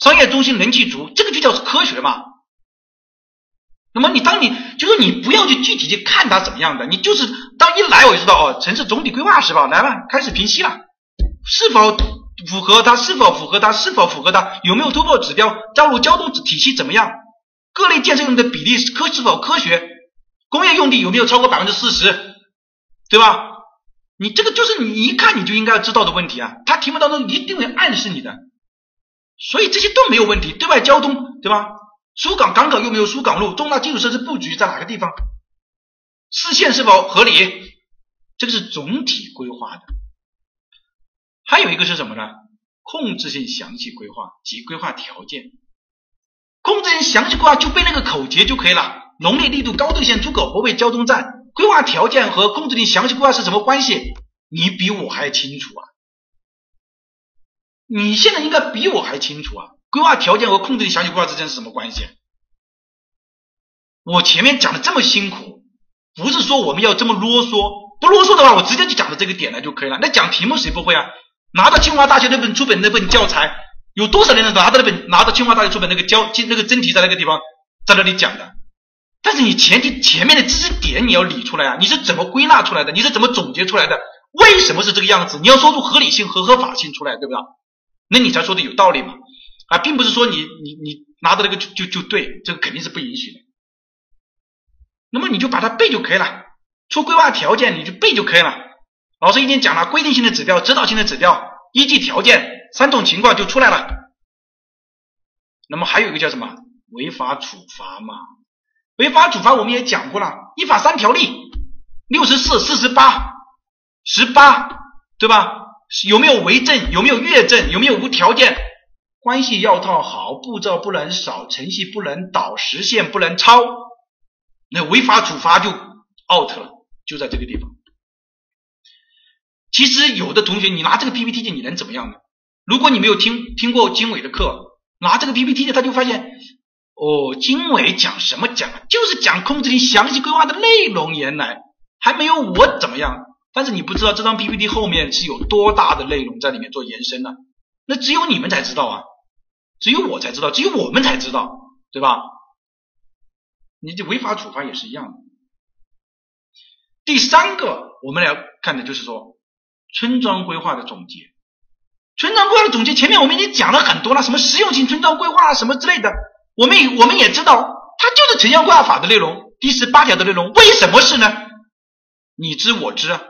商业中心人气足，这个就叫科学嘛。那么你当你就是你不要去具体去看它怎么样的，你就是当一来我就知道哦，城市总体规划是吧？来吧，开始评析了，是否符合它？是否符合它？是否符合它？有没有突破指标？道路交通体系怎么样？各类建设用的比例科是否科学？工业用地有没有超过百分之四十，对吧？你这个就是你一看你就应该知道的问题啊，它题目当中一定会暗示你的，所以这些都没有问题。对外交通，对吧？疏港港口有没有疏港路？重大基础设施布局在哪个地方？视线是否合理？这个是总体规划的。还有一个是什么呢？控制性详细规划及规划条件。控制性详细规划就背那个口诀就可以了。农业力度高度线出口合肥交通站规划条件和控制性详细规划是什么关系？你比我还清楚啊！你现在应该比我还清楚啊！规划条件和控制令详细规划之间是什么关系？我前面讲的这么辛苦，不是说我们要这么啰嗦，不啰嗦的话，我直接就讲到这个点来就可以了。那讲题目谁不会啊？拿到清华大学那本出本那本教材，有多少人拿到那本拿到清华大学出本那个教那个真题在那个地方在那里讲的？但是你前提前面的知识点你要理出来啊，你是怎么归纳出来的？你是怎么总结出来的？为什么是这个样子？你要说出合理性和合法性出来，对不对？那你才说的有道理嘛？啊，并不是说你你你拿到那个就就就对，这个肯定是不允许的。那么你就把它背就可以了，出规划条件你就背就可以了。老师已经讲了，规定性的指标、指导性的指标、依据条件三种情况就出来了。那么还有一个叫什么？违法处罚嘛。违法处罚我们也讲过了，一法三条例，六十四、四十八、十八，对吧？有没有违证？有没有越证？有没有无条件？关系要套好，步骤不能少，程序不能倒，实现不能超，那违法处罚就 out 了，就在这个地方。其实有的同学，你拿这个 PPT 你能怎么样呢？如果你没有听听过经纬的课，拿这个 PPT 他就发现。哦，经纬讲什么讲？就是讲控制力详细规划的内容，原来还没有我怎么样。但是你不知道这张 PPT 后面是有多大的内容在里面做延伸的，那只有你们才知道啊，只有我才知道，只有我们才知道，对吧？你这违法处罚也是一样的。第三个我们来看的就是说村庄规划的总结。村庄规划的总结，前面我们已经讲了很多了，什么实用性村庄规划啊什么之类的。我们我们也知道，它就是城乡规划法的内容，第十八条的内容。为什么是呢？你知我知啊，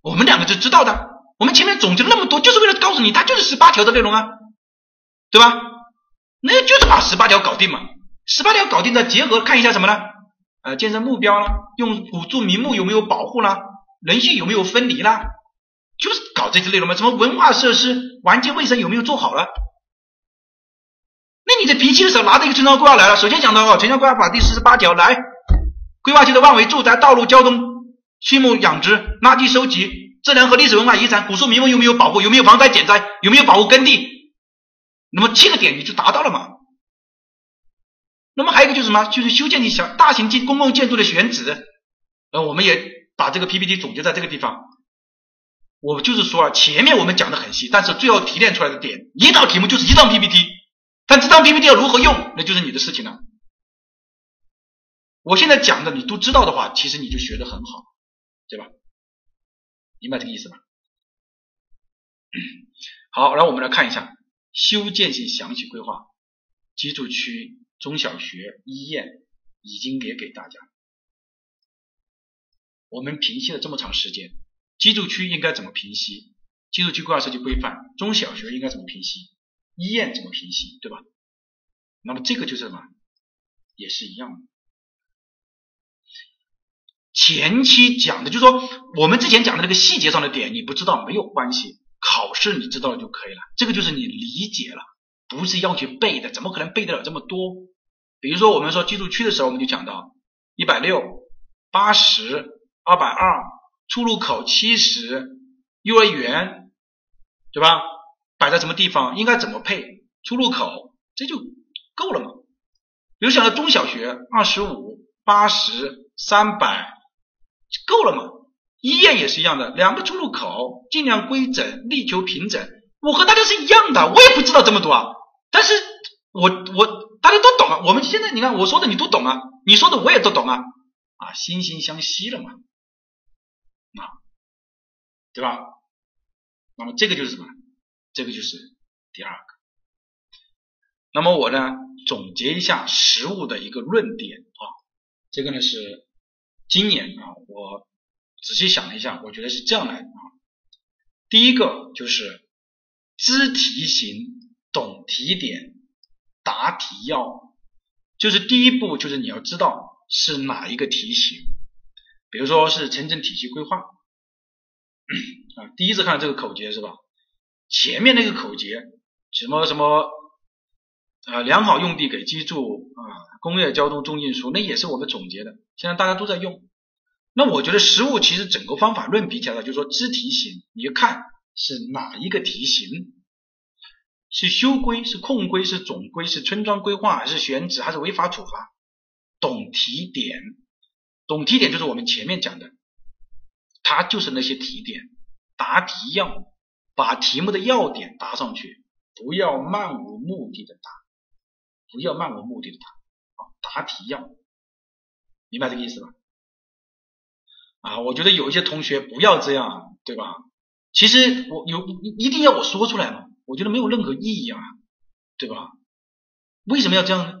我们两个是知道的。我们前面总结了那么多，就是为了告诉你，它就是十八条的内容啊，对吧？那就是把十八条搞定嘛。十八条搞定，再结合看一下什么呢？呃，建设目标啦，用补助名目有没有保护啦，人性有没有分离啦，就是搞这些内容嘛。什么文化设施、环境卫生有没有做好了？那你在评析的时候拿着一个村庄规划来了，首先讲到哦，城乡规划法第四十八条，来，规划区的万维住宅、道路交通、畜牧养殖、垃圾收集、自然和历史文化遗产、古树名木有没有保护？有没有防灾减灾？有没有保护耕地？那么七个点你就达到了嘛。那么还有一个就是什么？就是修建你小大型建公共建筑的选址。呃，我们也把这个 PPT 总结在这个地方。我就是说啊，前面我们讲的很细，但是最后提炼出来的点，一道题目就是一张 PPT。但这张 PPT 要如何用，那就是你的事情了。我现在讲的你都知道的话，其实你就学得很好，对吧？明白这个意思吧？好，然后我们来看一下修建性详细规划，居住区、中小学、医院已经也给大家。我们平析了这么长时间，居住区应该怎么平析？居住区规划设计规范，中小学应该怎么平析？医院怎么平析？对吧？那么这个就是什么？也是一样的。前期讲的就是说，我们之前讲的那个细节上的点，你不知道没有关系，考试你知道了就可以了。这个就是你理解了，不是要去背的，怎么可能背得了这么多？比如说我们说居住区的时候，我们就讲到一百六、八十、二百二，出入口七十，幼儿园，对吧？摆在什么地方，应该怎么配出入口，这就够了嘛。比如讲到中小学，二十五、八十、三百。够了嘛？医院也是一样的，两个出入口尽量规整，力求平整。我和大家是一样的，我也不知道这么多啊。但是我我大家都懂啊。我们现在你看我说的你都懂啊，你说的我也都懂啊啊，惺惺相惜了嘛啊，对吧？那么这个就是什么？这个就是第二个。那么我呢总结一下实物的一个论点啊，这个呢是。今年啊，我仔细想了一下，我觉得是这样来的啊。第一个就是知题型、懂题点、答题要，就是第一步就是你要知道是哪一个题型，比如说是城镇体系规划啊，第一次看这个口诀是吧？前面那个口诀什么什么啊，良好用地给居住啊，工业交通重运输，那也是我们总结的。现在大家都在用，那我觉得实物其实整个方法论比起来，就是说知题型，你就看是哪一个题型，是修规、是控规、是总规、是村庄规划，还是选址，还是违法处罚？懂题点，懂题点就是我们前面讲的，它就是那些题点，答题要把题目的要点答上去，不要漫无目的的答，不要漫无目的的答啊，答题要。明白这个意思吧？啊，我觉得有一些同学不要这样，对吧？其实我有一定要我说出来吗？我觉得没有任何意义啊，对吧？为什么要这样呢？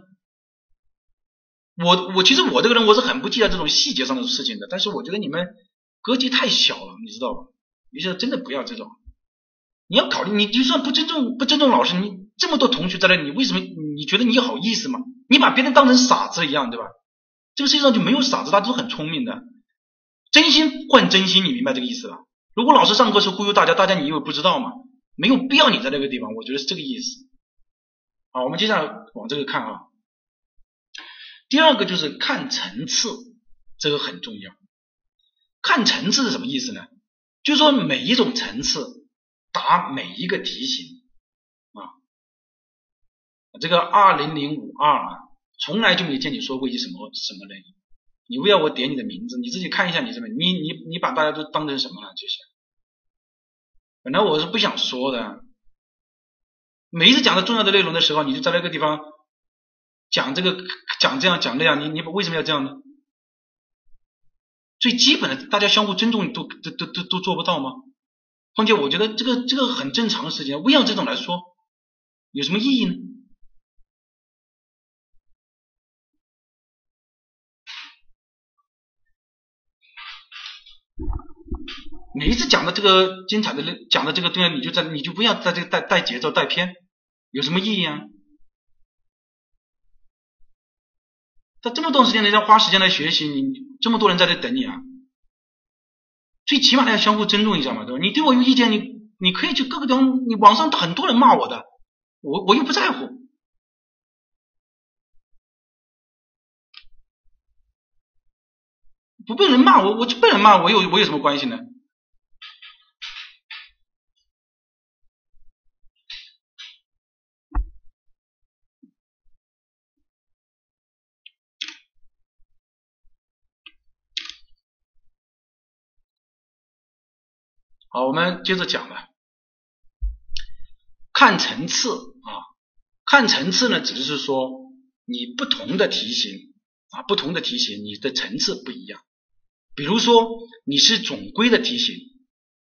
我我其实我这个人我是很不计较这种细节上的事情的，但是我觉得你们格局太小了，你知道吧？你说真的不要这种，你要考虑，你就算不尊重不尊重老师，你这么多同学在那，你为什么你觉得你好意思吗？你把别人当成傻子一样，对吧？这个世界上就没有傻子，大家都很聪明的，真心换真心，你明白这个意思吧？如果老师上课是忽悠大家，大家你以为不知道吗？没有必要你在那个地方，我觉得是这个意思。好，我们接下来往这个看啊。第二个就是看层次，这个很重要。看层次是什么意思呢？就是说每一种层次答每一个题型啊。这个二零零五二啊。从来就没见你说过一什么什么人，你不要我点你的名字，你自己看一下你什么，你你你把大家都当成什么了？这些，本来我是不想说的，每一次讲到重要的内容的时候，你就在那个地方讲这个讲这样讲那样，你你为什么要这样呢？最基本的大家相互尊重都都都都都做不到吗？况且我觉得这个这个很正常的事情，为要这种来说有什么意义呢？每一次讲的这个精彩的讲的这个东西，你就在你就不要在这带带节奏带偏，有什么意义啊？在这么多时间，人家花时间来学习，你这么多人在这等你啊，最起码要相互尊重一下嘛，对吧？你对我有意见，你你可以去各个地方，你网上很多人骂我的，我我又不在乎，不被人骂我，我就被人骂，我有我有什么关系呢？好，我们接着讲了，看层次啊，看层次呢，只是说你不同的题型啊，不同的题型，你的层次不一样。比如说你是总规的题型，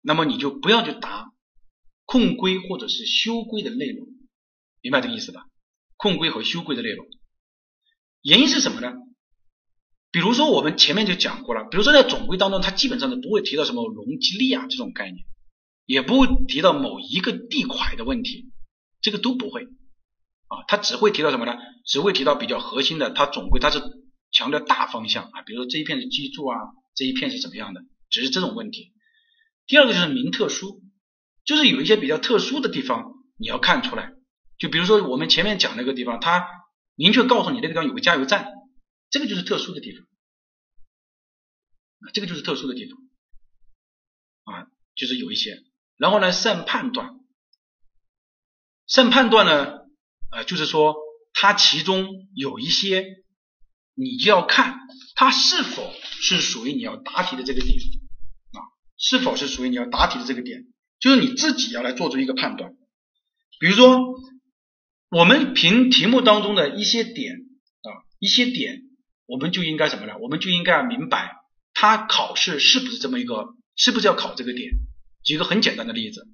那么你就不要去答控规或者是修规的内容，明白这个意思吧？控规和修规的内容，原因是什么呢？比如说我们前面就讲过了，比如说在总规当中，它基本上是不会提到什么容积率啊这种概念，也不会提到某一个地块的问题，这个都不会啊，它只会提到什么呢？只会提到比较核心的，它总规它是强调大方向啊，比如说这一片是基柱啊，这一片是怎么样的，只是这种问题。第二个就是名特殊，就是有一些比较特殊的地方你要看出来，就比如说我们前面讲那个地方，它明确告诉你那个地方有个加油站。这个就是特殊的地方，这个就是特殊的地方啊，就是有一些，然后呢，善判断，善判断呢，啊，就是说它其中有一些，你就要看它是否是属于你要答题的这个地方啊，是否是属于你要答题的这个点，就是你自己要来做出一个判断。比如说，我们凭题目当中的一些点啊，一些点。我们就应该什么呢？我们就应该要明白，他考试是不是这么一个，是不是要考这个点？举个很简单的例子，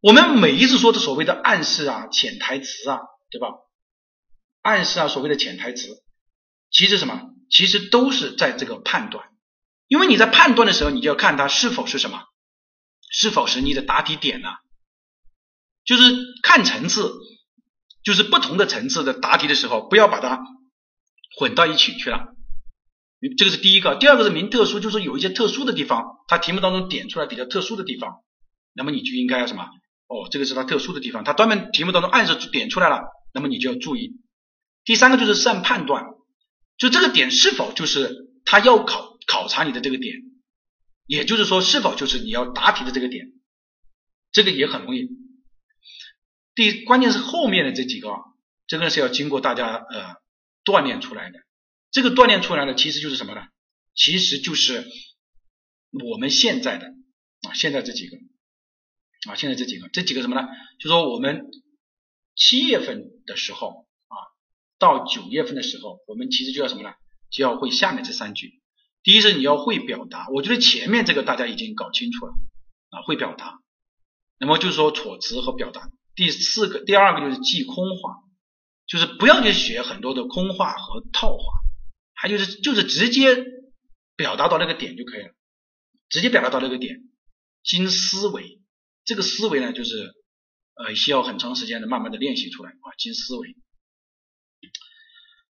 我们每一次说的所谓的暗示啊、潜台词啊，对吧？暗示啊，所谓的潜台词，其实什么？其实都是在这个判断，因为你在判断的时候，你就要看它是否是什么，是否是你的答题点呢？就是看层次，就是不同的层次的答题的时候，不要把它。混到一起去了，这个是第一个。第二个是名特殊，就是有一些特殊的地方，它题目当中点出来比较特殊的地方，那么你就应该要什么？哦，这个是它特殊的地方，它专门题目当中暗示点出来了，那么你就要注意。第三个就是善判断，就这个点是否就是他要考考察你的这个点，也就是说是否就是你要答题的这个点，这个也很容易。第关键是后面的这几个，这个是要经过大家呃。锻炼出来的，这个锻炼出来的其实就是什么呢？其实就是我们现在的啊，现在这几个啊，现在这几个，这几个什么呢？就说我们七月份的时候啊，到九月份的时候，我们其实就要什么呢？就要会下面这三句。第一是你要会表达，我觉得前面这个大家已经搞清楚了啊，会表达。那么就是说措辞和表达。第四个，第二个就是记空话。就是不要去学很多的空话和套话，还就是就是直接表达到那个点就可以了，直接表达到那个点，经思维，这个思维呢就是呃需要很长时间的慢慢的练习出来啊，经思维。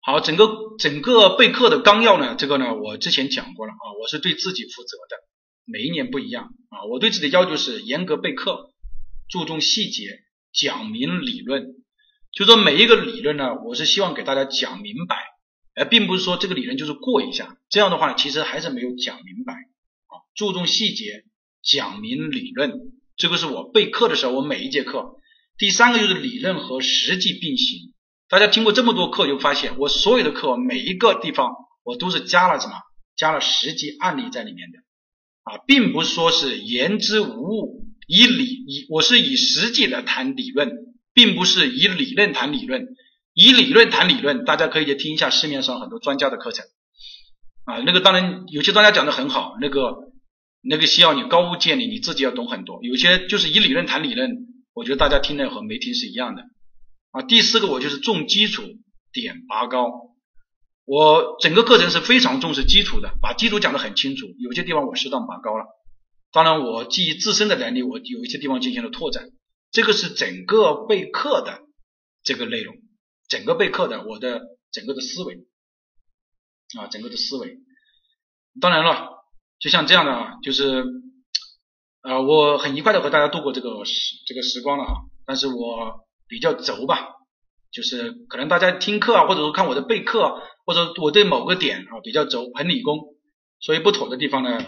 好，整个整个备课的纲要呢，这个呢我之前讲过了啊，我是对自己负责的，每一年不一样啊，我对自己的要求是严格备课，注重细节，讲明理论。就说每一个理论呢，我是希望给大家讲明白，而并不是说这个理论就是过一下，这样的话其实还是没有讲明白啊。注重细节，讲明理论，这个是我备课的时候，我每一节课。第三个就是理论和实际并行。大家听过这么多课，就发现我所有的课每一个地方我都是加了什么？加了实际案例在里面的啊，并不是说是言之无物，以理以我是以实际来谈理论。并不是以理论谈理论，以理论谈理论，大家可以去听一下市面上很多专家的课程啊，那个当然有些专家讲的很好，那个那个需要你高屋建瓴，你自己要懂很多。有些就是以理论谈理论，我觉得大家听的和没听是一样的啊。第四个我就是重基础，点拔高，我整个课程是非常重视基础的，把基础讲的很清楚，有些地方我适当拔高了。当然我基于自身的能力，我有一些地方进行了拓展。这个是整个备课的这个内容，整个备课的我的整个的思维啊，整个的思维。当然了，就像这样的啊，就是呃，我很愉快的和大家度过这个时这个时光了啊。但是我比较轴吧，就是可能大家听课啊，或者说看我的备课，或者我对某个点啊比较轴，很理工，所以不妥的地方呢，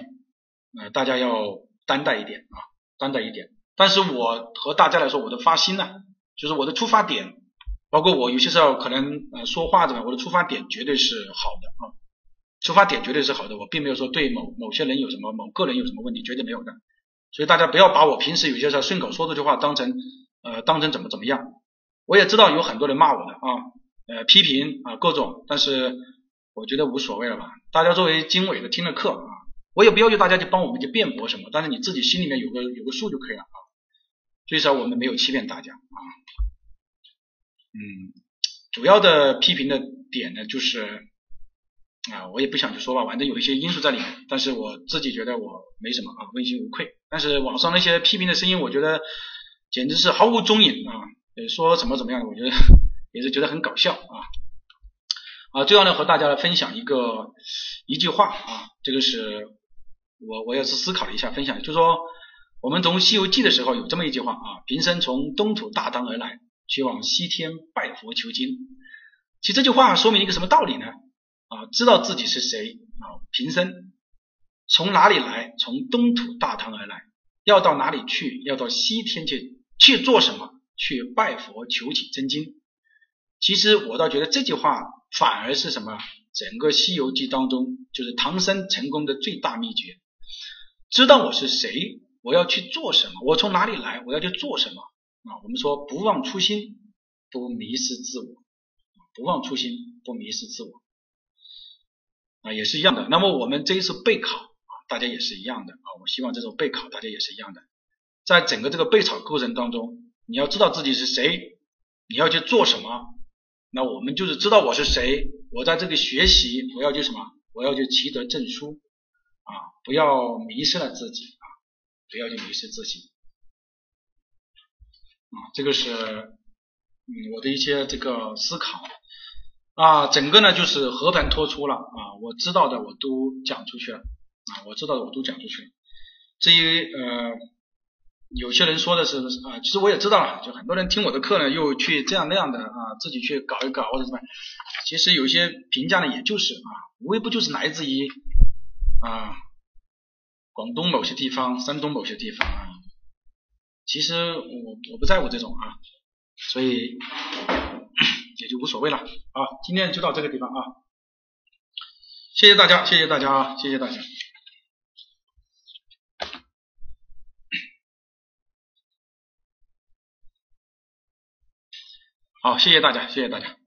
呃，大家要担待一点啊，担待一点。但是我和大家来说，我的发心呢，就是我的出发点，包括我有些时候可能呃说话怎么，我的出发点绝对是好的啊。出发点绝对是好的，我并没有说对某某些人有什么某个人有什么问题，绝对没有的。所以大家不要把我平时有些时候顺口说这句话当成呃当成怎么怎么样。我也知道有很多人骂我的啊，呃批评啊各种，但是我觉得无所谓了吧。大家作为经纬的听了课啊，我也不要求大家去帮我们去辩驳什么，但是你自己心里面有个有个数就可以了啊。最少我们没有欺骗大家啊。嗯，主要的批评的点呢就是。啊，我也不想去说吧，反正有一些因素在里面，但是我自己觉得我没什么啊，问心无愧。但是网上那些批评的声音，我觉得简直是毫无踪影啊，说怎么怎么样，我觉得也是觉得很搞笑啊。啊，最后呢，和大家来分享一个一句话啊，这个是我我也是思考了一下，分享，就是说我们从《西游记》的时候有这么一句话啊，贫僧从东土大唐而来，去往西天拜佛求经。其实这句话说明一个什么道理呢？啊，知道自己是谁啊？贫僧从哪里来？从东土大唐而来，要到哪里去？要到西天去去做什么？去拜佛求取真经。其实我倒觉得这句话反而是什么？整个《西游记》当中，就是唐僧成功的最大秘诀。知道我是谁，我要去做什么？我从哪里来？我要去做什么？啊，我们说不忘初心，不迷失自我。不忘初心，不迷失自我。啊，也是一样的。那么我们这一次备考啊，大家也是一样的啊。我希望这种备考大家也是一样的。在整个这个备考过程当中，你要知道自己是谁，你要去做什么。那我们就是知道我是谁，我在这个学习，我要去什么？我要去取得证书啊！不要迷失了自己！不要去迷失自己啊！这个是嗯我的一些这个思考。啊，整个呢就是和盘托出了啊，我知道的我都讲出去了啊，我知道的我都讲出去了。至于呃，有些人说的是啊，其实我也知道了，就很多人听我的课呢，又去这样那样的啊，自己去搞一搞或者什么。其实有些评价呢，也就是啊，无非不就是来自于啊，广东某些地方、山东某些地方啊。其实我我不在乎这种啊，所以。也就无所谓了啊，今天就到这个地方啊，谢谢大家，谢谢大家啊，谢谢大家。好，谢谢大家，谢谢大家。